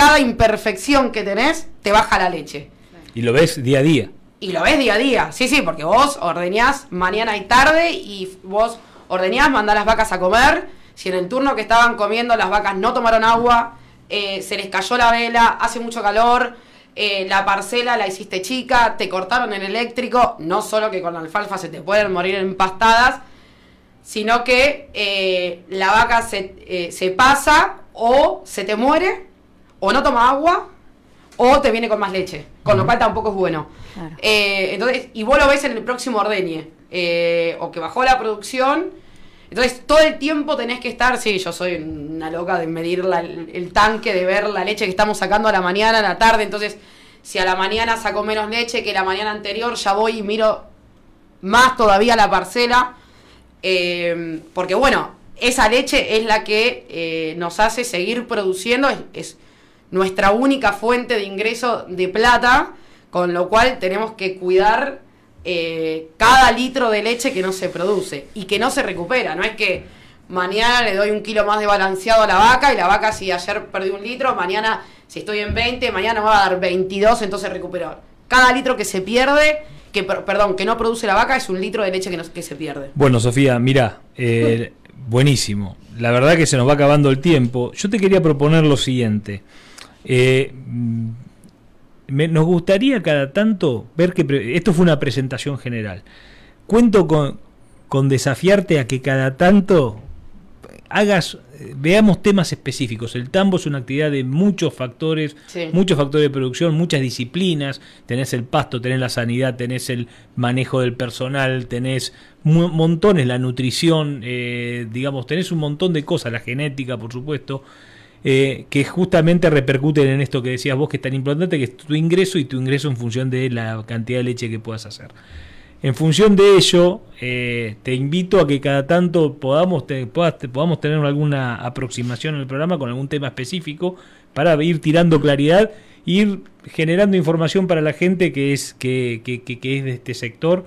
cada imperfección que tenés te baja la leche. Y lo ves día a día. Y lo ves día a día, sí, sí, porque vos ordeñás mañana y tarde y vos ordeñás, mandás las vacas a comer. Si en el turno que estaban comiendo las vacas no tomaron agua, eh, se les cayó la vela, hace mucho calor, eh, la parcela la hiciste chica, te cortaron el eléctrico, no solo que con la alfalfa se te pueden morir empastadas, sino que eh, la vaca se, se pasa o se te muere o no toma agua o te viene con más leche, con lo cual tampoco es bueno. Eh, entonces, y vos lo ves en el próximo ordeñe, eh, o que bajó la producción. Entonces, todo el tiempo tenés que estar, sí, yo soy una loca de medir el, tanque, de ver la leche que estamos sacando a la mañana, a la tarde. Entonces, si a la mañana saco menos leche que la mañana anterior, ya voy y miro más todavía la parcela. Eh, porque bueno, esa leche es la que nos hace seguir produciendo, es nuestra única fuente de ingreso de plata, con lo cual tenemos que cuidar eh, cada litro de leche que no se produce y que no se recupera. No es que mañana le doy un kilo más de balanceado a la vaca y la vaca si ayer perdí un litro, mañana si estoy en 20, mañana me va a dar 22, entonces recupero. Cada litro que se pierde, que perdón, que no produce la vaca es un litro de leche que, no, que se pierde. Bueno, Sofía, mira, eh, buenísimo. La verdad que se nos va acabando el tiempo. Yo te quería proponer lo siguiente. Eh, nos gustaría cada tanto ver que esto fue una presentación general. Cuento con, con desafiarte a que cada tanto hagas, veamos temas específicos. El tambo es una actividad de muchos factores, muchos factores de producción, muchas disciplinas. Tenés el pasto, tenés la sanidad, tenés el manejo del personal, tenés montones, la nutrición, eh, digamos, tenés un montón de cosas, la genética, por supuesto. Eh, que justamente repercuten en esto que decías vos que es tan importante, que es tu ingreso y tu ingreso en función de la cantidad de leche que puedas hacer. En función de ello, eh, te invito a que cada tanto podamos, podamos tener alguna aproximación en el programa con algún tema específico para ir tirando claridad, ir generando información para la gente que es, que, que, que es de este sector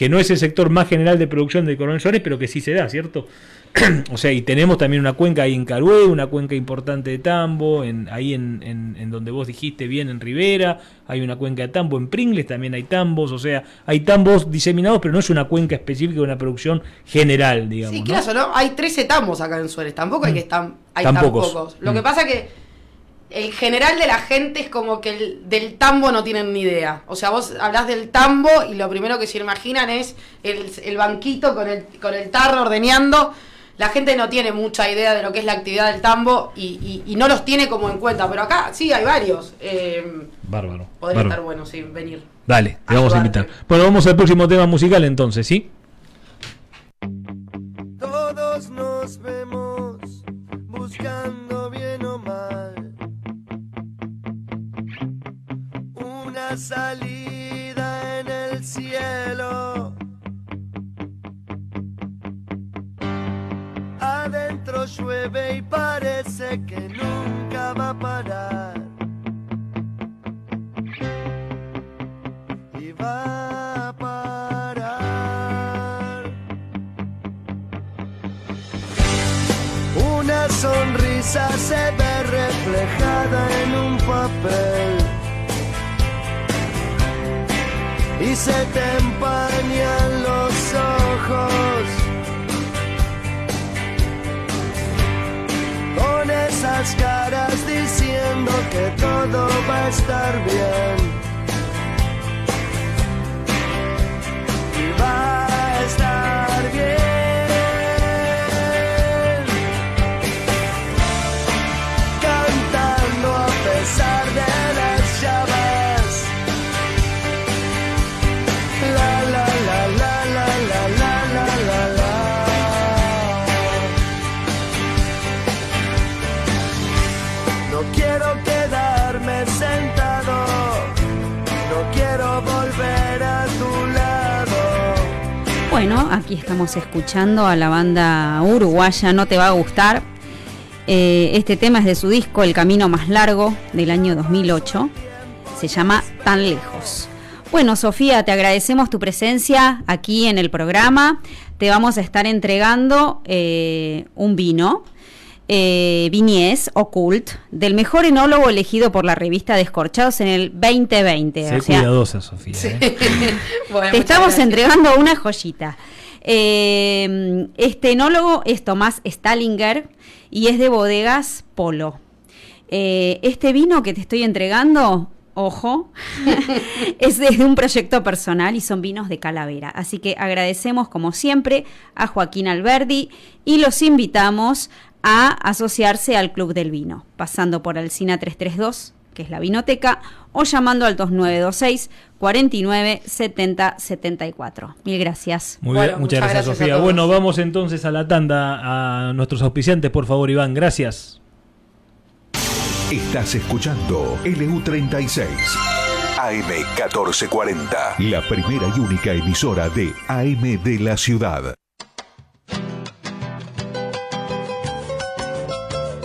que no es el sector más general de producción de Coronel Suárez, pero que sí se da, ¿cierto? o sea, y tenemos también una cuenca ahí en Carué, una cuenca importante de tambo, en, ahí en, en, donde vos dijiste bien, en Rivera, hay una cuenca de tambo, en Pringles también hay tambos, o sea, hay tambos diseminados, pero no es una cuenca específica de una producción general, digamos. Sí, claro, ¿no? Hay 13 tambos acá en Suárez, tampoco hay que estar, hay tan, pocos. Lo que mm. pasa que el general de la gente es como que el, del tambo no tienen ni idea. O sea, vos hablas del tambo y lo primero que se imaginan es el, el banquito con el, con el tarro ordeñando la gente no tiene mucha idea de lo que es la actividad del tambo y, no los tiene como en cuenta, pero acá sí hay varios. Eh, bárbaro. Podría estar bueno, sí, venir. Dale, te vamos a invitar. Bueno, vamos al próximo tema musical entonces, ¿sí? Todos nos vemos buscando bien o mal una salida Adentro llueve y parece que nunca va a parar. Y va a parar. Una sonrisa se ve reflejada en un papel. Y se te empañan los ojos esas caras diciendo que todo va a estar bien. Y va a estar bien. Aquí estamos escuchando a la banda uruguaya No Te Va a Gustar. Eh, este tema es de su disco El Camino Más Largo del año 2008. Se llama Tan Lejos. Bueno, Sofía, te agradecemos tu presencia aquí en el programa. Te vamos a estar entregando eh, un vino eh, Viñez Ocult, del mejor enólogo elegido por la revista Descorchados en el 2020. Sé cuidadosa, Sofía. ¿eh? Te estamos entregando una joyita. Eh, este enólogo es Tomás Stallinger y es de bodegas Polo. Eh, este vino que te estoy entregando ojo, es desde un proyecto personal y son vinos de calavera. Así que agradecemos como siempre a Joaquín Alberdi y los invitamos a asociarse al Club del Vino, pasando por Alcina 332, que es la vinoteca, o llamando al 2926 49 70 74. Mil gracias. Muy bien, muchas, gracias, Sofía. Bueno, vamos entonces a la tanda a nuestros auspiciantes, por favor, Iván. Gracias. Estás escuchando LU36. AM1440, la primera y única emisora de AM de la ciudad.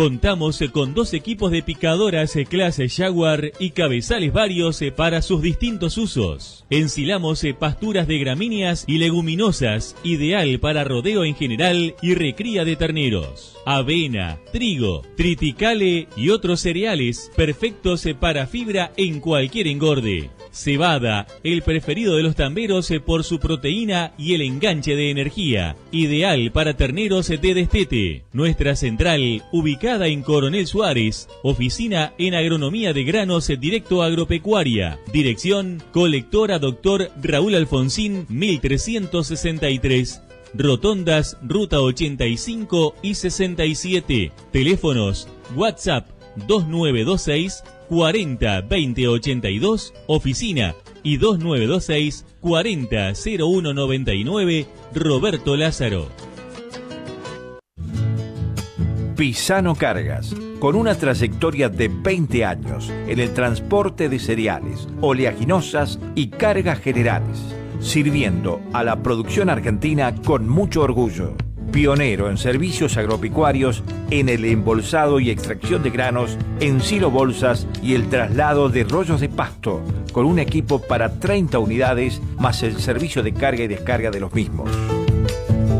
Contamos con dos equipos de picadoras clase Jaguar y cabezales varios para sus distintos usos. Ensilamos pasturas de gramíneas y leguminosas, ideal para rodeo en general y recría de terneros. Avena, trigo, triticale y otros cereales perfectos para fibra en cualquier engorde. Cebada, el preferido de los tamberos por su proteína y el enganche de energía, ideal para terneros de destete. Nuestra central, ubicada en Coronel Suárez, oficina en agronomía de granos directo agropecuaria. Dirección, colectora Doctor Raúl Alfonsín, 1363. Rotondas, Ruta 85 y 67. Teléfonos, WhatsApp 2926 40 20 82, oficina y 2926 40 01 99, Roberto Lázaro. Pisano Cargas, con una trayectoria de 20 años en el transporte de cereales, oleaginosas y cargas generales, sirviendo a la producción argentina con mucho orgullo. Pionero en servicios agropecuarios, en el embolsado y extracción de granos, en silo bolsas y el traslado de rollos de pasto, con un equipo para 30 unidades más el servicio de carga y descarga de los mismos.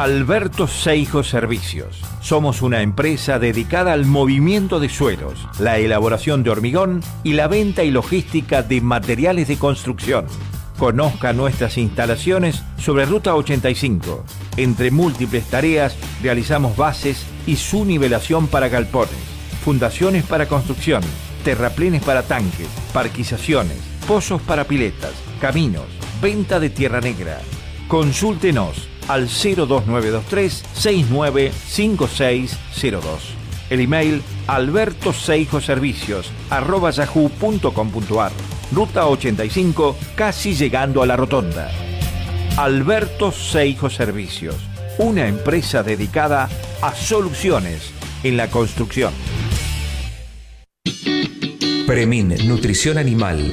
Alberto Seijo Servicios. Somos una empresa dedicada al movimiento de suelos, la elaboración de hormigón y la venta y logística de materiales de construcción. Conozca nuestras instalaciones sobre Ruta 85. Entre múltiples tareas realizamos bases y su nivelación para galpones, fundaciones para construcción, terraplenes para tanques, parquizaciones, pozos para piletas, caminos, venta de tierra negra. Consúltenos al 02923 695602. El email albertoseijoservicios arroba yahoo.com.ar. Ruta 85, casi llegando a la rotonda. Alberto Seijo Servicios, una empresa dedicada a soluciones en la construcción. Premin, Nutrición Animal.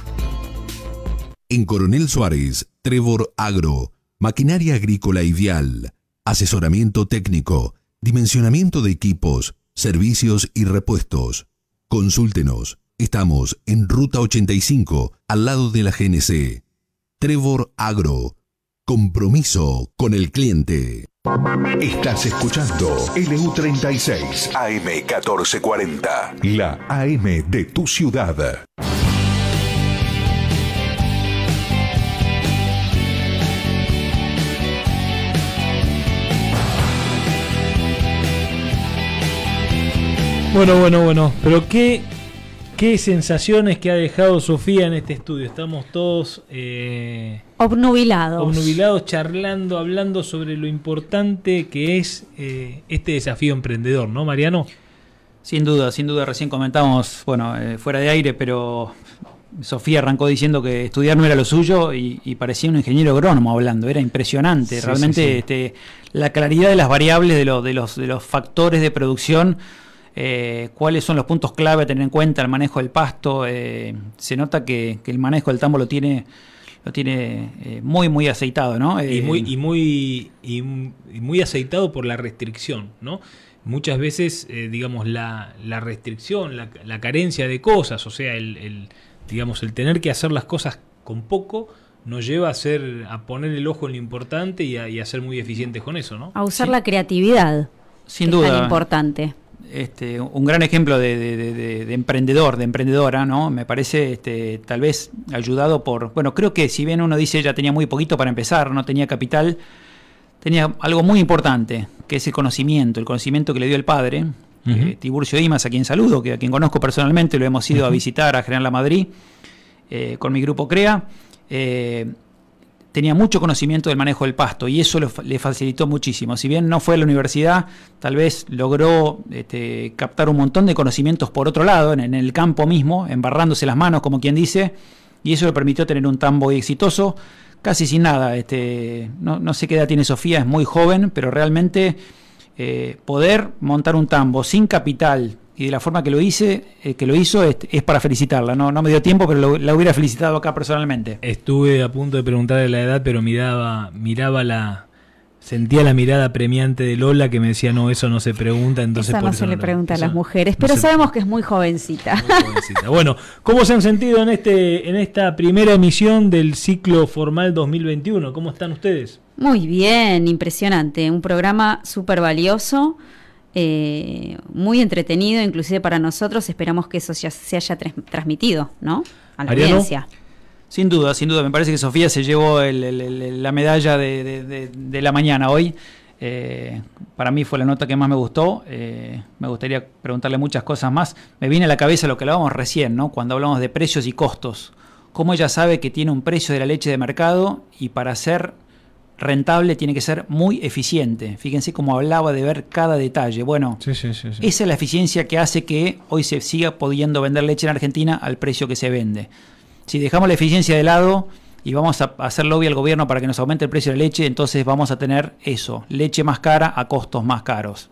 En Coronel Suárez, Trevor Agro, maquinaria agrícola vial, asesoramiento técnico, dimensionamiento de equipos, servicios y repuestos. Consúltenos. Estamos en Ruta 85, al lado de la GNC. Trevor Agro. Compromiso con el cliente. Estás escuchando LU36 AM 1440, la AM de tu ciudad. Bueno, bueno, bueno. Pero qué, qué sensaciones que ha dejado Sofía en este estudio. Estamos todos eh, obnubilados. Obnubilados, charlando, hablando sobre lo importante que es eh, este desafío emprendedor, ¿no, Mariano? Sin duda, sin duda. Recién comentamos, bueno, eh, fuera de aire, pero Sofía arrancó diciendo que estudiar no era lo suyo y, parecía un ingeniero agrónomo hablando, era impresionante. Realmente Este, la claridad de las variables, de, de, los, de los factores de producción eh, cuáles son los puntos clave a tener en cuenta el manejo del pasto. Eh, se nota que, el manejo del tambo lo tiene lo tiene eh, muy muy aceitado, ¿no? y muy y muy y, muy aceitado por la restricción, ¿no? Muchas veces, digamos, la, la restricción, la, carencia de cosas, o sea, el, digamos el tener que hacer las cosas con poco, nos lleva a hacer a poner el ojo en lo importante y a, ser muy eficientes con eso, ¿no? A usar la creatividad. Sin duda. tan importante este, un gran ejemplo de, emprendedor, de emprendedora, ¿no? Me parece este, tal vez ayudado por, bueno, creo que si bien uno dice ella tenía muy poquito para empezar, no tenía capital, tenía algo muy importante, que es el conocimiento, el conocimiento que le dio el padre, eh, Tiburcio Dimas, a quien saludo, que a quien conozco personalmente, lo hemos ido a visitar a General La Madrid eh, con mi grupo CREA. Eh, tenía mucho conocimiento del manejo del pasto y eso le facilitó muchísimo. Si bien no fue a la universidad, tal vez logró este, captar un montón de conocimientos por otro lado, en, el campo mismo, embarrándose las manos, como quien dice, y eso le permitió tener un tambo exitoso casi sin nada. Este, no, no sé qué edad tiene Sofía, es muy joven, pero realmente eh, poder montar un tambo sin capital y de la forma que lo hice, eh, que lo hizo, es, para felicitarla. No, no me dio tiempo, pero la hubiera felicitado acá personalmente. Estuve a punto de preguntarle la edad, pero miraba, miraba la, sentía la mirada premiante de Lola que me decía, no, eso no se pregunta, entonces no se le pregunta a las mujeres, pero sabemos que es muy jovencita. Bueno, ¿cómo se han sentido en este en esta primera emisión del ciclo formal 2021? ¿Cómo están ustedes? Muy bien, impresionante, un programa súper valioso. Eh, muy entretenido, inclusive para nosotros. Esperamos que eso ya se haya transmitido, ¿no? A la audiencia. Sin duda, sin duda. Me parece que Sofía se llevó la medalla de, la mañana hoy. Eh, para mí fue la nota que más me gustó. Eh, me gustaría preguntarle muchas cosas más. Me viene a la cabeza lo que hablábamos recién, ¿no? Cuando hablamos de precios y costos. Cómo ella sabe que tiene un precio de la leche de mercado y para ser rentable tiene que ser muy eficiente. Fíjense cómo hablaba de ver cada detalle. Bueno, esa es la eficiencia que hace que hoy se siga pudiendo vender leche en Argentina al precio que se vende. Si dejamos la eficiencia de lado y vamos a hacer lobby al gobierno para que nos aumente el precio de la leche, entonces vamos a tener eso, leche más cara a costos más caros.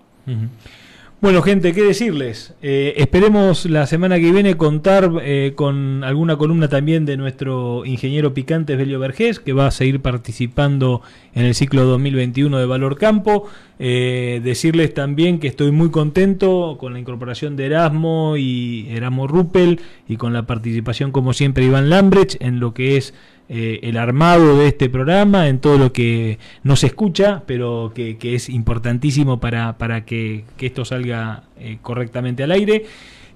Bueno, gente, ¿qué decirles? Eh, esperemos la semana que viene contar eh, con alguna columna también de nuestro ingeniero picante Belio Vergés, que va a seguir participando en el ciclo 2021 de Valor Campo. Eh, decirles también que estoy muy contento con la incorporación de Erasmo y Erasmo Ruppel y con la participación, como siempre, Iván Lambrecht en lo que es eh, el armado de este programa, en todo lo que no se escucha, pero que, es importantísimo para, para que, esto salga eh, correctamente al aire.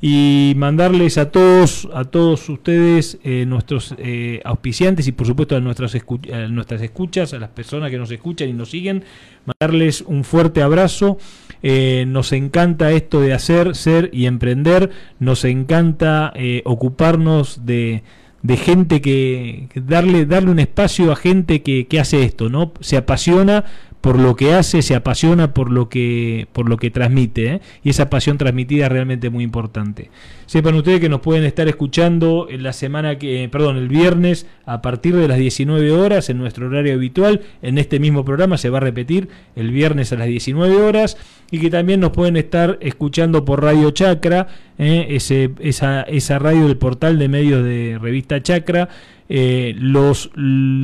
Y mandarles a todos, a todos ustedes, eh, nuestros auspiciantes y por supuesto a nuestras escuchas, a las personas que nos escuchan y nos siguen, mandarles un fuerte abrazo. nos encanta esto de hacer, ser y emprender. Nos encanta ocuparnos de, de gente que, darle darle un espacio a gente que, que hace esto no se apasiona por lo que hace, se apasiona por lo que, por lo que transmite, ¿eh? y esa pasión transmitida es realmente muy importante. Sepan ustedes que nos pueden estar escuchando en la semana que, perdón, el viernes a partir de las 19 horas en nuestro horario habitual, en este mismo programa se va a repetir el viernes a las 19 horas, y que también nos pueden estar escuchando por Radio Chacra, ¿eh? Ese, esa, esa radio del portal de medios de revista Chacra, eh, los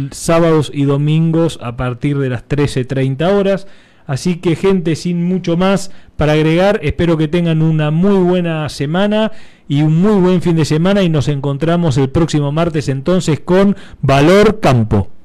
sábados y domingos a partir de las 13.30 horas. Así que gente, sin mucho más para agregar, espero que tengan una muy buena semana y un muy buen fin de semana y nos encontramos el próximo martes entonces con Valor Campo.